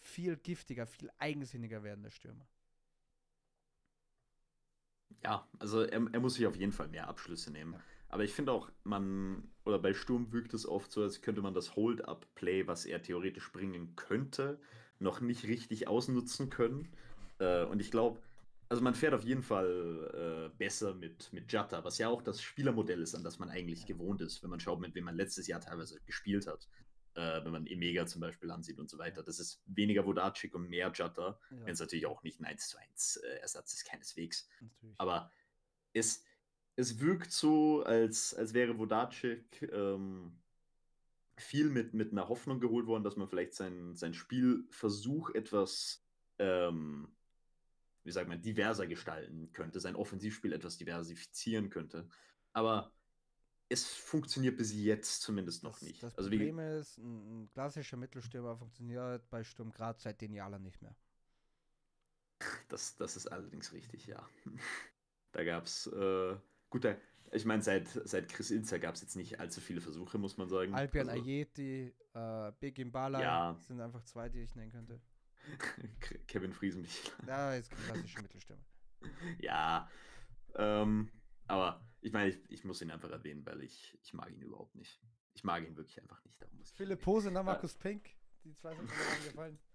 viel giftiger, viel eigensinniger werden, der Stürmer. Ja, also er, er muss sich auf jeden Fall mehr Abschlüsse nehmen. Ja. Aber ich finde auch, man, oder bei Sturm wirkt es oft so, als könnte man das Hold-Up-Play, was er theoretisch bringen könnte, noch nicht richtig ausnutzen können. Äh, und ich glaube, also man fährt auf jeden Fall äh, besser mit, mit Jatta, was ja auch das Spielermodell ist, an das man eigentlich gewohnt ist, wenn man schaut, mit wem man letztes Jahr teilweise gespielt hat. Äh, wenn man Emega zum Beispiel ansieht und so weiter. Das ist weniger Vodacic und mehr Jatta, ja. wenn es natürlich auch nicht ein 1 zu 1 äh, Ersatz ist, keineswegs. Natürlich. Aber es, es wirkt so, als, als wäre Vodacic ähm, viel mit, mit einer Hoffnung geholt worden, dass man vielleicht seinen sein Spielversuch etwas, ähm, wie sagt man, diverser gestalten könnte, sein Offensivspiel etwas diversifizieren könnte. Aber es funktioniert bis jetzt zumindest noch das, nicht. Das also Problem ist, ein, ein, klassischer Mittelstürmer funktioniert bei Sturm Graz seit den Jahren nicht mehr. Das, das ist allerdings richtig, ja. Da gab es äh, Gut, da, ich meine, seit, seit Chris Ilzer gab es jetzt nicht allzu viele Versuche, muss man sagen. Alpian Also, Ayeti, äh, Begin Bala Ja. sind einfach zwei, die ich nennen könnte. Kevin Friesenbichler. Ja, ist klassische Mittelstimme. Ja, ähm, aber ich meine, ich, ich muss ihn einfach erwähnen, weil ich, ich mag ihn überhaupt nicht. Ich mag ihn wirklich einfach nicht. Darum muss Philipp. Pose nach Markus Pink. Die zwei sind mir angefallen.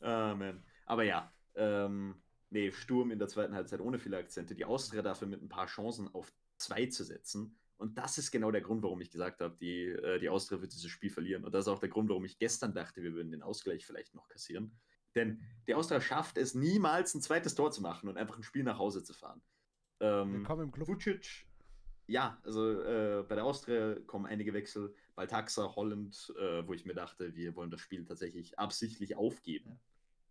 Ah, man. Aber ja, ähm, nee, Sturm in der zweiten Halbzeit ohne viele Akzente. Die Austria dafür mit ein paar Chancen auf zwei zu setzen. Und das ist genau der Grund, warum ich gesagt habe, die, äh, die Austria wird dieses Spiel verlieren. Und das ist auch der Grund, warum ich gestern dachte, wir würden den Ausgleich vielleicht noch kassieren. Denn die Austria schafft es niemals, ein zweites Tor zu machen und einfach ein Spiel nach Hause zu fahren. Ähm, Willkommen im Club. Vucic, ja, also äh, bei der Austria kommen einige Wechsel. Baltaxa, Holland, äh, wo ich mir dachte, wir wollen das Spiel tatsächlich absichtlich aufgeben.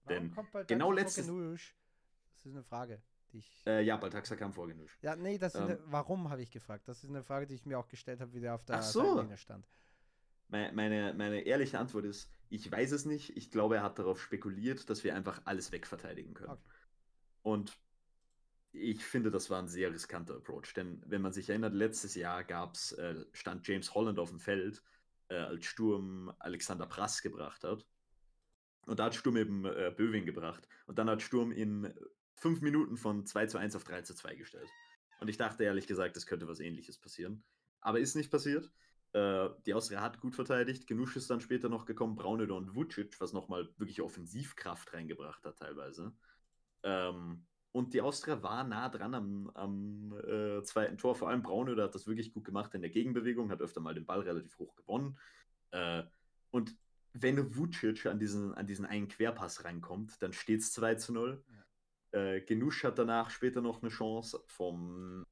Warum Denn kommt bald genau letztes- Fogenusch? Das ist eine Frage, die ich. Äh, ja, Baltaxa kam vor genug. ja, nee, das ist ähm, eine, warum habe ich gefragt? Das ist eine Frage, die ich mir auch gestellt habe, wie der auf der Ach so. Stand. Meine, meine, meine ehrliche Antwort ist, ich weiß es nicht. Ich glaube, er hat darauf spekuliert, dass wir einfach alles wegverteidigen können. Okay. Und ich finde, das war ein sehr riskanter Approach. Denn wenn man sich erinnert, letztes Jahr gab's, äh, stand James Holland auf dem Feld, äh, als Sturm Alexander Prass gebracht hat. Und da hat Sturm eben äh, Böwing gebracht. Und dann hat Sturm in fünf Minuten von 2 zu 1 auf 3 zu 2 gestellt. Und ich dachte ehrlich gesagt, es könnte was ähnliches passieren. Aber ist nicht passiert. Äh, die Austria hat gut verteidigt. Genusch ist dann später noch gekommen. Braunöder und Vucic, was nochmal wirklich Offensivkraft reingebracht hat teilweise. Ähm, und die Austria war nah dran am, am äh, zweiten Tor. Vor allem Braunöder hat das wirklich gut gemacht in der Gegenbewegung, hat öfter mal den Ball relativ hoch gewonnen. Äh, und wenn Vucic an diesen, an diesen einen Querpass reinkommt, dann steht es 2 zu 0. Äh, Genusch hat danach später noch eine Chance vom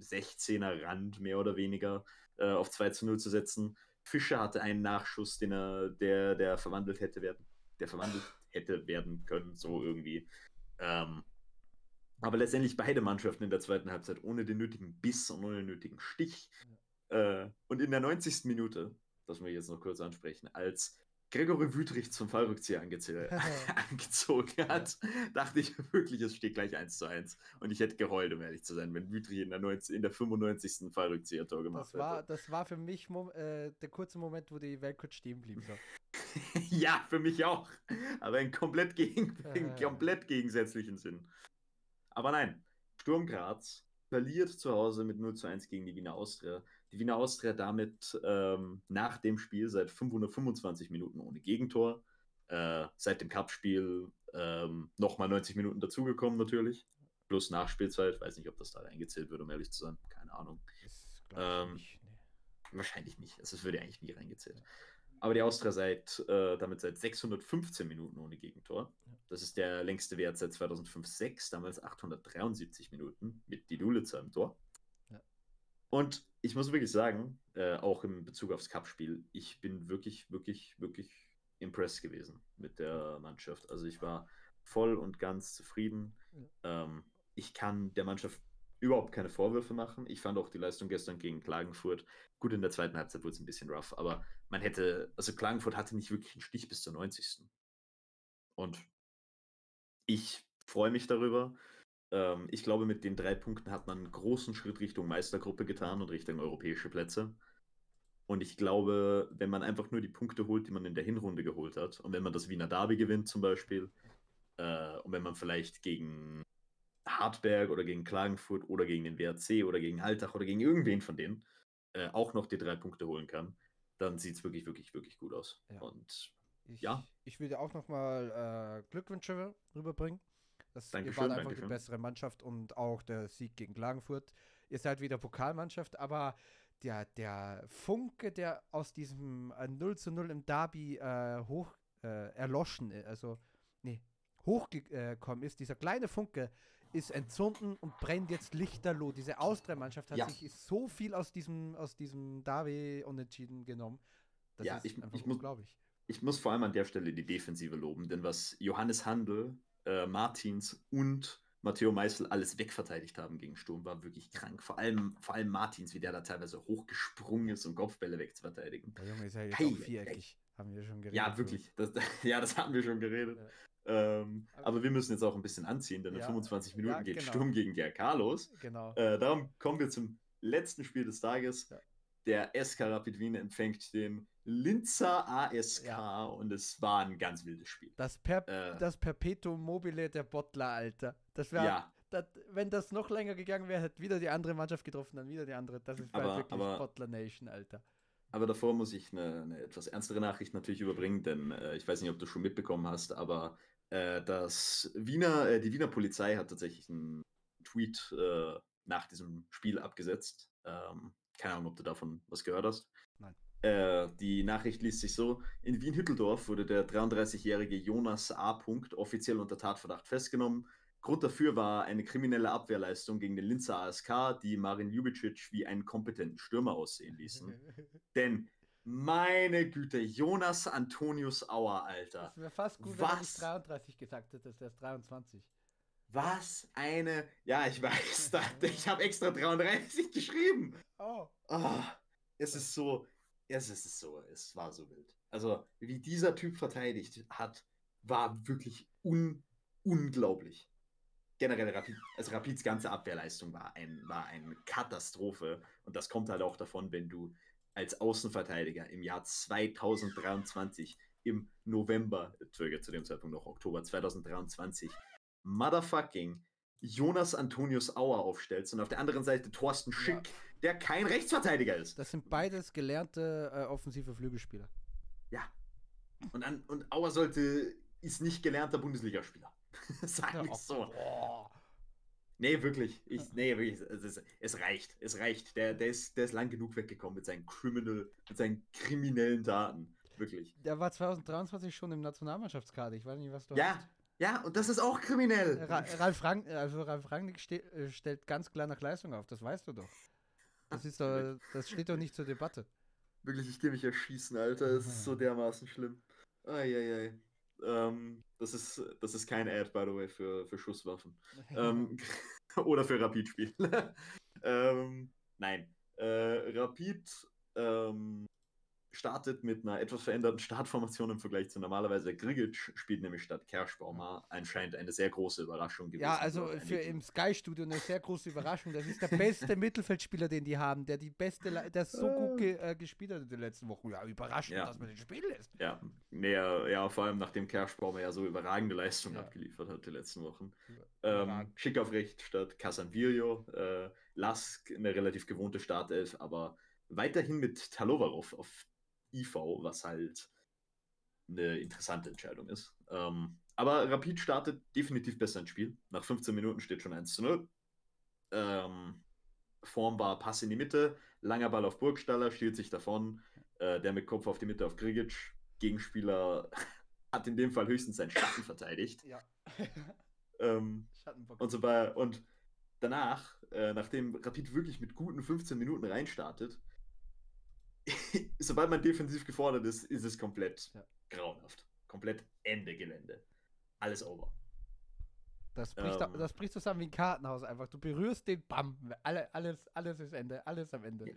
16er Rand mehr oder weniger äh, auf 2 zu 0 zu setzen. Fischer hatte einen Nachschuss, den er, der, der verwandelt hätte werden, der verwandelt hätte werden können, so irgendwie. Ähm, aber letztendlich beide Mannschaften in der zweiten Halbzeit ohne den nötigen Biss und ohne den nötigen Stich. Äh, und in der 90. Minute, das muss ich jetzt noch kurz ansprechen, als Gregory Wüthrich zum Fallrückzieher angezogen hat, dachte ich wirklich, es steht gleich 1 zu 1. Und ich hätte geheult, um ehrlich zu sein, wenn Wüthrich in der, 90, in der 95. Fallrückzieher-Tor gemacht Das war, hätte. das war für mich äh, der kurze Moment, wo die Welt kurz stehen blieb. So. ja, für mich auch. Aber in komplett, gegen, in komplett gegensätzlichen Sinn. Aber nein, Sturm Graz verliert zu Hause mit 0 zu 1 gegen die Wiener Austria. Die Wiener Austria damit ähm, nach dem Spiel seit 525 Minuten ohne Gegentor. Äh, seit dem Cup-Spiel ähm, nochmal 90 Minuten dazugekommen natürlich. Plus Nachspielzeit. Weiß nicht, ob das da reingezählt wird, um ehrlich zu sein. Keine Ahnung. Ähm, nicht. Wahrscheinlich nicht. Also es würde eigentlich nie reingezählt. Aber die Austria seit, äh, damit seit 615 Minuten ohne Gegentor. Das ist der längste Wert seit 2005-6, damals 873 Minuten mit die Dulitzer im Tor. Ja. Und ich muss wirklich sagen, äh, auch im Bezug aufs Cup-Spiel, ich bin wirklich, wirklich, wirklich impressed gewesen mit der Mannschaft. Also ich war voll und ganz zufrieden. Ähm, ich kann der Mannschaft überhaupt keine Vorwürfe machen. Ich fand auch die Leistung gestern gegen Klagenfurt. Gut, in der zweiten Halbzeit wurde es ein bisschen rough, aber man hätte, also Klagenfurt hatte nicht wirklich einen Stich bis zur 90. Und ich freue mich darüber. Ähm, ich glaube, mit den drei Punkten hat man einen großen Schritt Richtung Meistergruppe getan und Richtung europäische Plätze. Und ich glaube, wenn man einfach nur die Punkte holt, die man in der Hinrunde geholt hat, und wenn man das Wiener Derby gewinnt zum Beispiel, äh, und wenn man vielleicht gegen Hartberg oder gegen Klagenfurt oder gegen den WRC oder gegen Altach oder gegen irgendwen von denen äh, auch noch die drei Punkte holen kann, dann sieht es wirklich, wirklich, wirklich gut aus. Ja. Und Ich, ja. ich will dir auch nochmal äh, Glückwünsche rüberbringen. Das, ihr wart einfach die bessere Mannschaft und auch der Sieg gegen Klagenfurt. Ihr seid wieder Pokalmannschaft, aber der, der Funke, der aus diesem äh, 0 zu 0 im Derby äh, hoch äh, erloschen, also nee, hochgekommen ist, dieser kleine Funke ist entzünden und brennt jetzt lichterloh. Diese Austria-Mannschaft hat Ja. sich so viel aus diesem, aus diesem Derby unentschieden genommen. Das Ja, ist ich- einfach ich muss- unglaublich. ich muss vor allem an der Stelle die Defensive loben, denn was Johannes Handel, äh, Martins und Matteo Meißel alles wegverteidigt haben gegen Sturm, war wirklich krank. Vor allem, vor allem Martins, wie der da teilweise hochgesprungen ist, um Kopfbälle wegzuverteidigen. Der Junge ist ja jetzt ei, viereckig. Haben wir schon geredet. Ja, wirklich. Das, ja, das haben wir schon geredet. Ja. Ähm, Aber- aber wir müssen jetzt auch ein bisschen anziehen, denn in Ja, 25 Minuten ja, geht genau. Sturm gegen GRK los. Genau. Äh, darum kommen wir zum letzten Spiel des Tages. Der SK Rapid Wien empfängt den Linzer ASK Ja. und es war ein ganz wildes Spiel. Das, per Äh. das Perpetuum mobile der Bottler, Alter. Das wäre, Ja, das, wenn das noch länger gegangen wäre, hätte wieder die andere Mannschaft getroffen, dann wieder die andere. Das ist Aber- wirklich aber- Bottler Nation, Alter. aber davor muss ich eine, eine etwas ernstere Nachricht natürlich überbringen, denn äh, ich weiß nicht, ob du schon mitbekommen hast, aber äh, das Wiener, äh, die Wiener Polizei hat tatsächlich einen Tweet äh, nach diesem Spiel abgesetzt. Ähm, keine Ahnung, ob du davon was gehört hast. Nein. Äh, die Nachricht liest sich so: In Wien-Hütteldorf wurde der 33-jährige Jonas A. Offiziell unter Tatverdacht festgenommen. Grund dafür war eine kriminelle Abwehrleistung gegen den Linzer ASK, die Marin Ljubicic wie einen kompetenten Stürmer aussehen ließen. Denn, meine Güte, Jonas Antonius Auer, Alter. Das wäre fast gut, wenn er nicht Was? 33 gesagt hätte, der ist 23. Was eine. Ja, ich weiß, da, ich habe extra 33 geschrieben. Oh. Ah, es ist so, es ist so, es war so wild. Also, wie dieser Typ verteidigt hat, war wirklich un, unglaublich. Generell Rapid, also Rapids ganze Abwehrleistung war, ein, war eine Katastrophe. Und das kommt halt auch davon, wenn du als Außenverteidiger im Jahr 2023, im November, äh, zu dem Zeitpunkt noch Oktober 2023, motherfucking Jonas Antonius Auer aufstellst und auf der anderen Seite Thorsten Schick, der kein Rechtsverteidiger ist. Das sind beides gelernte äh, offensive Flügelspieler. Ja. Und, an, und Auer sollte, ist nicht gelernter Bundesligaspieler. Sag Ja, ich so. boah. Nee, wirklich. Ich, nee, wirklich. Es, es reicht. Es reicht. Der, der, ist, der ist lang genug weggekommen mit seinen Criminal, mit seinen kriminellen Daten. Wirklich. Der war 2023 schon im Nationalmannschaftskader. Ich weiß nicht, was du Ja, hast. Ja, und das ist auch kriminell. Ra Ralf, Rang also Ralf Rangnick ste äh, stellt ganz klar nach Leistung auf, das weißt du doch. Das, ist doch, das steht doch nicht zur Debatte. Wirklich, ich gehe mich erschießen, Alter. Es ist so dermaßen schlimm. Eieiei. Ähm, das, ist, das ist kein Ad, by the way, für, für Schusswaffen. ähm, oder für Rapid-Spiel. ähm, nein. Äh, Rapid ähm, startet mit einer etwas veränderten Startformation im Vergleich zu normalerweise. Grigic spielt nämlich statt Kerschbaumer. Anscheinend eine sehr große Überraschung gewesen. Ja, also für im Sky-Studio eine sehr große Überraschung. Das ist der beste Mittelfeldspieler, den die haben, der die beste, der so gut ge äh, gespielt hat in den letzten Wochen. Ja, überraschend, Ja. dass man den spielen lässt. Ja, nee, ja, vor allem nachdem Kerschbaumer ja so überragende Leistungen Ja. abgeliefert hat die letzten Wochen. Ähm, Schick auf rechts statt Casanvirio. Äh, Lask eine relativ gewohnte Startelf, aber weiterhin mit Talovarov auf IV, was halt eine interessante Entscheidung ist. Ähm, aber Rapid startet definitiv besser ins Spiel. Nach 15 Minuten steht schon 1 zu 0. Ähm, formbar Pass in die Mitte, langer Ball auf Burgstaller, stiehlt sich davon. Äh, der mit Kopf auf die Mitte auf Grigic. Gegenspieler hat in dem Fall höchstens seinen Schatten verteidigt. Ja. Ähm, und, so bei, und danach, äh, nachdem Rapid wirklich mit guten 15 Minuten reinstartet, sobald man defensiv gefordert ist, ist es komplett Ja. grauenhaft. Komplett Ende Gelände. Alles over. Das bricht, Ähm. das bricht zusammen wie ein Kartenhaus einfach. Du berührst den Bam. Alle, alles, alles ist Ende. Alles am Ende. Ja.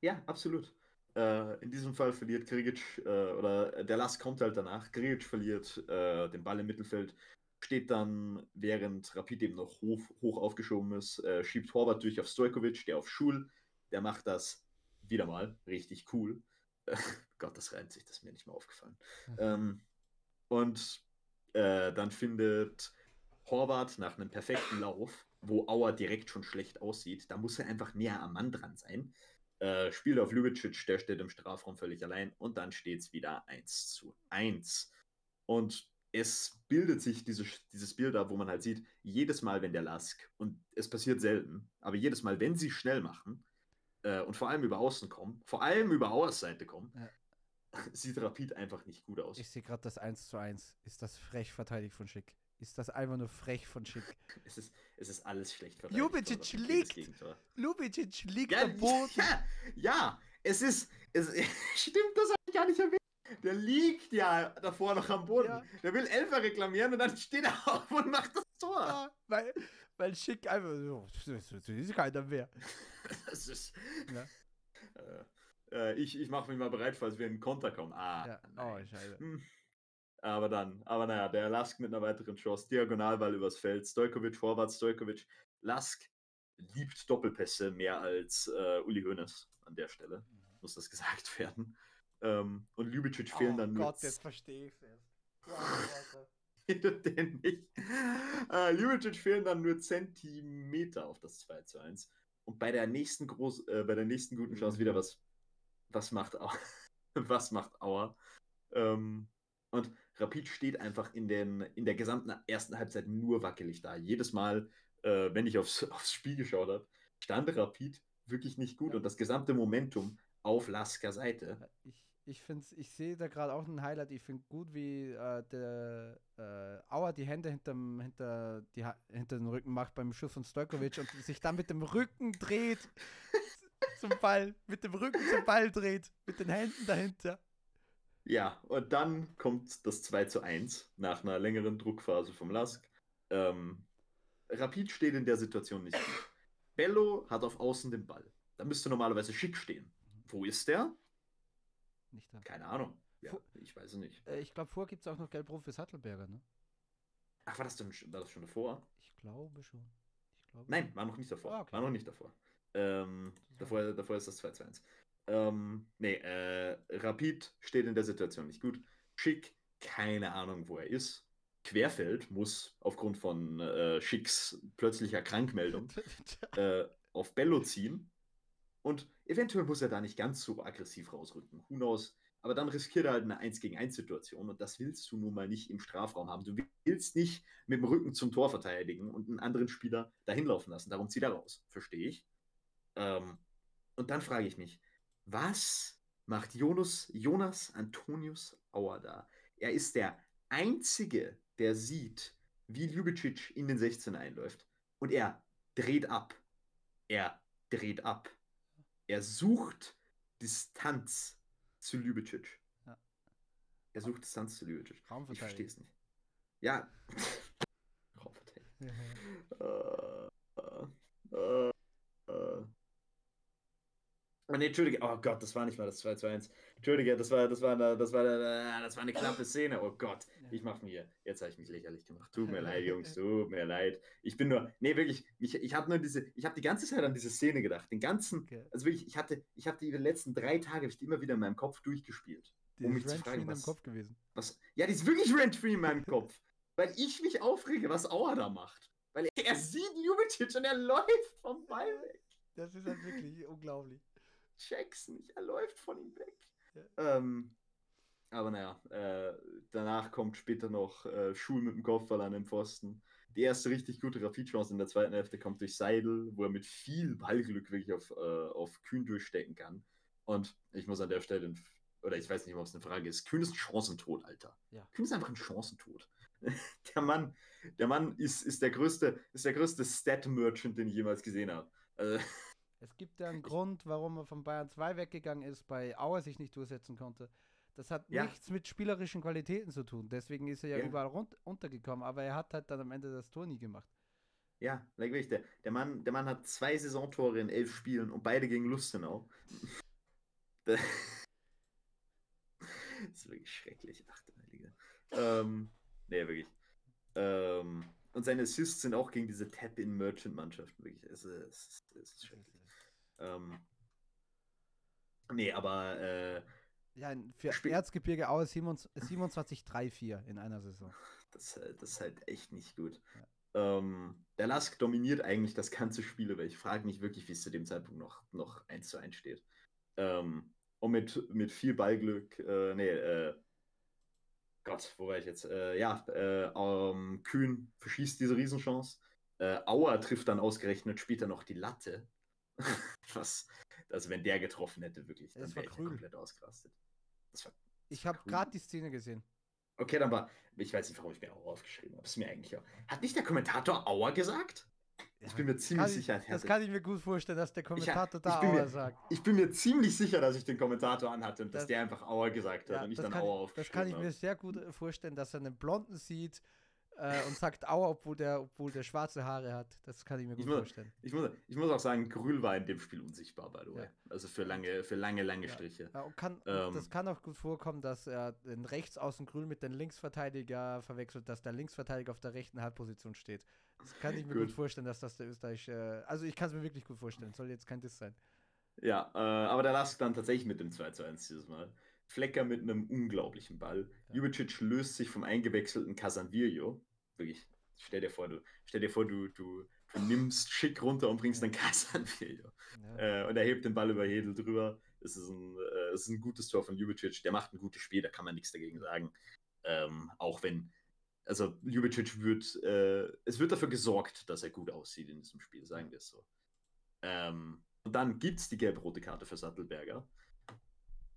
Ja, absolut. Äh, in diesem Fall verliert Krigic, äh, oder der Last kommt halt danach. Krigic verliert äh, den Ball im Mittelfeld, steht dann, während Rapid eben noch hoch, hoch aufgeschoben ist, äh, schiebt Horvath durch auf Stojkovic, der auf Schul, der macht das wieder mal richtig cool. Gott, das reimt sich, das ist mir nicht mehr aufgefallen. Ähm, und äh, dann findet Horvath nach einem perfekten Lauf, wo Auer direkt schon schlecht aussieht, da muss er einfach näher am Mann dran sein. Äh, spielt auf Ljubicic, der steht im Strafraum völlig allein und dann steht es wieder 1 zu 1. Und es bildet sich diese, dieses Bild ab, wo man halt sieht, jedes Mal, wenn der Lask, und es passiert selten, aber jedes Mal, wenn sie schnell machen äh, und vor allem über Außen kommen, vor allem über Außenseite kommen, sieht Rapid einfach nicht gut aus. Ich sehe gerade das 1 zu 1. Ist das frech verteidigt von Schick? Ist das einfach nur frech von Schick? Es ist, es ist alles schlecht worden, jedes liegt. Lubicic liegt Ja, am Boden. ja, ja, es ist, es, stimmt, das habe ich gar nicht erwähnt. Der liegt ja davor noch am Boden. Ja. Der will Elfer reklamieren und dann steht er auf und macht das Tor. Ja, weil, weil Schick einfach so, das das ist keiner mehr. Das ist, Ja. äh, äh, ich ich mache mich mal bereit, falls wir in den Konter kommen. Ah, Ja. Oh, scheiße. Hm. Aber dann, aber naja, der Lask mit einer weiteren Chance, Diagonalball übers Feld, Stojkovic, Vorwärts, Stojkovic, Lask liebt Doppelpässe mehr als äh, Uli Hoeneß an der Stelle, muss das gesagt werden. Ähm, und Ljubicic fehlen oh dann nur Gott, jetzt verstehe ich es. den nicht. Äh, Ljubicic fehlen dann nur Zentimeter auf das 2 zu 1. Und bei der nächsten groß, äh, bei der nächsten guten Chance wieder was, was macht Auer? was macht Auer? Ähm, und Rapid steht einfach in, den, in der gesamten ersten Halbzeit nur wackelig da. Jedes Mal, äh, wenn ich aufs, aufs Spiel geschaut habe, stand Rapid wirklich nicht gut Ja. und das gesamte Momentum auf Lasker Seite. Ich, ich finde ich sehe da gerade auch ein Highlight. Ich finde gut, wie äh, der äh, Auer die Hände hinterm, hinter, die, hinter den Rücken macht beim Schuss von Stojkovic und sich dann mit dem Rücken dreht zum Ball, mit dem Rücken zum Ball dreht, mit den Händen dahinter. Ja, und dann kommt das 2 zu 1 nach einer längeren Druckphase vom Lask. Ähm, Rapid steht in der Situation nicht gut. Bello hat auf Außen den Ball. Da müsste normalerweise Schick stehen. Wo ist der? Nicht dran. Keine Ahnung. Ja, Fu- ich weiß es nicht. Äh, ich glaube, vor gibt es auch noch Gelb-Rot für Sattelberger, ne? Ach, war das, denn, war das schon davor? Ich glaube schon. Ich glaube Nein, war noch nicht davor. Ah, okay. War noch nicht davor. Ähm, davor, davor ist das 2 zu 1. Ähm, nee, äh, Rapid steht in der Situation nicht gut. Schick, keine Ahnung, wo er ist. Querfeld muss aufgrund von äh, Schicks plötzlicher Krankmeldung äh, auf Bello ziehen. Und eventuell muss er da nicht ganz so aggressiv rausrücken. Who knows? Aber dann riskiert er halt eine 1 gegen 1 Situation und das willst du nun mal nicht im Strafraum haben. Du willst nicht mit dem Rücken zum Tor verteidigen und einen anderen Spieler dahin laufen lassen. Darum zieht er raus. Verstehe ich. Ähm, und dann frage ich mich, was macht Jonas, Jonas Antonius Auer da? Er ist der Einzige, der sieht, wie Ljubicic in den 16 einläuft. Und er dreht ab. Er dreht ab. Er sucht Distanz zu Ljubicic. Ja. Er sucht Distanz zu Ljubicic. Ich verstehe es nicht. Ja. Raumverteidigung. Äh, äh, äh. Oh, nee, Entschuldige, oh Gott, das war nicht mal das 2 zu 1. Entschuldige, das war, das war, eine- das war, äh, das war eine knappe Szene. Oh Gott, ich mach mir, jetzt habe ich mich lächerlich gemacht. Tut mir leid, Jungs, tut mir leid. Ich bin nur, nee, wirklich, ich, ich habe nur diese, ich habe die ganze Zeit an diese Szene gedacht. Den ganzen, Okay. also wirklich, ich hatte, ich habe die letzten drei Tage, ich die immer wieder in meinem Kopf durchgespielt. Die um mich zu fragen, in was- Kopf gewesen. Was, ja, die ist wirklich rent-free in meinem Kopf. Weil ich mich aufrege, was Auer da macht. Weil er, er sieht Jubicic und er läuft vom Ball weg. Das ist halt wirklich unglaublich. Check's nicht, er läuft von ihm weg. Ja. Ähm, aber naja, äh, danach kommt später noch äh, Schul mit dem Kopfball an den Pfosten. Die erste richtig gute Rapid-Chance in der zweiten Hälfte kommt durch Seidel, wo er mit viel Ballglück wirklich auf, äh, auf Kühn durchstecken kann. Und ich muss an der Stelle, oder ich weiß nicht, ob es eine Frage ist, Kühn ist ein Chancentod, Alter. Ja. Kühn ist einfach ein Chancentod. der Mann, der Mann ist, ist der größte, ist der größte Stat-Merchant, den ich jemals gesehen habe. Also, Es gibt ja einen Grund, warum er von Bayern 2 weggegangen ist, bei Auer sich nicht durchsetzen konnte. Das hat Ja. nichts mit spielerischen Qualitäten zu tun. Deswegen ist er ja, Ja. überall rund, untergekommen, aber er hat halt dann am Ende das Tor nie gemacht. Ja, wirklich, der, der, Mann, der Mann hat zwei Saisontore in elf Spielen und beide gegen Lustenau. das ist wirklich schrecklich, ach du Heilige. Ähm, nee, wirklich. Ähm, und seine Assists sind auch gegen diese Tap-in-Merchant-Mannschaften, wirklich. Es ist, es ist schrecklich. Ähm, nee, aber äh, Ja, für Erzgebirge Aue 27-3-4 in einer Saison. Das, äh, das ist halt echt nicht gut. Ähm, der Lask dominiert eigentlich das ganze Spiel, aber ich frage mich wirklich, wie es zu dem Zeitpunkt noch, noch 1 zu 1 steht. Ähm, und mit, mit viel Ballglück, äh, nee, äh, Gott, wo war ich jetzt? Äh, ja, äh, ähm, Kühn verschießt diese Riesenchance. Äh, Auer trifft dann ausgerechnet später noch die Latte. Was, also wenn der getroffen hätte, wirklich, Das dann war wäre ich komplett ausgerastet. Das Ich habe gerade die Szene gesehen. Okay, dann war. Ich weiß nicht, warum ich mir Auer aufgeschrieben habe. Ist mir eigentlich auch. Hat nicht der Kommentator Auer gesagt? Ich bin mir ziemlich ich, sicher, Das kann ich mir gut vorstellen, dass der Kommentator da ich Auer mir- sagt. Ich bin mir ziemlich sicher, dass ich den Kommentator anhatte und dass Das- der einfach Auer gesagt hat Ja, und ich das, dann kann, Auer ich- das aufgeschrieben kann ich mir habe. sehr gut äh, vorstellen, dass er einen Blonden sieht, äh, und sagt Aua, obwohl der, obwohl der schwarze Haare hat. Das kann ich mir Ich gut muss- vorstellen. Ich muss, ich muss auch sagen, Grül war in dem Spiel unsichtbar, by the way. Ja. Also für lange, für lange, lange. Striche. Ja, kann, Ähm. das kann auch gut vorkommen, dass er den Rechtsaußen Grün mit dem Linksverteidiger verwechselt, dass der Linksverteidiger auf der rechten Halbposition steht. Das kann ich mir gut, Gut. vorstellen, dass das der österreichische. Also ich kann es mir wirklich gut vorstellen. Soll jetzt kein Diss sein. Ja, äh, aber der Lask dann tatsächlich mit dem 2 zu 1 dieses Mal. Flecker mit einem unglaublichen Ball. Ja. Jubicic löst sich vom eingewechselten Casanvillo. Wirklich, stell dir vor, du, stell dir vor, du, du, du nimmst schick runter und bringst dann Casanvillo. Ja. Äh, und er hebt den Ball über Hedel drüber. Es ist ein, äh, es ist ein gutes Tor von Jubicic. Der macht ein gutes Spiel, da kann man nichts dagegen sagen. Ähm, auch wenn, also Jubicic wird, äh, es wird dafür gesorgt, dass er gut aussieht in diesem Spiel, sagen wir es so. Ähm, und dann gibt es die gelb-rote Karte für Sattelberger.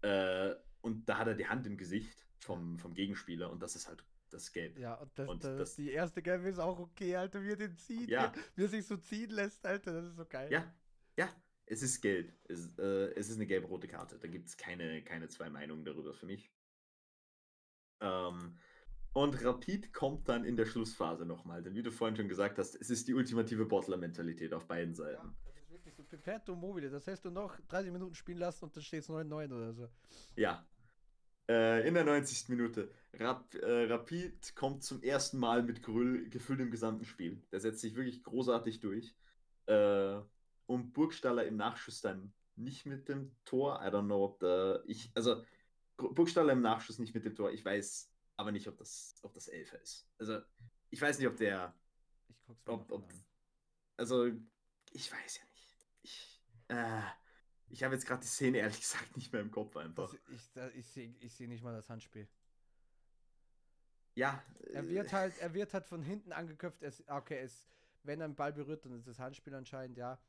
Äh, und da hat er die Hand im Gesicht vom, vom Gegenspieler und das ist halt das Gelb. Ja, und, das, Und das, das- die erste Gelbe ist auch okay, Alter, wie er den zieht. Ja. Wie, er sich so ziehen lässt, Alter, das ist so geil. Ja, ja, es ist gelb. Es, äh, es ist eine gelb-rote Karte. Da gibt es keine, keine zwei Meinungen darüber für mich. Ähm, und Rapid kommt dann in der Schlussphase nochmal. Denn wie du vorhin schon gesagt hast, es ist die ultimative Bottler-Mentalität auf beiden Seiten. Perpetuum mobile. Das heißt, du noch 30 Minuten spielen lassen und dann steht es 9-9 oder so. Ja. Äh, in der 90. Minute. Rap, äh, Rapid kommt zum ersten Mal mit Grüll gefüllt im gesamten Spiel. Der setzt sich wirklich großartig durch. Äh, und Burgstaller im Nachschuss dann nicht mit dem Tor. I don't know, ob da ich. Also, Burgstaller im Nachschuss nicht mit dem Tor. Ich weiß aber nicht, ob das, ob das Elfer ist. Also, ich weiß nicht, ob der. Ich guck's mir Ob, ob, mal also, ich weiß ja nicht. Ich, äh, ich habe jetzt gerade die Szene ehrlich gesagt nicht mehr im Kopf einfach. Das, ich ich sehe ich seh nicht mal das Handspiel. Ja. Er äh, wird halt, er wird halt von hinten angeköpft. Es, okay, es, wenn er einen Ball berührt, dann ist das Handspiel anscheinend, ja.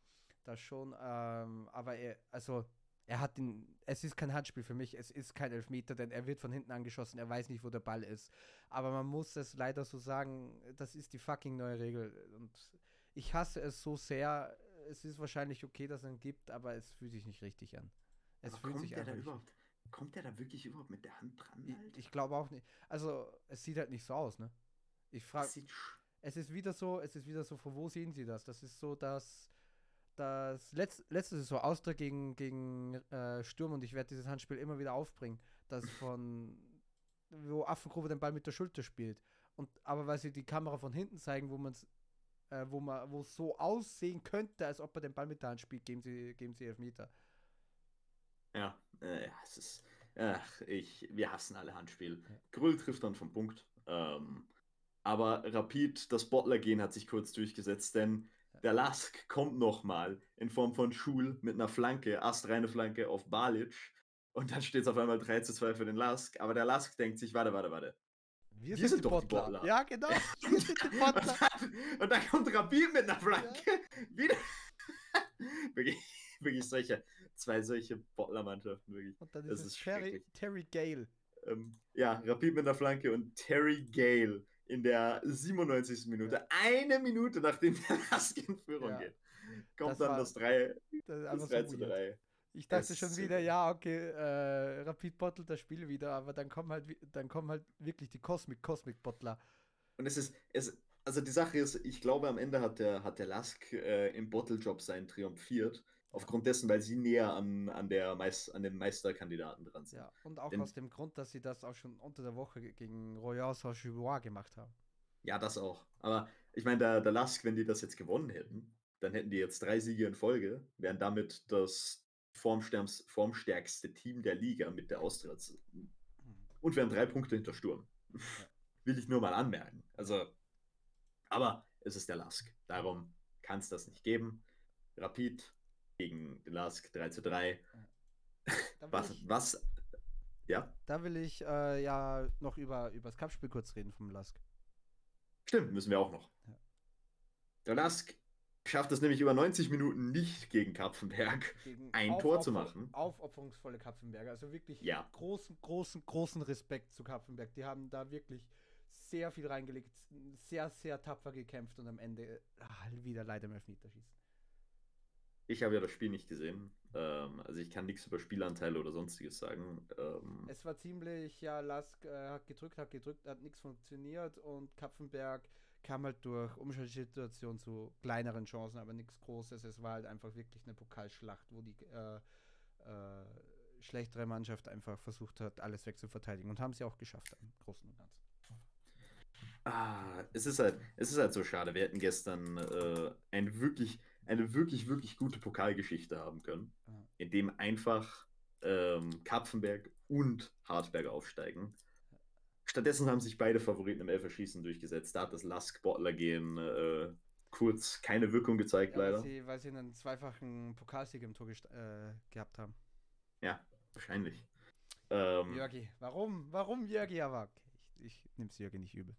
Das schon. Ähm, aber er, also, er hat den. Es ist kein Handspiel für mich, es ist kein Elfmeter, denn er wird von hinten angeschossen, er weiß nicht, wo der Ball ist. Aber man muss es leider so sagen, das ist die fucking neue Regel. Und ich hasse es so sehr. Es ist wahrscheinlich okay, dass es ihn gibt, aber es fühlt sich nicht richtig an. Es Aber fühlt kommt sich der einfach da nicht überhaupt, kommt der da wirklich überhaupt mit der Hand dran? ich, Alter? ich glaube auch nicht. Also, es sieht halt nicht so aus, ne? Ich frage, es ist wieder so, es ist wieder so, von wo sehen Sie das? Das ist so, dass das letzt, letzte Saison Austria gegen, gegen äh, Sturm und ich werde dieses Handspiel immer wieder aufbringen, das von wo Affengrube den Ball mit der Schulter spielt. Und aber weil sie die Kamera von hinten zeigen, wo man äh, wo man wo es so aussehen könnte, als ob er den Ball mit der Hand spielt, geben sie geben sie Elfmeter. Ja, äh, ja, es ist. Ach, ich, wir hassen alle Handspiel. Ja. Grüll trifft dann vom Punkt. Ähm, aber Rapid, das Bottler-Gehen hat sich kurz durchgesetzt, denn Ja. der Lask kommt nochmal in Form von Schul mit einer Flanke, astreine Flanke auf Balic. Und dann steht es auf einmal 3 zu 2 für den Lask. Aber der Lask denkt sich, warte, warte, warte. Wir, Wir sind doch die Bottler. Ja, genau. Wir sind die Und Bottler. und dann kommt Rapid mit einer Flanke. Wieder. wirklich, wirklich solche, zwei solche Bottler-Mannschaften, wirklich. Und dann Das ist es ist Terry. Terry Gale. Ähm, ja, Rapid mit einer Flanke und Terry Gale in der 97. Minute, eine Minute nachdem der Lask in Führung Ja. geht, kommt Das dann war das 3, Das das einfach 3 so zu weird. 3. Ich dachte Es schon ist wieder, ja, okay, äh, Rapid bottelt das Spiel wieder, aber dann kommen halt, dann kommen halt wirklich die Cosmic, Cosmic Bottler. Und es ist, es, also die Sache ist, ich glaube, am Ende hat der, hat der Lask äh, im Bottle-Job sein triumphiert, aufgrund dessen, weil sie näher an, an, der Meis, an den Meisterkandidaten dran sind. Ja, und auch Denn- aus dem Grund, dass sie das auch schon unter der Woche ge- gegen Royal Saint-Gillois gemacht haben. Ja, das auch. Aber ich meine, der, der Lask, wenn die das jetzt gewonnen hätten, dann hätten die jetzt drei Siege in Folge, wären damit das formstärkste Team der Liga mit der Austria zu- und wären drei Punkte hinter Sturm. Will ich nur mal anmerken. Also, aber es ist der Lask. Darum kann es das nicht geben. Rapid gegen den Lask 3 zu 3. Da will Was, ich, was, ja, da will ich äh, ja noch über, über das Cup-Spiel kurz reden vom Lask. Stimmt, müssen wir auch noch. Ja. Der Lask schafft es nämlich über 90 Minuten nicht gegen Kapfenberg. Gegen Ein Tor zu machen. Aufopferungsvolle Kapfenberger. Also wirklich Ja. großen, großen, großen Respekt zu Kapfenberg. Die haben da wirklich sehr viel reingelegt, sehr, sehr tapfer gekämpft und am Ende ah, wieder leider im Elfmeterschießen. Ich habe ja das Spiel nicht gesehen. Ähm, also ich kann nichts über Spielanteile oder sonstiges sagen. Ähm, Es war ziemlich, ja, Lask äh, hat gedrückt, hat gedrückt, hat nichts funktioniert und Kapfenberg kam halt durch Umschaltsituation zu kleineren Chancen, aber nichts Großes. Es war halt einfach wirklich eine Pokalschlacht, wo die äh, äh, schlechtere Mannschaft einfach versucht hat, alles wegzuverteidigen und haben sie auch geschafft im Großen und Ganzen. Ah, es ist halt, es ist halt so schade. Wir hätten gestern äh, ein wirklich, eine wirklich, wirklich gute Pokalgeschichte haben können, in dem einfach ähm, Kapfenberg und Hartberg aufsteigen. Stattdessen haben sich beide Favoriten im Elferschießen durchgesetzt. Da hat das Lask-Bottler-Gehen äh, kurz keine Wirkung gezeigt, Ja, weil, leider. sie, weil sie einen zweifachen Pokalsieg im Tor äh, gehabt haben. Ja, wahrscheinlich. Ähm, Jörgi, warum? Warum Jörgi? Aber ich, ich nehme es Jörgi nicht übel.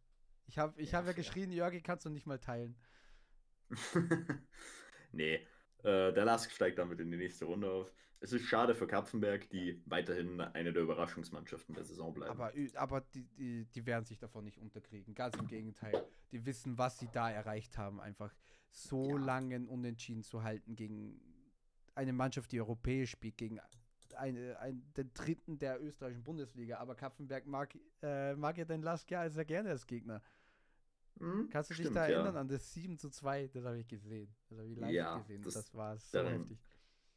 Ich habe ich Ja, hab ja geschrien, Jörgi, kannst du nicht mal teilen. nee, äh, der Lask steigt damit in die nächste Runde auf. Es ist schade für Kapfenberg, die weiterhin eine der Überraschungsmannschaften der Saison bleiben. Aber, aber die, die, die werden sich davon nicht unterkriegen. Ganz im Gegenteil. Die wissen, was sie da erreicht haben. Einfach so Ja. lange unentschieden zu halten gegen eine Mannschaft, die europäisch spielt, gegen eine, ein, den dritten der österreichischen Bundesliga. Aber Kapfenberg mag, äh, mag ja den Lask ja sehr gerne als Gegner. Hm, Kannst du dich stimmt, da ja. erinnern an das 7 zu 2? Das habe ich gesehen. Das habe ich live Ja, gesehen. das- Das, war so daran- heftig.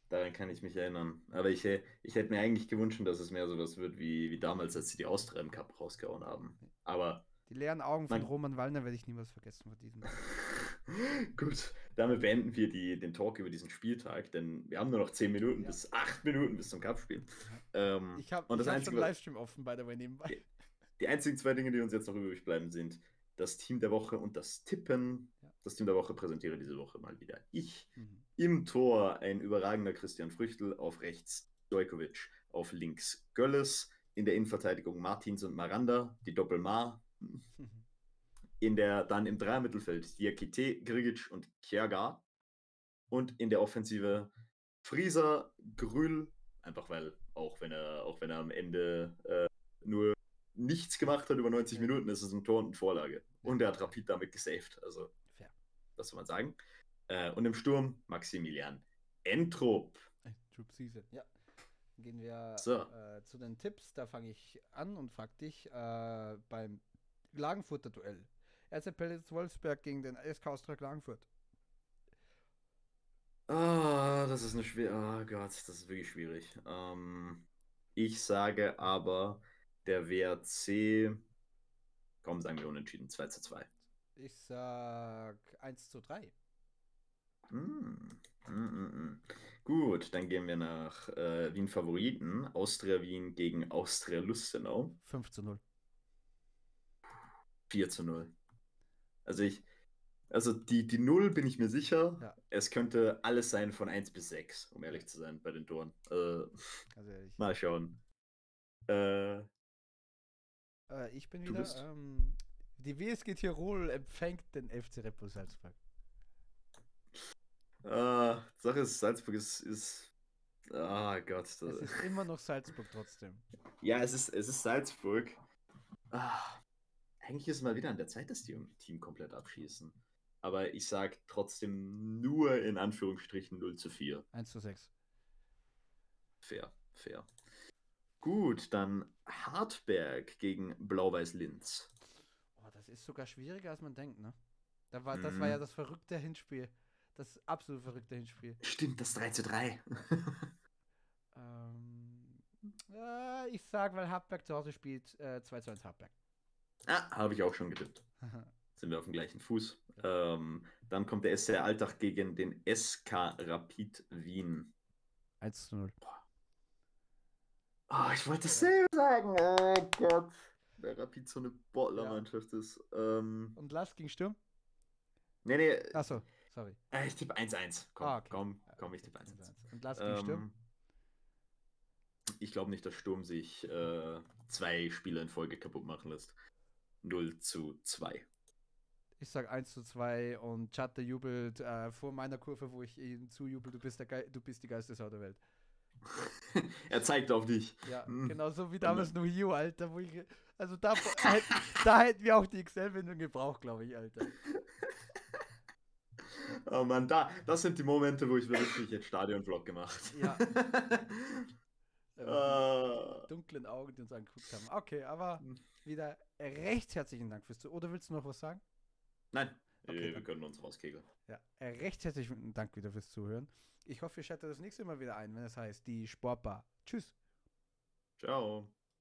Daran kann ich mich erinnern. Aber ich, hä- ich hätte mir eigentlich gewünscht, dass es mehr sowas wird wie, wie damals, als sie die Austria im Cup rausgehauen haben. Aber Die leeren Augen von Mein- Roman Wallner werde ich niemals vergessen von diesem. gut, damit beenden wir die, den Talk über diesen Spieltag, denn wir haben nur noch 10 Minuten Ja. bis 8 Minuten bis zum Cup-Spiel. Ähm, Ich habe hab schon Livestream offen, by the way, nebenbei. Die einzigen zwei Dinge, die uns jetzt noch übrig bleiben, sind das Team der Woche und das Tippen. Ja. Das Team der Woche präsentiere diese Woche mal wieder ich. Mhm. Im Tor ein überragender Christian Früchtel, auf rechts Stojkovic, auf links Gölles, in der Innenverteidigung Martins und Maranda, die Doppelmar. In der, dann im Dreiermittelfeld Diakite, Grigic und Kjaga. Und in der Offensive Frieser, Grül, einfach weil, auch wenn er, auch wenn er am Ende äh, nur nichts gemacht hat über 90 Ja. Minuten, ist es ein Tor und eine Vorlage. Und er hat Rapid damit gesaved. Also, Fair. das soll man sagen. Äh, und im Sturm Maximilian Entrup. Ey, Troop Season. Ja. Gehen wir So. äh, zu den Tipps. Da fange ich an und frage dich äh, beim Klagenfurter Duell. RC Pellets Wolfsberg gegen den SK Austria Klagenfurt. Ah, das ist eine schwer. Oh Gott, das ist wirklich schwierig. Ähm, ich sage aber, der WRC. Komm, sagen wir unentschieden. 2 zu 2. Ich sag 1 zu 3. Mm, mm, mm, mm. Gut, dann gehen wir nach äh, Wien Favoriten. Austria Wien gegen Austria Lustenau. 5 zu 0. 4 zu 0. Also ich. Also die, die 0 bin ich mir sicher. Ja. Es könnte alles sein von 1 bis 6, um ehrlich zu sein, bei den Toren. Äh, Also mal schauen. Äh, äh, ich bin Du wieder. bist? Ähm, die WSG Tirol empfängt den FC Red Bull Salzburg. äh, Sache ist, Salzburg ist. ist ah Gott. Es Das, ist immer noch Salzburg trotzdem. ja, es ist, es ist Salzburg. Ah, eigentlich ist es mal wieder an der Zeit, dass die im Team komplett abschießen. Aber ich sag trotzdem nur in Anführungsstrichen 0 zu 4. 1 zu 6. Fair, fair. Gut, dann Hartberg gegen Blau-Weiß Linz. Oh, das ist sogar schwieriger, als man denkt, ne? Da war, Das war ja Mhm. das verrückte Hinspiel. Das absolut verrückte Hinspiel. Stimmt, das 3 zu 3. Ähm, äh, ich sag, weil Hartberg zu Hause spielt, äh, 2 zu 1 Hartberg. ah, habe ich auch schon getippt. Sind wir auf dem gleichen Fuß. Ähm, dann kommt der SC Alltag gegen den SK Rapid Wien. 1 zu 0. Oh, ich wollte dasselbe sagen. Oh Gott. Der Rapid so eine Bottler-Mannschaft ist. Ähm, Und Last gegen Sturm? nee, nee. Achso, sorry. äh, Ich tippe 1-1. Komm, Ah, okay. komm, komm, ich tippe 1-1. 1 Und Last gegen Sturm? Ähm, ich glaube nicht, dass Sturm sich äh, zwei Spiele in Folge kaputt machen lässt. 0 zu 2. Ich sag 1 zu 2 und Chatte jubelt äh, vor meiner Kurve, wo ich ihm zujubel, du bist, der Ge du bist die geilste Sau der Welt. er zeigt auf dich. Ja, Hm. genau so wie damals No Hero, Alter, wo ich, also da, hätten- da hätten wir auch die XL-Windung gebraucht, glaube ich, Alter. Oh Mann, da, das sind die Momente, wo ich wirklich jetzt Stadion-Vlog gemacht. Ja. Äh, dunklen Augen, die uns angeguckt haben. Okay, aber Hm. wieder recht herzlichen Dank fürs Zuhören. Oder willst du noch was sagen? nein, Okay, äh, wir können uns rauskegeln. Ja, äh, recht herzlichen Dank wieder fürs Zuhören. Ich hoffe, ihr schaltet das nächste Mal wieder ein, wenn es heißt die Sportbar. Tschüss. Ciao.